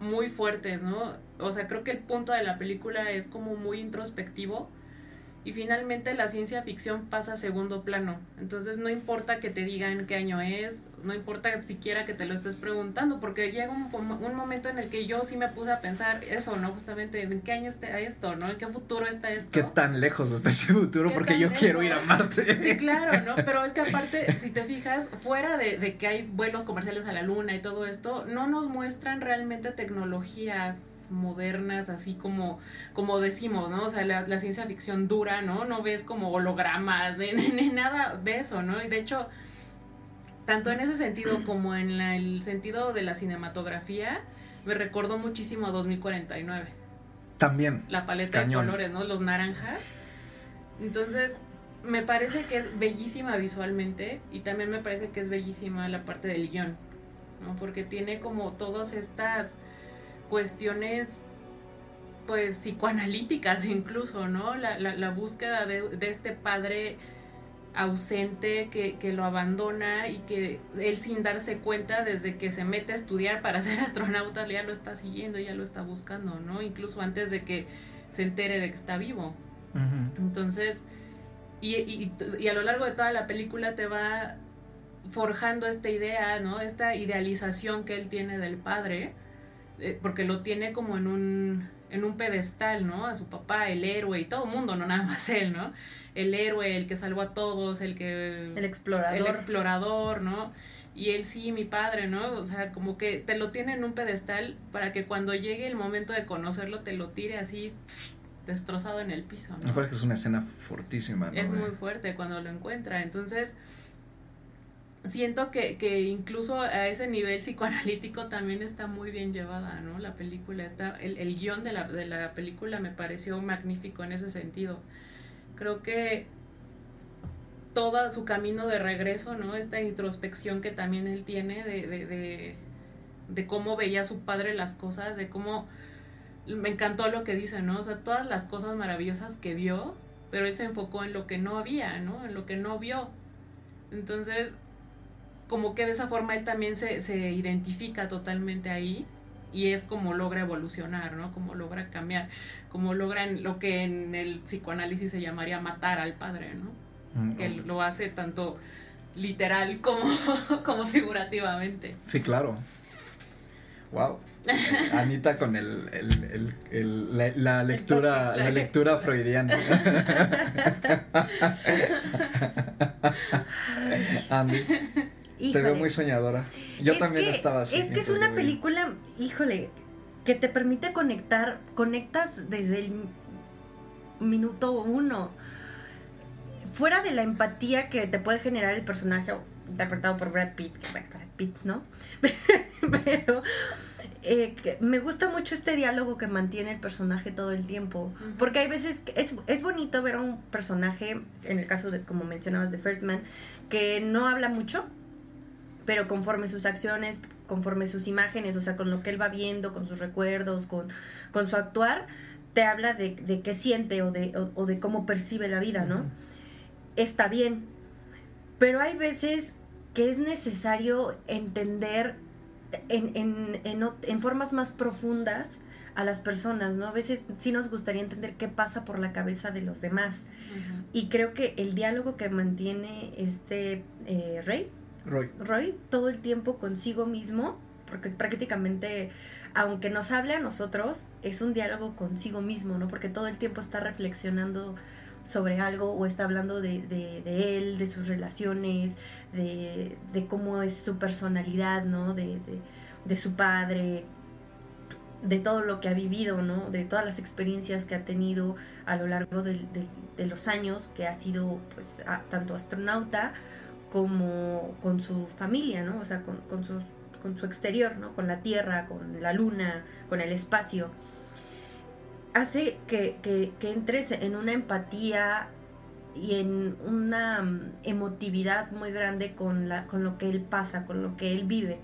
muy fuertes, ¿no? O sea, creo que el punto de la película es como muy introspectivo y finalmente la ciencia ficción pasa a segundo plano. Entonces no importa que te digan qué año es, no importa siquiera que te lo estés preguntando, porque llega un, un momento en el que yo sí me puse a pensar eso, ¿no? Justamente, ¿en qué año está esto, no? ¿En qué futuro está esto? ¿Qué tan lejos está ese futuro? Porque yo quiero ir a Marte. Sí, claro, ¿no? (laughs) Pero es que aparte, si te fijas, fuera de, de que hay vuelos comerciales a la Luna y todo esto, no nos muestran realmente tecnologías modernas, así como, como decimos, ¿no? O sea, la, la ciencia ficción dura, ¿no? No ves como hologramas, ni, ni nada de eso, ¿no? Y de hecho, tanto en ese sentido como en la, el sentido de la cinematografía, me recordó muchísimo a 2049. También. La paleta Cañón. de colores, ¿no? Los naranjas. Entonces, me parece que es bellísima visualmente y también me parece que es bellísima la parte del guion, ¿no? Porque tiene como todas estas cuestiones pues psicoanalíticas incluso, ¿no? La, la, la búsqueda de, de, este padre ausente que, que, lo abandona y que él sin darse cuenta desde que se mete a estudiar para (laughs) ser astronauta ya lo está siguiendo, ya lo está buscando, ¿no? Incluso antes de que se entere de que está vivo. Uh -huh. Entonces, y, y, y a lo largo de toda la película te va forjando esta idea, ¿no? Esta idealización que él tiene del padre eh, porque lo tiene como en un, en un pedestal, ¿no? A su papá, el héroe y todo el mundo, no nada más él, ¿no? El héroe, el que salvó a todos, el que... El explorador. El explorador, ¿no? Y él sí, mi padre, ¿no? O sea, como que te lo tiene en un pedestal para que cuando llegue el momento de conocerlo te lo tire así destrozado en el piso, ¿no? Me parece que es una escena fortísima, ¿no? Es muy fuerte cuando lo encuentra, entonces siento que, que incluso a ese nivel psicoanalítico también está muy bien llevada, ¿no? La película está, el, el guion de la, de la película me pareció magnífico en ese sentido. Creo que todo su camino de regreso, ¿no? Esta introspección que también él tiene de, de, de, cómo veía su padre las cosas, de cómo me encantó lo que dice, ¿no? O sea, todas las cosas maravillosas que vio, pero él se enfocó en lo que no había, ¿no? En lo que no vio. Entonces, como que de esa forma él también se, se identifica totalmente ahí y es como logra evolucionar, ¿no? Como logra cambiar, como logran lo que en el psicoanálisis se llamaría matar al padre, ¿no? Mm -hmm. Que lo hace tanto literal como, (laughs) como figurativamente. Sí, claro. Wow. Anita con el, el, el, el la, la, lectura la lectura freudiana. (laughs) Andy. Híjole. Te veo muy soñadora. Yo es también que, estaba así. Es que es una película, híjole, que te permite conectar, conectas desde el minuto uno. Fuera de la empatía que te puede generar el personaje interpretado por Brad Pitt, que bueno, Brad Pitt, ¿no? (laughs) Pero eh, me gusta mucho este diálogo que mantiene el personaje todo el tiempo. Uh -huh. Porque hay veces que es, es bonito ver a un personaje, en el caso de, como mencionabas, de First Man, que no habla mucho, pero conforme sus acciones, conforme sus imágenes, o sea, con lo que él va viendo, con sus recuerdos, con, con su actuar, te habla de, de qué siente o de, o, o, de cómo percibe la vida, ¿no? Uh -huh. Está bien, pero hay veces que es necesario entender en, en, en, en, formas más profundas a las personas, ¿no? A veces sí nos gustaría entender qué pasa por la cabeza de los demás. Uh -huh. Y creo que el diálogo que mantiene este eh, Rey, Roy. Roy, todo el tiempo consigo mismo, porque prácticamente, aunque nos hable a nosotros, es un diálogo consigo mismo, ¿no? Porque todo el tiempo está reflexionando sobre algo o está hablando de, de, él, de sus relaciones, de, de, cómo es su personalidad, ¿no? De, de, su padre, de todo lo que ha vivido, ¿no? De todas las experiencias que ha tenido a lo largo de, los años, que ha sido, pues, tanto astronauta como con su familia, ¿no? O sea, con, con, su, con su exterior, ¿no? Con la Tierra, con la Luna, con el espacio hace que, que, que, entres en una empatía y en una mm, emotividad muy grande con, la, con lo que él pasa, con lo que él vive.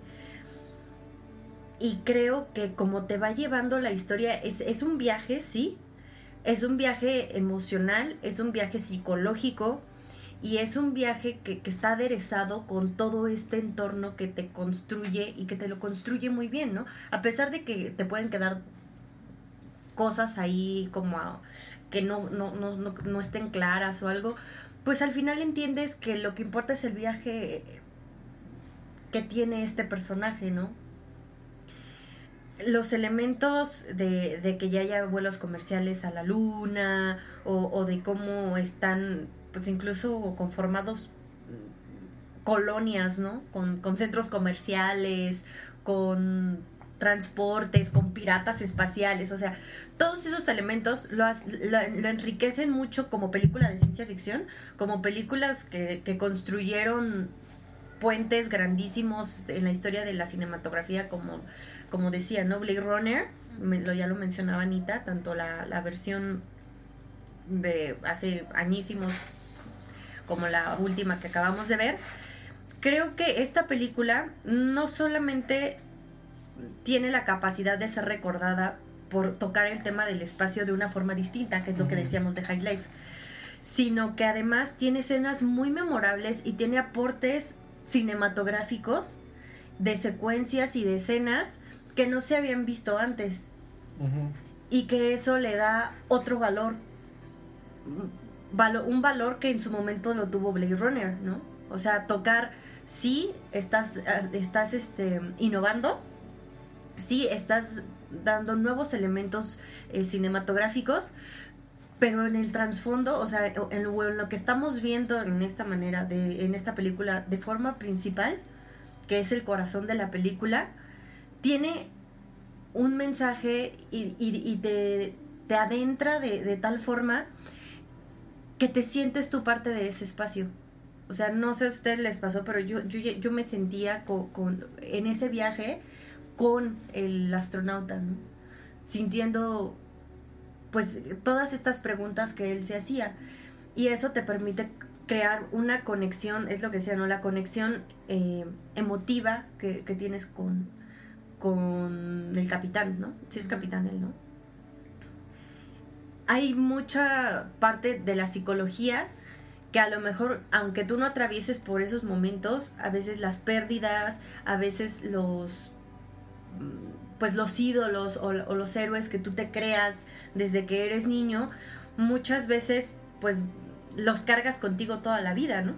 Y creo que como te va llevando la historia, es, es un viaje, sí, es un viaje emocional, es un viaje psicológico y es un viaje que, que, está aderezado con todo este entorno que te construye y que te lo construye muy bien, ¿no? A pesar de que te pueden quedar cosas ahí como que no, no, no, no, no estén claras o algo, pues al final entiendes que lo que importa es el viaje que tiene este personaje, ¿no? Los elementos de, de que ya haya vuelos comerciales a la luna o, o de cómo están, pues incluso conformados mm, colonias, ¿no? Con, centros comerciales, con transportes, con piratas espaciales, o sea, todos esos elementos lo, lo- enriquecen mucho como película de ciencia ficción, como películas que, construyeron puentes grandísimos en la historia de la cinematografía, como, como decía, ¿no? Blade Runner, lo, ya lo mencionaba Anita, tanto la, la versión de hace añísimos como la última que acabamos de ver. Creo que esta película no solamente tiene la capacidad de ser recordada por tocar el tema del espacio de una forma distinta, que es lo que decíamos de High Life, sino que además tiene escenas muy memorables y tiene aportes cinematográficos de secuencias y de escenas que no se habían visto antes. Y que eso le da otro valor, un valor que en su momento lo tuvo Blade Runner, ¿no? O sea, tocar, sí, estás, ah, estás este, innovando, sí, estás dando nuevos elementos eh, cinematográficos, pero en el trasfondo, o sea, en lo, que estamos viendo en esta manera, de, en esta película, de forma principal, que es el corazón de la película, tiene un mensaje y, y- y te, te adentra de, de tal forma que te sientes tu parte de ese espacio. O sea, no sé a ustedes les pasó, pero yo, yo, yo me sentía con, con- en ese viaje con el astronauta, ¿no? Sintiendo pues todas estas preguntas que él se hacía. Y eso te permite crear una conexión, es lo que decía, ¿no? La conexión eh, emotiva que, que tienes con, con el capitán, ¿no? Si es capitán él, ¿no? Hay mucha parte de la psicología que a lo mejor, aunque tú no atravieses por esos momentos, a veces las pérdidas, a veces los mm, pues los ídolos o, o los héroes que tú te creas desde que eres niño, muchas veces pues los cargas contigo toda la vida, ¿no?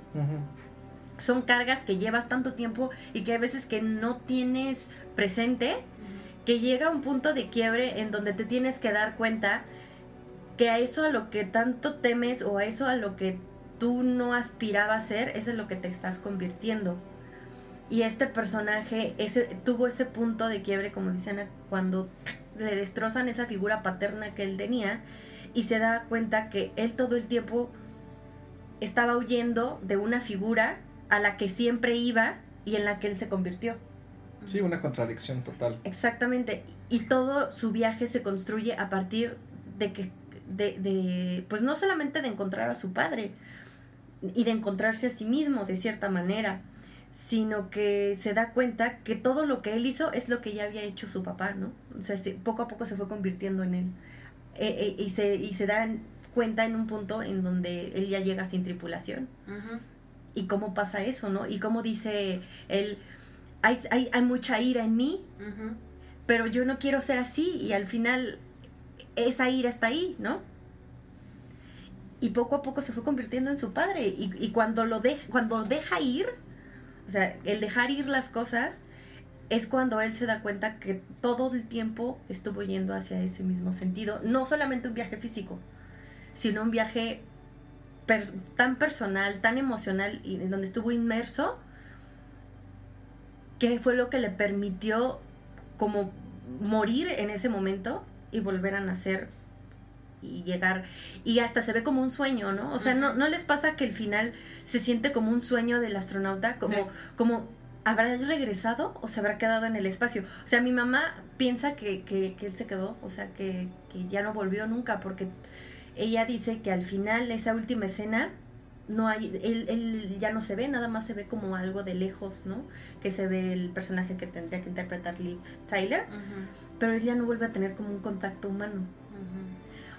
Son cargas que llevas tanto tiempo y que a veces que no tienes presente, que llega un punto de quiebre en donde te tienes que dar cuenta que a eso a lo que tanto temes o a eso a lo que tú no aspirabas a ser, eso es lo que te estás convirtiendo. Y este personaje ese, tuvo ese punto de quiebre, como dicen, cuando le destrozan esa figura paterna que él tenía y se da cuenta que él todo el tiempo estaba huyendo de una figura a la que siempre iba y en la que él se convirtió. Sí, una contradicción total. Exactamente. Y todo su viaje se construye a partir de que, de, de, pues no solamente de encontrar a su padre y de encontrarse a sí mismo de cierta manera, sino que se da cuenta que todo lo que él hizo es lo que ya había hecho su papá, ¿no? O sea, este, poco a poco se fue convirtiendo en él. Eh, eh, y, se, y se dan cuenta en un punto en donde él ya llega sin tripulación y cómo pasa eso, ¿no? Y cómo dice él, hay, hay, hay mucha ira en mí, pero yo no quiero ser así y al final esa ira está ahí, ¿no? Y poco a poco se fue convirtiendo en su padre. Y, cuando, lo de, cuando deja ir, o sea, el dejar ir las cosas, es cuando él se da cuenta que todo el tiempo estuvo yendo hacia ese mismo sentido, no solamente un viaje físico, sino un viaje tan personal, tan emocional y en donde estuvo inmerso, que fue lo que le permitió como morir en ese momento y volver a nacer y llegar y hasta se ve como un sueño, ¿no? O sea, no, no les pasa que el final se siente como un sueño del astronauta, como, Sí. como habrá regresado o se habrá quedado en el espacio. O sea, mi mamá piensa que, que, que él se quedó, o sea, que, que ya no volvió nunca, porque ella dice que al final, esa última escena, no hay, él, él ya no se ve, nada más se ve como algo de lejos, ¿no? Que se ve el personaje que tendría que interpretar Liv Tyler. Pero él ya no vuelve a tener como un contacto humano.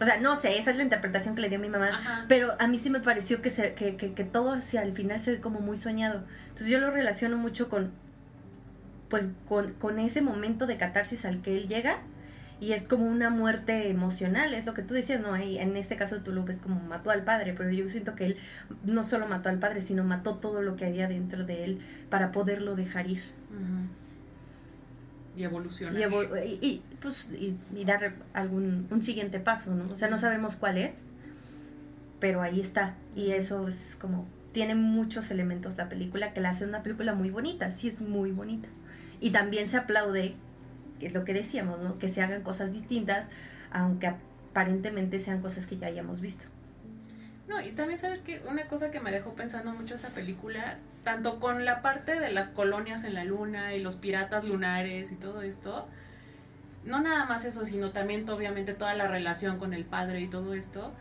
O sea, no sé, esa es la interpretación que le dio mi mamá. Ajá. Pero a mí sí me pareció que, se, que, que, que todo hacia el final se ve como muy soñado. Entonces yo lo relaciono mucho con, pues, con, con ese momento de catarsis al que él llega y es como una muerte emocional, es lo que tú decías, ¿no? Y en este caso tú lo ves como mató al padre, pero yo siento que él no solo mató al padre, sino mató todo lo que había dentro de él para poderlo dejar ir. Y evolucionar. Y, evol- y- y, pues, y, y dar algún un siguiente paso, ¿no? O sea, no sabemos cuál es, pero ahí está. Y eso es como, tiene muchos elementos la película que la hace una película muy bonita, sí es muy bonita. Y también se aplaude, que es lo que decíamos, ¿no? Que se hagan cosas distintas, aunque aparentemente sean cosas que ya hayamos visto. No, y también sabes que una cosa que me dejó pensando mucho esta película, tanto con la parte de las colonias en la luna y los piratas lunares y todo esto, no nada más eso, sino también obviamente toda la relación con el padre y todo esto,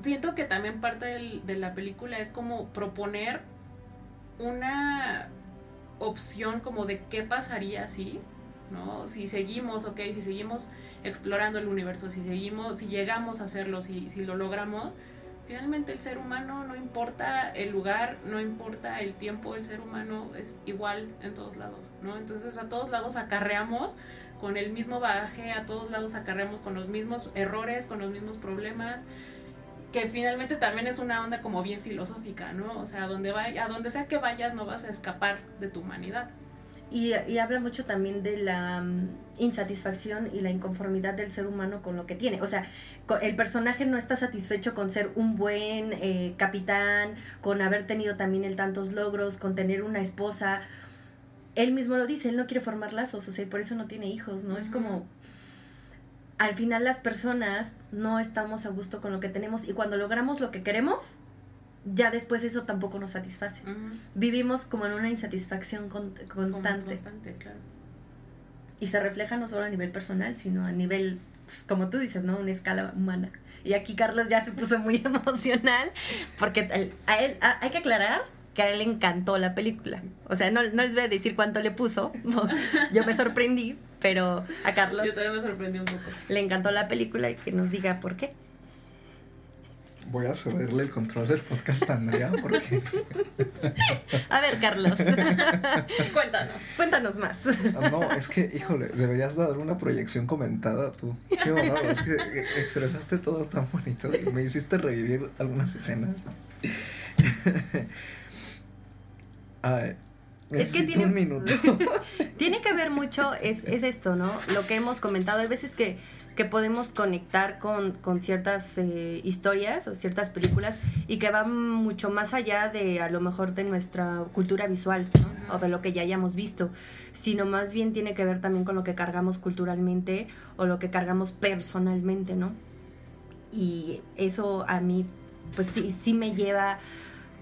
siento que también parte de la película es como proponer una opción como de qué pasaría si, ¿no? Si seguimos, ok, si seguimos explorando el universo, si seguimos, si llegamos a hacerlo, si, si lo logramos, finalmente el ser humano no importa el lugar, no importa el tiempo, el ser humano es igual en todos lados, ¿no? Entonces a todos lados acarreamos con el mismo bagaje, a todos lados acarreamos con los mismos errores, con los mismos problemas, que finalmente también es una onda como bien filosófica, ¿no? O sea, a donde, vaya, a donde sea que vayas no vas a escapar de tu humanidad. Y, y habla mucho también de la mm, insatisfacción y la inconformidad del ser humano con lo que tiene. O sea, el personaje no está satisfecho con ser un buen eh, capitán, con haber tenido también el tantos logros, con tener una esposa. Él mismo lo dice, él no quiere formar lazos, o sea, y por eso no tiene hijos, ¿no? Es como, al final las personas no estamos a gusto con lo que tenemos y cuando logramos lo que queremos, ya después eso tampoco nos satisface. Ujú. Vivimos como en una insatisfacción con- constante. Constante, claro. Y se refleja no solo a nivel personal, sino a nivel, pues, como tú dices, ¿no? Una escala humana. Y aquí Carlos ya se puso muy (laughs) emocional, porque el- a él, a- hay que aclarar que a él le encantó la película. O sea, no, no les voy a decir cuánto le puso, (laughs) yo me sorprendí, pero a Carlos Yo también me sorprendí un poco. le encantó la película y que nos diga por qué. Voy a cederle el control del podcast a Andrea porque (laughs) A ver, Carlos, (laughs) Cuéntanos. cuéntanos más. Ah, no, es que, híjole, deberías dar una proyección comentada tú. Qué bueno, es que expresaste todo tan bonito y me hiciste revivir algunas escenas. (laughs) Ay, Es que tiene- un minuto. Tiene que ver mucho, es, es esto, ¿no? Lo que hemos comentado, hay veces que, que podemos conectar con, con ciertas eh, historias o ciertas películas y que van mucho más allá de a lo mejor de nuestra cultura visual, ¿no? O de lo que ya hayamos visto, sino más bien tiene que ver también con lo que cargamos culturalmente o lo que cargamos personalmente, ¿no? Y eso a mí, pues sí, sí me lleva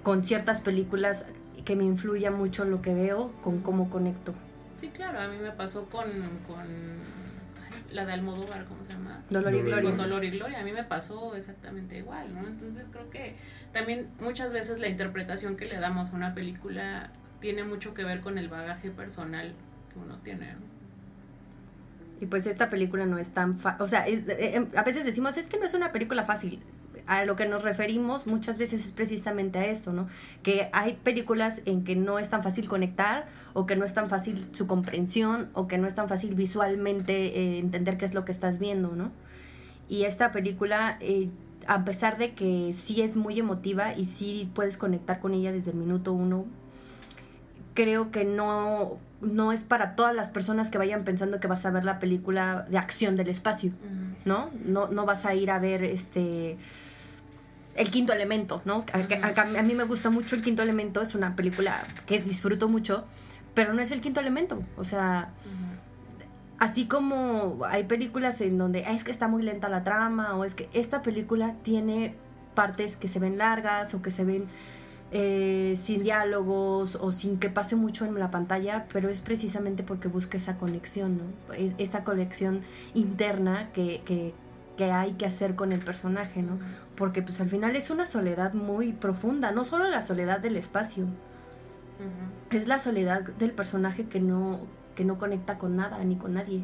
con ciertas películas que me influya mucho en lo que veo, con cómo conecto. Sí, claro, a mí me pasó con, con la de Almodóvar, ¿cómo se llama? Dolor y Dolor y Gloria. Con Dolor y Gloria, a mí me pasó exactamente igual, ¿no? Entonces creo que también muchas veces la interpretación que le damos a una película tiene mucho que ver con el bagaje personal que uno tiene, ¿no? Y pues esta película no es tan fácil. O sea, es- eh, eh, a veces decimos, es que no es una película fácil. A lo que nos referimos muchas veces es precisamente a esto, ¿no? Que hay películas en que no es tan fácil conectar, o que no es tan fácil su comprensión, o que no es tan fácil visualmente eh, entender qué es lo que estás viendo, ¿no? Y esta película, eh, a pesar de que sí es muy emotiva y sí puedes conectar con ella desde el minuto uno, creo que no, no es para todas las personas que vayan pensando que vas a ver la película de acción del espacio, ¿no? No, no vas a ir a ver este el quinto elemento, ¿no? A, que- a- a mí me gusta mucho el quinto elemento, es una película que disfruto mucho, pero no es el quinto elemento, o sea, así como hay películas en donde "Ah, es que está muy lenta la trama o es que esta película tiene partes que se ven largas o que se ven eh, sin diálogos o sin que pase mucho en la pantalla, pero es precisamente porque busca esa conexión, ¿no? Es- esa conexión interna que, que, que hay que hacer con el personaje, ¿no? Porque pues al final es una soledad muy profunda, no solo la soledad del espacio, es la soledad del personaje que no, que no conecta con nada ni con nadie.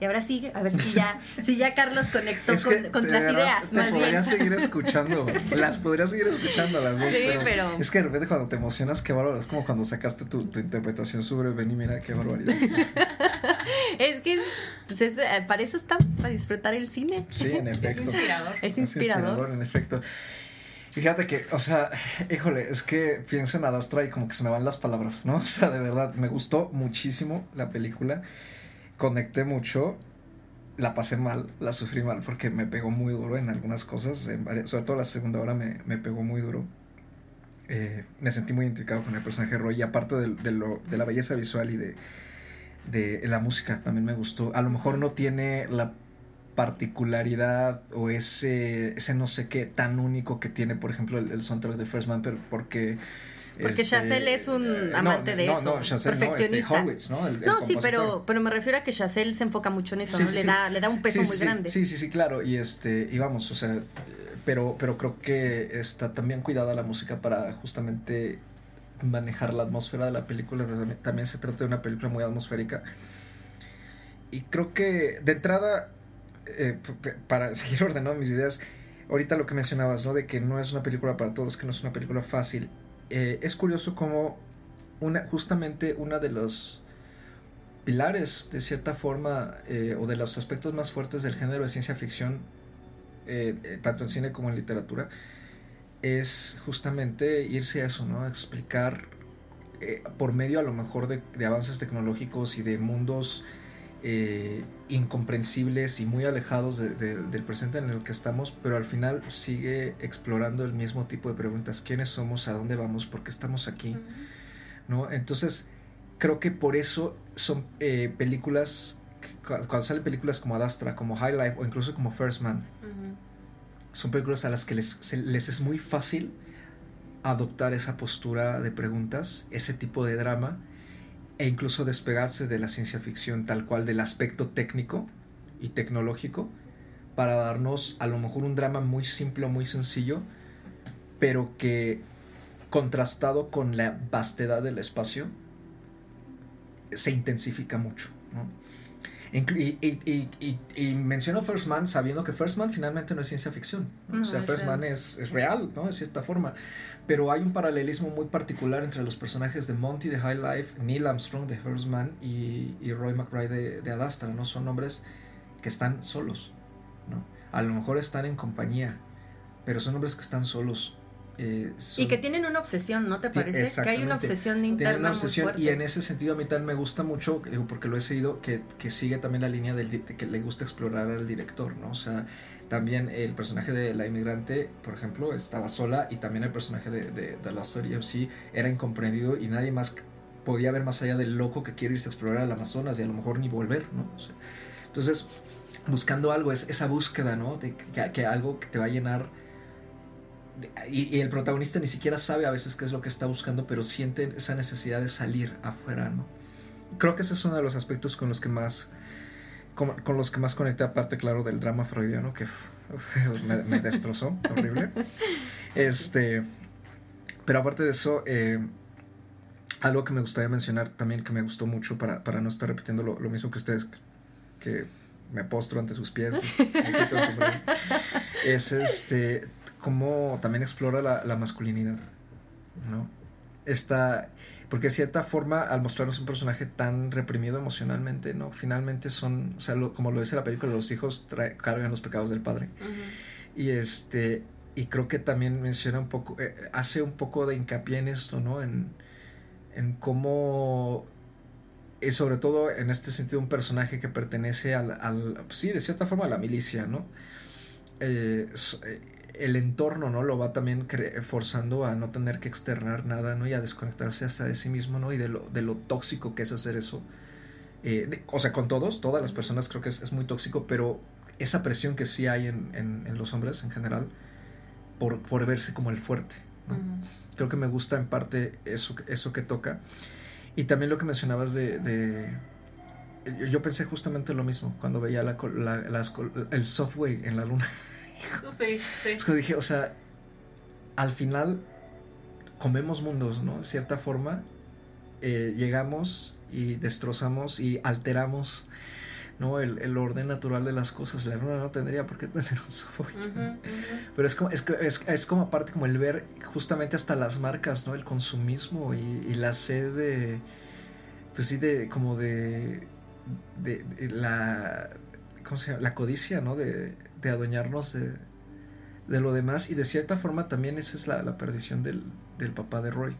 Y ahora sí, a ver si ya, si ya Carlos conectó Es con, que con de las verdad ideas, te más podría bien. seguir escuchando, las podría seguir escuchando las dos, Sí, pero, pero- es que de repente cuando te emocionas, qué bárbaro, es como cuando sacaste tu, tu interpretación sobre Ven y mira, qué barbaridad. (laughs) es que pues es- eh, para eso estamos, para disfrutar el cine. Sí, en Es efecto. inspirador. Es Es inspirador. en efecto. Y Fíjate que, o sea, híjole, es que pienso en Adastra y como que se me van las palabras, ¿no? (laughs) O sea, de verdad, me gustó muchísimo la película. Conecté mucho. La pasé mal, la sufrí mal porque me pegó muy duro en algunas cosas. en varias- sobre todo la segunda hora me, me pegó muy duro. Eh, me sentí muy identificado con el personaje Roy. Y aparte de, de lo, de la belleza visual y de, de la música, también me gustó. A lo mejor no tiene la particularidad o ese, ese no sé qué tan único que tiene, por ejemplo, el, el soundtrack de First Man, pero porque... Porque Chazelle es un eh, amante de no, eso, No, Chazelle no, este, perfeccionista. Horwitz, ¿no? El- el No, sí, pero, pero me refiero a que Chazelle se enfoca mucho en eso, Sí, ¿no? sí, le, da, le da un peso Sí, muy grande. Sí, sí, sí, claro. Y este, y vamos, o sea, pero, pero creo que está también cuidada la música para justamente manejar la atmósfera de la película. También, se trata de una película muy atmosférica. Y creo que de entrada, eh, para (laughs) seguir ordenando mis ideas, ahorita lo que mencionabas, ¿no? De que no es una película para todos, que no es una película fácil. Eh, es curioso como una, justamente una de los pilares, de cierta forma, eh, o de los aspectos más fuertes del género de ciencia ficción, eh, tanto en cine como en literatura, es justamente irse a eso, ¿no? Explicar por medio a lo mejor de, de avances tecnológicos y de mundos incomprensibles y muy alejados de- de- del presente en el que estamos, pero al final sigue explorando el mismo tipo de preguntas. ¿Quiénes somos? ¿A dónde vamos? ¿Por qué estamos aquí? ¿no? Entonces, creo que por eso son eh, películas, cuando salen películas como Adastra, como High Life o incluso como First Man, son películas a las que les, se- les es muy fácil adoptar esa postura de preguntas, ese tipo de drama, e incluso despegarse de la ciencia ficción tal cual, del aspecto técnico y tecnológico, para darnos a lo mejor un drama muy simple o muy sencillo, pero que contrastado con la vastedad del espacio, se intensifica mucho. ¿no? Y, y, y, y, y menciono First Man sabiendo que First Man finalmente no es ciencia ficción. ¿no? No, o sea, First. Man es, es real, ¿no? De cierta forma. Pero hay un paralelismo muy particular entre los personajes de Monty de High Life, Neil Armstrong de First Man y, y Roy McRae de, de Adastra, ¿no? Son hombres que están solos, ¿no? A lo mejor están en compañía, pero son hombres que están solos. Eh, son- Y que tienen una obsesión, ¿no te parece? Que hay una obsesión interna tiene una muy obsesión fuerte. y en ese sentido a mí también me gusta mucho porque lo he seguido que, que sigue también la línea del que le gusta explorar al director no o sea también el personaje de la inmigrante por ejemplo estaba sola y también el personaje de, de, de la Story MC era incomprendido y nadie más podía ver más allá del loco que quiere irse a explorar al Amazonas y a lo mejor ni volver no O sea, entonces buscando algo es esa búsqueda no de que, que algo que te va a llenar y, y el protagonista ni siquiera sabe a veces qué es lo que está buscando, pero siente esa necesidad de salir afuera, ¿no? Creo que ese es uno de los aspectos con los que más con, con los que más conecté, aparte, claro, del drama freudiano, que uf, (laughs) me, me destrozó, horrible. (laughs) Este, pero aparte de eso, eh, algo que me gustaría mencionar también, que me gustó mucho para, para no estar repitiendo lo, lo mismo que ustedes, que me postro ante sus pies, (laughs) es este, cómo también explora la, la masculinidad, ¿no? Esta, porque de cierta forma, al mostrarnos un personaje tan reprimido emocionalmente, ¿no? Finalmente son, o sea, lo- como lo dice la película, los hijos trae- cargan los pecados del padre. Y este, y creo que también menciona un poco, eh, hace un poco de hincapié en esto, ¿no? En, en cómo, y sobre todo en este sentido, un personaje que pertenece al, al sí, de cierta forma a la milicia, ¿no? Eh, eh, el entorno, ¿no? Lo va también forzando a no tener que externar nada, ¿no? Y a desconectarse hasta de sí mismo, ¿no? Y de lo, de lo tóxico que es hacer eso. Eh, de- o sea, con todos, todas las personas creo que es, es muy tóxico, pero esa presión que sí hay en, en- en los hombres en general por, por verse como el fuerte. Creo que me gusta en parte eso, eso que toca. Y también lo que mencionabas de... de- yo- pensé justamente lo mismo cuando veía la, las el subway en la luna. (laughs) Sí, sí. Es que dije, o sea, al final comemos mundos, ¿no? De cierta forma, eh, llegamos y destrozamos y alteramos, ¿no? El, el orden natural de las cosas. La luna no tendría por qué tener un ujú. Pero es como, es, es, es como aparte como el ver justamente hasta las marcas, ¿no? El consumismo y, y la sed de, pues sí, de como de, de, de la, ¿cómo se llama? La codicia, ¿no? De, de adueñarnos de, de lo demás y de cierta forma también esa es la, la perdición del, del papá de Roy.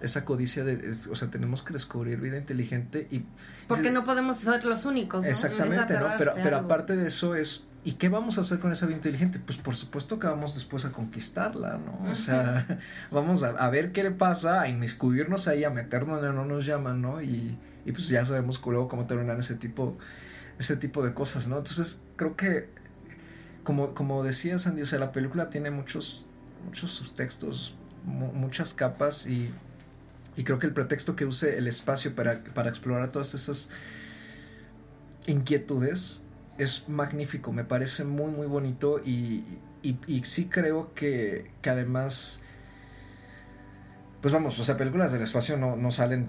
Esa codicia de, es- o sea, tenemos que descubrir vida inteligente y... Porque y- no podemos ser los únicos, Exactamente, ¿no? Pero, pero algo. aparte de eso es, ¿y qué vamos a hacer con esa vida inteligente? Pues por supuesto que vamos después a conquistarla, ¿no? O sea, (laughs) vamos a, a ver qué le pasa, a inmiscuirnos ahí, a meternos donde no nos llaman, ¿no? Y, y pues ya sabemos luego cómo terminan ese tipo, ese tipo de cosas, ¿no? Entonces creo que, como, como decía Sandy, o sea, la película tiene muchos, muchos subtextos, mu- muchas capas y... Y creo que el pretexto que use el espacio para, para explorar todas esas inquietudes es magnífico, me parece muy muy bonito y, y, y sí creo que, que además, pues vamos, o sea, películas del espacio no, no salen,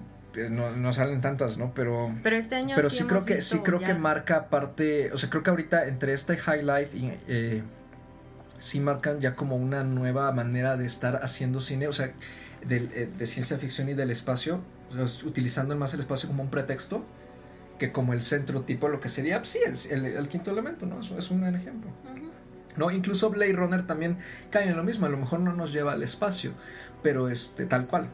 no, no salen tantas, ¿no? Pero, Pero este año pero sí, creo que sí creo ya- que marca parte, o sea, creo que ahorita entre esta y High Life y, eh, sí marcan ya como una nueva manera de estar haciendo cine, o sea, del, eh, de ciencia ficción y del espacio, o sea, es- utilizando más el espacio como un pretexto que como el centro tipo lo que sería, pues, sí, el, el- el quinto elemento, ¿no? Eso es un ejemplo. ¿no? Incluso Blade Runner también cae en lo mismo, a lo mejor no nos lleva al espacio, pero este, tal cual.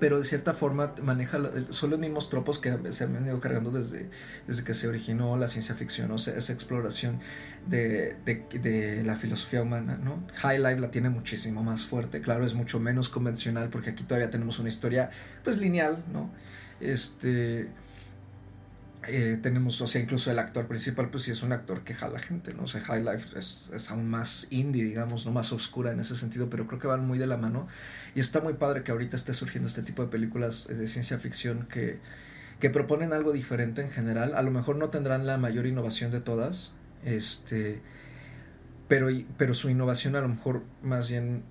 Pero de cierta forma maneja, son los mismos tropos que se han venido cargando desde, desde que se originó la ciencia ficción, o sea, esa exploración de, de, de la filosofía humana, ¿no? High Life la tiene muchísimo más fuerte, claro, es mucho menos convencional porque aquí todavía tenemos una historia, pues, lineal, ¿no? Este... eh, tenemos, o sea, incluso el actor principal, pues sí es un actor que jala gente, ¿no? O sea, High Life es, es aún más indie, digamos, no más oscura en ese sentido, pero creo que van muy de la mano. Y está muy padre que ahorita esté surgiendo este tipo de películas de ciencia ficción que, que proponen algo diferente en general. A lo mejor no tendrán la mayor innovación de todas, este, pero, pero su innovación a lo mejor más bien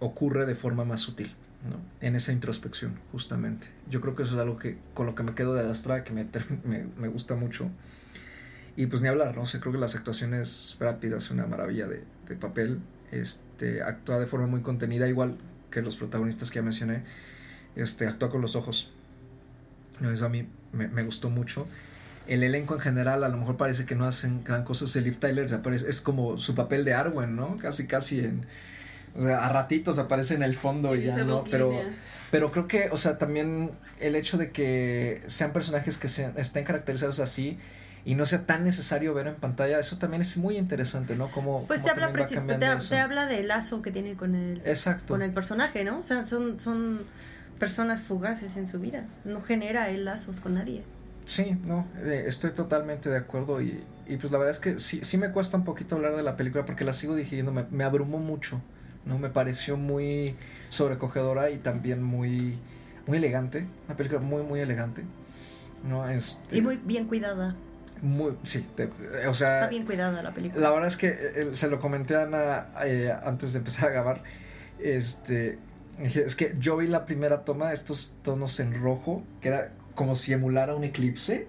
ocurre de forma más sutil. ¿No? En esa introspección, justamente. Yo creo que eso es algo que con lo que me quedo de Astra, que me, (laughs) me, me gusta mucho. Y pues ni hablar, ¿no? Sea, creo que las actuaciones Pitt hace una maravilla de, de papel. Este, actúa de forma muy contenida, igual que los protagonistas que ya mencioné. Este, actúa con los ojos. Eso a mí me, me gustó mucho. El elenco en general a lo mejor parece que no hacen gran cosa. O sea, Liv Tyler aparece, es como su papel de Arwen, ¿no? Casi, casi en... O sea, a ratitos aparece en el fondo y, Y ya, ¿no? Pero... líneas. Pero creo que, o sea, también el hecho de que sean personajes que sean, estén caracterizados así y no sea tan necesario ver en pantalla, eso también es muy interesante, ¿no? Como, Pues te habla, te, te habla del lazo que tiene con el, Exacto. con el personaje, ¿no? O sea, son, son personas fugaces en su vida. No genera él lazos con nadie. Sí, no, eh, estoy totalmente de acuerdo y, y pues la verdad es que sí, sí me cuesta un poquito hablar de la película porque la sigo digiriendo, me, me abrumó mucho, ¿no? Me pareció muy sobrecogedora y también muy, muy elegante, una película muy, muy elegante, ¿no? Este, Y muy bien cuidada. muy, sí, te- o sea... Está bien cuidada la película. La verdad es que eh, se lo comenté a Ana eh, antes de empezar a grabar. Este. Es que yo vi la primera toma de estos tonos en rojo, que era como si emulara un eclipse,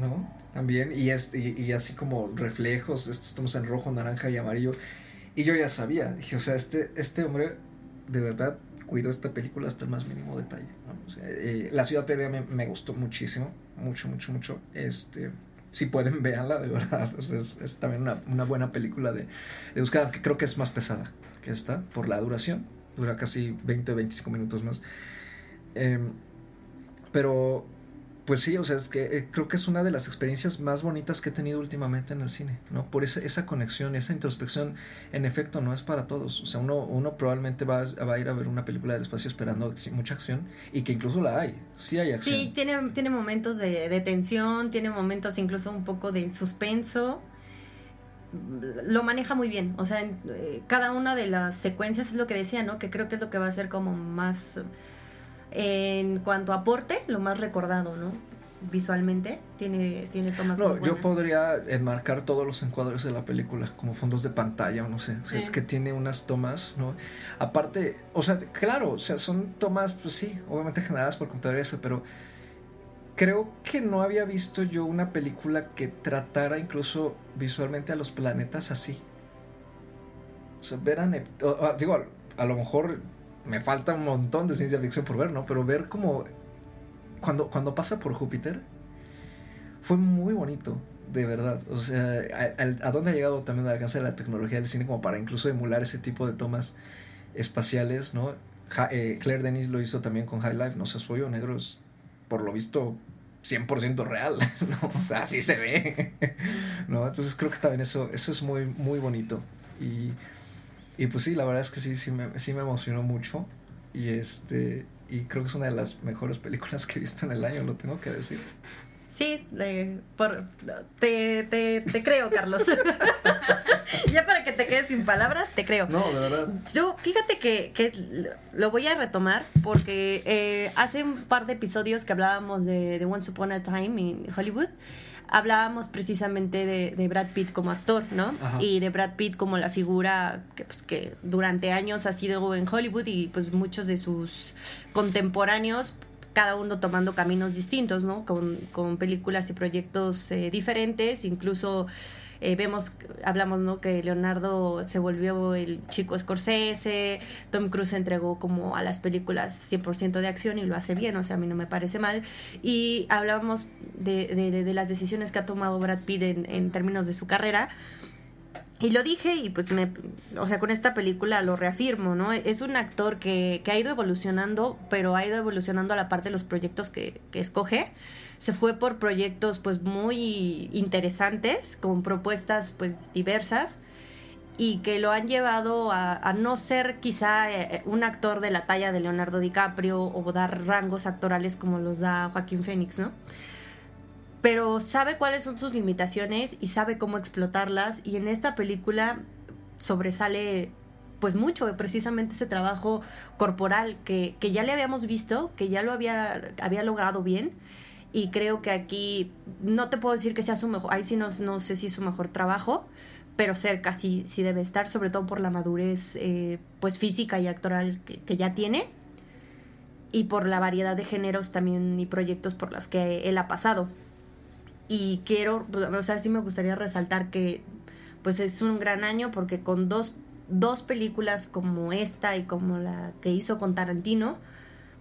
¿no? También, y, este, y, y así como reflejos, estos tonos en rojo, naranja y amarillo. Y yo ya sabía, dije, o sea, este, este hombre de verdad cuidó esta película hasta el más mínimo detalle. ¿no? Eh, la ciudad perdida me, me gustó muchísimo, mucho, mucho, mucho. Este, si pueden, (laughs) véanla, de verdad. O sea, es, es también una, una buena película de, de buscar, aunque creo que es más pesada que esta por la duración. Dura casi 20, 25 minutos más. Em, pero, pues sí, o sea, es que eh, creo que es una de las experiencias más bonitas que he tenido últimamente en el cine, ¿no? Por esa, esa conexión, esa introspección, en efecto, no es para todos. O sea, uno, uno probablemente va, a- va a ir a ver una película del espacio esperando mucha acción y que incluso la hay. Sí hay acción. Sí, tiene, tiene momentos de, de tensión, tiene momentos incluso un poco de suspenso. Lo maneja muy bien. O sea, en, eh, cada una de las secuencias es lo que decía, ¿no? Que creo que es lo que va a ser como más. En cuanto a aporte, lo más recordado, ¿no? Visualmente, tiene, tiene tomas No, muy yo podría enmarcar todos los encuadres de la película como fondos de pantalla o no sé. O sea. Es que tiene unas tomas, ¿no? Aparte, o sea, claro, o sea, son tomas, pues sí, obviamente generadas por computadora pero creo que no había visto yo una película que tratara incluso visualmente a los planetas así. O sea, ver a Nep- o- o, digo, a lo mejor me falta un montón de ciencia ficción por ver, ¿no? Pero ver como cuando, cuando pasa por Júpiter fue muy bonito, de verdad. O sea, a, dónde ha llegado también el alcance de la tecnología del cine como para incluso emular ese tipo de tomas espaciales, ¿no? Eh, Claire Denis lo hizo también con High Life, ¿no? O sea, su hoyo negro es, por lo visto, 100% real, (laughs) ¿no? O sea, así se ve, (laughs) ¿no? Entonces creo que también eso, eso es muy, muy bonito. Y, y pues sí, la verdad es que sí, sí me, sí me emocionó mucho. Y este, y creo que es una de las mejores películas que he visto en el año, lo tengo que decir. Sí, eh, por, te, te, te creo, Carlos. (laughs) ya para que te quedes sin palabras, te creo. No, de verdad. Yo, fíjate que, que lo voy a retomar porque eh, hace un par de episodios que hablábamos de, de Once Upon a Time en Hollywood, hablábamos precisamente de, de Brad Pitt como actor, ¿no? Ajá. Y de Brad Pitt como la figura que, pues, que durante años ha sido en Hollywood y pues muchos de sus contemporáneos cada uno tomando caminos distintos, ¿no? Con, con películas y proyectos eh, diferentes, incluso eh, vemos, hablamos, ¿no? Que Leonardo se volvió el chico Scorsese, Tom Cruise se entregó como a las películas 100% de acción y lo hace bien, o sea, a mí no me parece mal. Y hablábamos de, de- de- de las decisiones que ha tomado Brad Pitt en, en términos de su carrera. Y lo dije y pues me, o sea, con esta película lo reafirmo, ¿no? Es un actor que, que ha ido evolucionando, pero ha ido evolucionando a la parte de los proyectos que, que escoge. Se fue por proyectos pues muy interesantes, con propuestas pues diversas y que lo han llevado a, no ser quizá eh, un actor de la talla de Leonardo DiCaprio o dar rangos actorales como los da Joaquín Phoenix, ¿no? pero sabe cuáles son sus limitaciones y sabe cómo explotarlas y en esta película sobresale pues mucho precisamente ese trabajo corporal que, que ya le habíamos visto, que ya lo había, había logrado bien y creo que aquí no te puedo decir que sea su mejor, ahí sí no, no sé si su mejor trabajo, pero cerca sí, sí debe estar, sobre todo por la madurez eh, pues física y actoral que, que ya tiene y por la variedad de géneros también y proyectos por los que él ha pasado. Y quiero, o sea, sí me gustaría resaltar que pues es un gran año porque con dos, dos películas como esta y como la que hizo con Tarantino,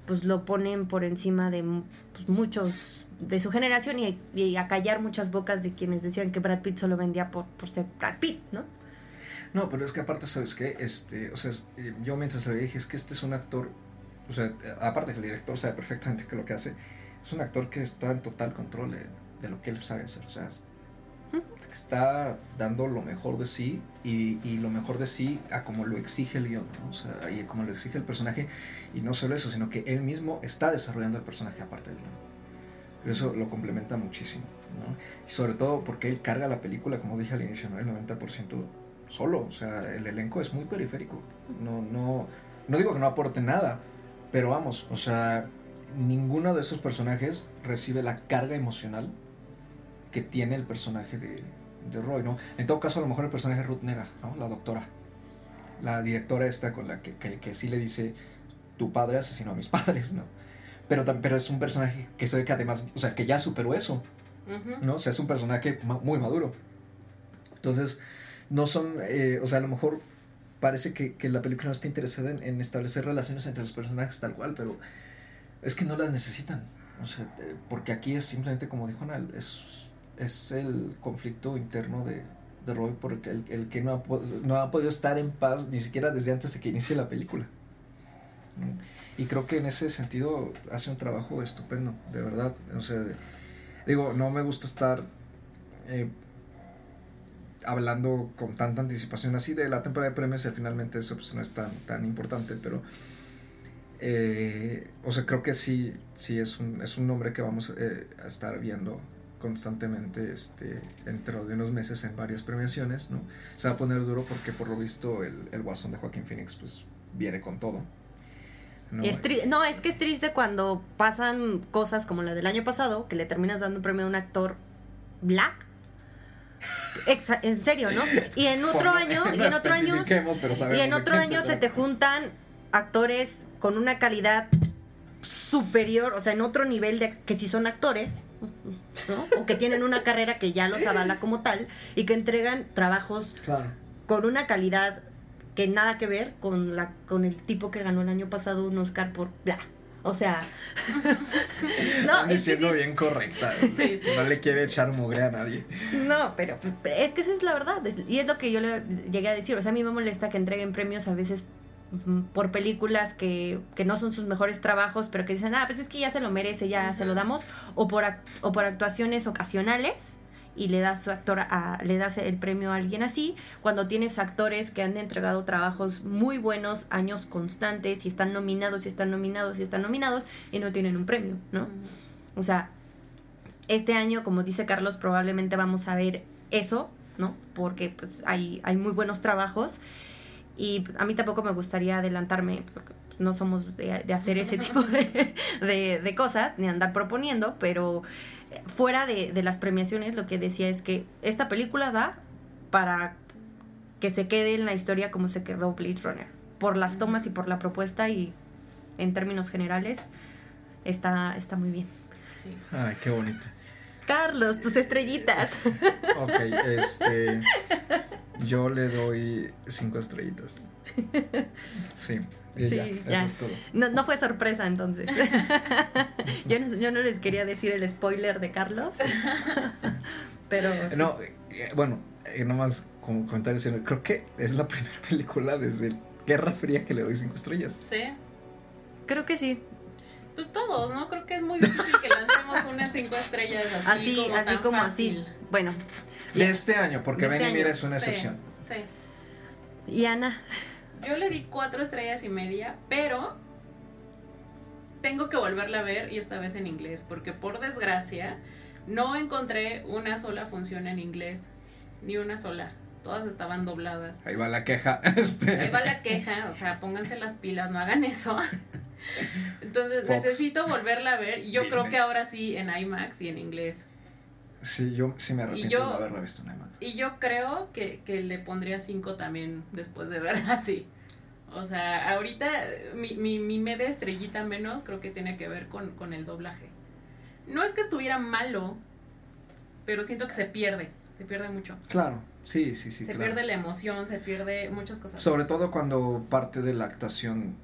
pues lo ponen por encima de pues, muchos de su generación y, y a callar muchas bocas de quienes decían que Brad Pitt solo vendía por, por ser Brad Pitt, ¿no? No, pero es que aparte, ¿sabes qué? Este, o sea, eh, yo mientras le dije, es que este es un actor, o sea, aparte que el director sabe perfectamente que lo que hace, es un actor que está en total control de, de lo que él sabe hacer, o sea, que está dando lo mejor de sí y, y lo mejor de sí a como lo exige el guion, ¿no? O sea, y como lo exige el personaje, y no solo eso, sino que él mismo está desarrollando el personaje aparte del guion. Pero eso lo complementa muchísimo, ¿no? Y sobre todo porque él carga la película, como dije al inicio, ¿no? El 90% solo, o sea, el elenco es muy periférico. No, no, no digo que no aporte nada, pero vamos, o sea, ninguno de esos personajes recibe la carga emocional que tiene el personaje de, de Roy, ¿no? En todo caso, a lo mejor el personaje de Ruth Nega, ¿no? La doctora. La directora esta con la que, que, que sí le dice, tu padre asesinó a mis (laughs) padres, ¿no? Pero, pero es un personaje que se ve que además, o sea, que ya superó eso. ¿no? O sea, es un personaje muy maduro. Entonces, no son, eh, o sea, a lo mejor parece que, que la película no está interesada en, en establecer relaciones entre los personajes tal cual, pero es que no las necesitan. O sea, eh, porque aquí es simplemente, como dijo Ana, es, es el conflicto interno de, de Roy porque el, el que no ha, no ha podido estar en paz ni siquiera desde antes de que inicie la película. Y creo que en ese sentido hace un trabajo estupendo, de verdad. O sea, digo, no me gusta estar eh, hablando con tanta anticipación así de la temporada de premios y finalmente eso pues, no es tan, tan importante, pero eh, o sea, creo que sí, sí es un, es un nombre que vamos eh, a estar viendo constantemente este, dentro de unos meses en varias premiaciones, ¿no? Se va a poner duro porque por lo visto el, el guasón de Joaquín Phoenix pues viene con todo. ¿no? Es no, es que es triste cuando pasan cosas como la del año pasado, que le terminas dando un premio a un actor black. Exa- en serio, ¿no? Y en otro año, y en otro año, y en otro año se te juntan actores con una calidad superior, o sea, en otro nivel de que si son actores, ¿no? O que tienen una carrera que ya los avala como tal y que entregan trabajos Claro. con una calidad que nada que ver con la con el tipo que ganó el año pasado un Oscar por bla, O sea, (laughs) no, que siendo sí- bien correcta. (laughs) Sí, sí. No le quiere echar mugre a nadie. No, pero es que esa es la verdad. Y es lo que yo le llegué a decir. O sea, a mí me molesta que entreguen premios a veces por películas que, que no son sus mejores trabajos, pero que dicen, ah, pues es que ya se lo merece, ya se lo damos. O por, o por actuaciones ocasionales y le das actor a, le das el premio a alguien así, cuando tienes actores que han entregado trabajos muy buenos, años constantes, y están nominados, y están nominados, y están nominados, y no tienen un premio, ¿no? O sea, este año, como dice Carlos, probablemente vamos a ver eso, ¿no? Porque pues hay, hay muy buenos trabajos y a mí tampoco me gustaría adelantarme porque no somos de, de hacer ese (laughs) tipo de, de- de cosas, ni andar proponiendo, pero eh, fuera de, de las premiaciones lo que decía es que esta película da para que se quede en la historia como se quedó Blade Runner, por las tomas y por la propuesta y en términos generales está, está muy bien. Sí. Ay, qué bonito. Carlos, tus estrellitas. Ok, este. Yo le doy cinco estrellitas. Sí, y Sí, ya, ya. eso es todo. No, no fue sorpresa entonces. yo, no, yo no les quería decir el spoiler de Carlos. Pero. sí. No, eh, bueno, eh, nomás como comentario, creo que es la primera película desde Guerra Fría que le doy cinco estrellas. Sí. Creo que sí. Pues todos, ¿no? Creo que es muy difícil que unas cinco estrellas así, Así, como así tan como fácil. así. Bueno. De este año, porque De este Ven y Mira es una Sí, excepción. Sí. Y Ana. Yo le di cuatro estrellas y media, pero tengo que volverla a ver y esta vez en inglés, porque por desgracia no encontré una sola función en inglés, ni una sola. Todas estaban dobladas. Ahí va la queja. (laughs) Este. Ahí va la queja, o sea, pónganse las pilas, no hagan eso. Entonces Fox. necesito volverla a ver y yo creo que ahora sí en IMAX y en inglés. Sí, yo sí me arrepiento yo- de no haberla visto en IMAX. Y yo creo que, que le pondría 5 también después de verla (laughs) así. O sea, ahorita mi, mi, mi media estrellita menos creo que tiene que ver con, con el doblaje. No es que estuviera malo, pero siento que se pierde, se pierde mucho. Claro, sí, sí, sí. se claro. pierde la emoción, se pierde muchas cosas. Sobre todo cuando parte de la actuación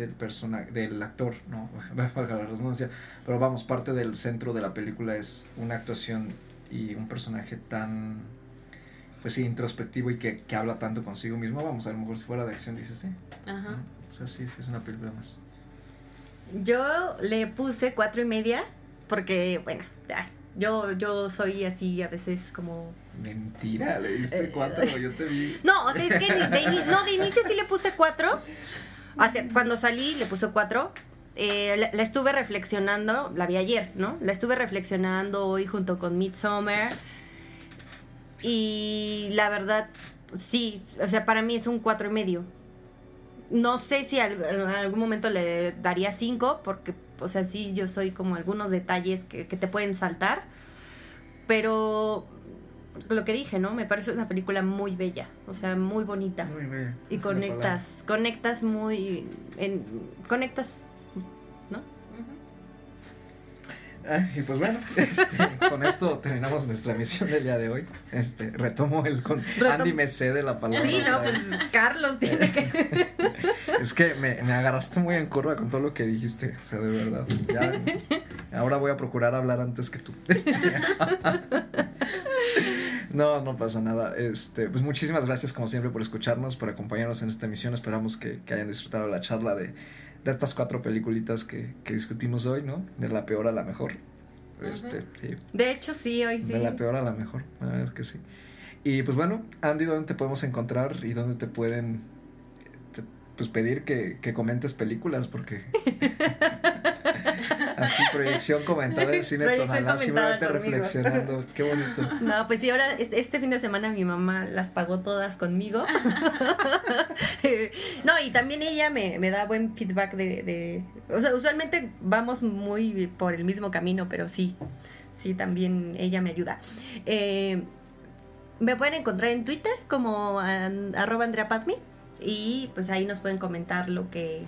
del personaje, del actor, no, (laughs) valga la redundancia, pero vamos, parte del centro de la película es una actuación y un personaje tan, pues sí, introspectivo y que, que habla tanto consigo mismo, vamos, a lo mejor si fuera de acción dices, sí, Ajá. o sea, sí, sí es una película más. Yo le puse cuatro y media. Porque, bueno, ay, yo, yo soy así a veces como Mentira, le diste Eh, cuatro, yo te vi. No, o sea, es que de, no, de inicio sí le puse cuatro. Cuando salí le puse cuatro. Eh, la, estuve reflexionando, la vi ayer, ¿no? La estuve reflexionando hoy junto con Midsommar. Y la verdad, sí, o sea, para mí es un cuatro y medio. No sé si en algún momento le daría cinco, porque, o sea, sí, yo soy como algunos detalles que te pueden saltar. Pero lo que dije, ¿no? Me parece una película muy bella, o sea, muy bonita. Muy bien. Y es conectas, conectas muy, en, conectas, ¿no? Ah, y pues bueno, (laughs) este, con esto terminamos nuestra emisión del día de hoy. Este, retomo el con Retom- Andy me cede la palabra. Sí, no, pues. Carlos tiene que... (laughs) Es que me, me agarraste muy en curva con todo lo que dijiste, o sea, de verdad. Ya, ahora voy a procurar hablar antes que tú. (laughs) No, no pasa nada. Este, pues muchísimas gracias como siempre por escucharnos, por acompañarnos en esta emisión. Esperamos que, que hayan disfrutado la charla de, de estas cuatro peliculitas que, que discutimos hoy, ¿no? De la peor a la mejor. Este, sí, De hecho, sí, hoy sí. de la peor a la mejor, la verdad es que sí. Y pues bueno, Andy, ¿dónde te podemos encontrar y dónde te pueden pues pedir que, que comentes películas? Porque (laughs) así proyección comentada en cine tonalá, simplemente reflexionando. Qué bonito. (laughs) No, pues sí, ahora este este fin de semana mi mamá las pagó todas conmigo. (laughs) no, y también ella me, me da buen feedback de, de... O sea, usualmente vamos muy por el mismo camino, pero sí, sí, también ella me ayuda. Eh, me pueden encontrar en Twitter como an- arroba Andrea Padme y pues ahí nos pueden comentar lo que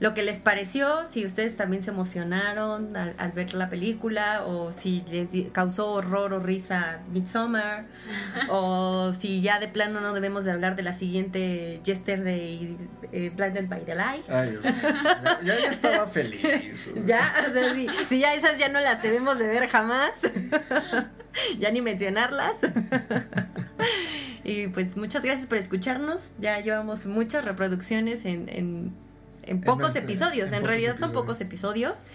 lo que les pareció, si ustedes también se emocionaron al, al ver la película o si les di- causó horror o risa Midsommar (laughs) o si ya de plano no debemos de hablar de la siguiente Yesterday eh, Blinded by the Light. Ay, ya- ya estaba feliz. (laughs) Ya, o sea, si, si ya esas ya no las debemos de ver jamás, (laughs) ya ni mencionarlas. y pues muchas gracias por escucharnos. Ya llevamos muchas reproducciones en, en, en pocos episodios. en En, pocos realidad son pocos episodios.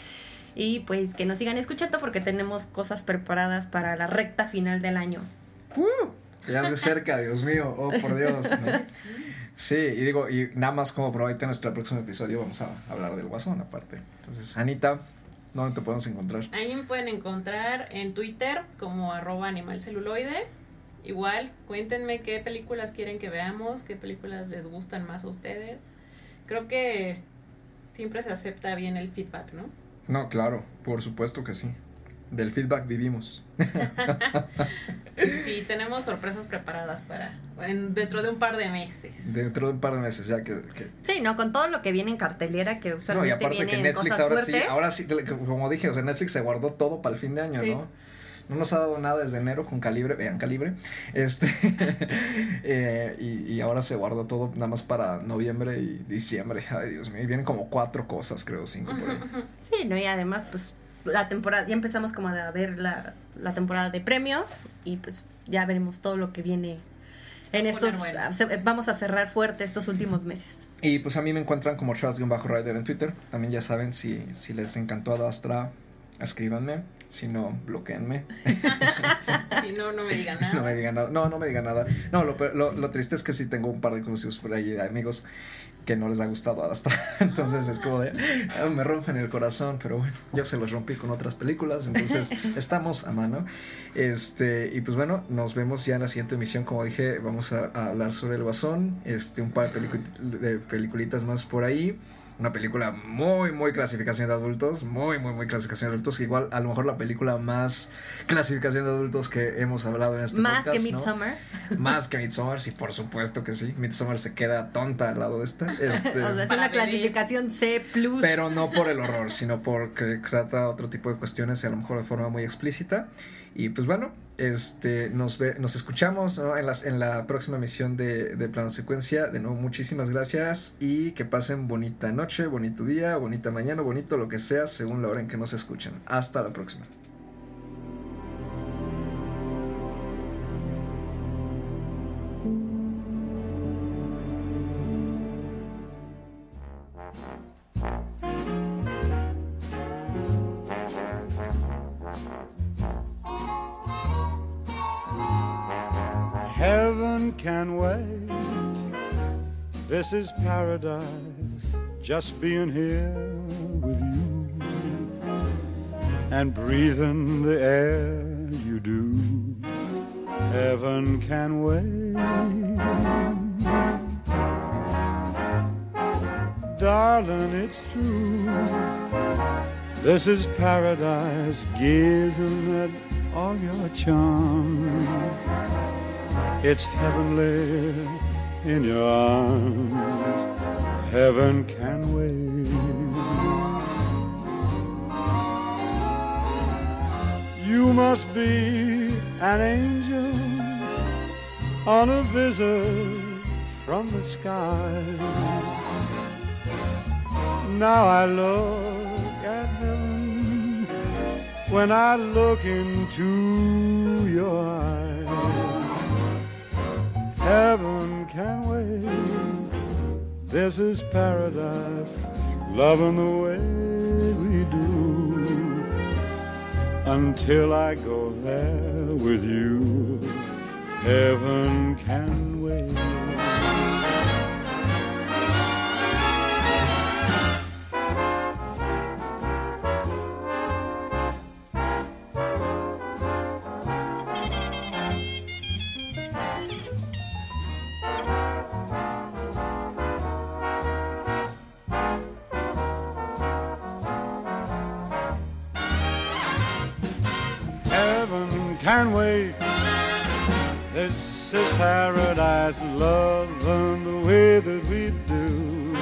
Y pues que nos sigan escuchando porque tenemos cosas preparadas para la recta final del año. ¡Uh! Ya se cerca, (laughs) Dios mío. Oh, por Dios. ¿no? Sí, y digo, y nada más como probablemente en nuestro próximo episodio vamos a hablar del guasón aparte. Entonces, Anita, ¿dónde te podemos encontrar? Ahí me pueden encontrar en Twitter como arroba animalceluloide. Igual, cuéntenme qué películas quieren que veamos, qué películas les gustan más a ustedes. Creo que siempre se acepta bien el feedback, ¿no? No, claro, por supuesto que sí. Del feedback vivimos. Sí, tenemos sorpresas preparadas para en- dentro de un par de meses. Dentro de un par de meses ya que... que- Sí, ¿no? Con todo lo que viene en cartelera, que No, y usualmente aparte que Netflix cosas ahora fuertes. sí, ahora sí, como dije, o sea, Netflix se guardó todo para el fin de año, Sí. ¿no? No nos ha dado nada desde enero con calibre, vean calibre. Este (laughs) eh, y, y ahora se guardó todo nada más para noviembre y diciembre. Ay, Dios mío, y vienen como cuatro cosas, creo, cinco por ahí. Sí, ¿no? Y además, pues, la temporada, ya empezamos como a ver la, la temporada de premios y pues ya veremos todo lo que viene en estos, bueno. vamos a cerrar fuerte estos últimos meses. Y pues a mí me encuentran como Charles-Rider en Twitter. También ya saben, si, si les encantó Adastra, escríbanme. Si no, bloqueenme. (laughs) Si no, no me digan nada. (laughs) No me digan nada. No, no me digan nada. No, lo, lo, lo triste es que sí tengo un par de conocidos por ahí, de amigos, que no les ha gustado Adastra. (laughs) Entonces es como de, ah, me rompen el corazón, pero bueno, yo se los rompí con otras películas, entonces estamos a mano. Este, y pues bueno, nos vemos ya en la siguiente emisión. Como dije, vamos a, a hablar sobre el Guasón, este, un par de, pelicu- de peliculitas más por ahí. Una película muy, muy clasificación de adultos. Muy, muy, muy clasificación de adultos. Igual, a lo mejor la película más clasificación de adultos que hemos hablado en este Más podcast. que ¿no? Midsommar. Más que Midsommar, sí, por supuesto que sí. Midsommar se queda tonta al lado de esta. (laughs) este, o sea, es una clasificación C+. pero no por el horror, sino porque trata otro tipo de cuestiones y a lo mejor de forma muy explícita. Y pues bueno, este, nos, ve, nos escuchamos en, las, en la próxima emisión de, de Plano Secuencia. De nuevo, muchísimas gracias y que pasen bonita noche, bonito día, bonita mañana, bonito lo que sea, según la hora en que nos escuchen. Hasta la próxima. Heaven can wait. This is paradise, just being here with you and breathing the air you do. Heaven can wait. Darling, it's true. This is paradise, gazing at all your charms. It's heavenly in your arms. Heaven can wait. You must be an angel on a visit from the sky. Now I look at heaven when I look into your eyes. Heaven can wait. This is paradise, loving the way we do. Until I go there with you, heaven can wait. Can wait. This is paradise, loving the way that we do.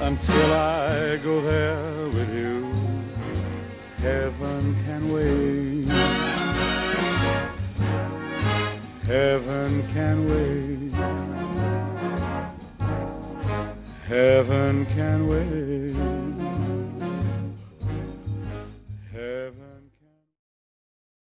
until I go there with you. Heaven can wait. Heaven can wait. Heaven can wait.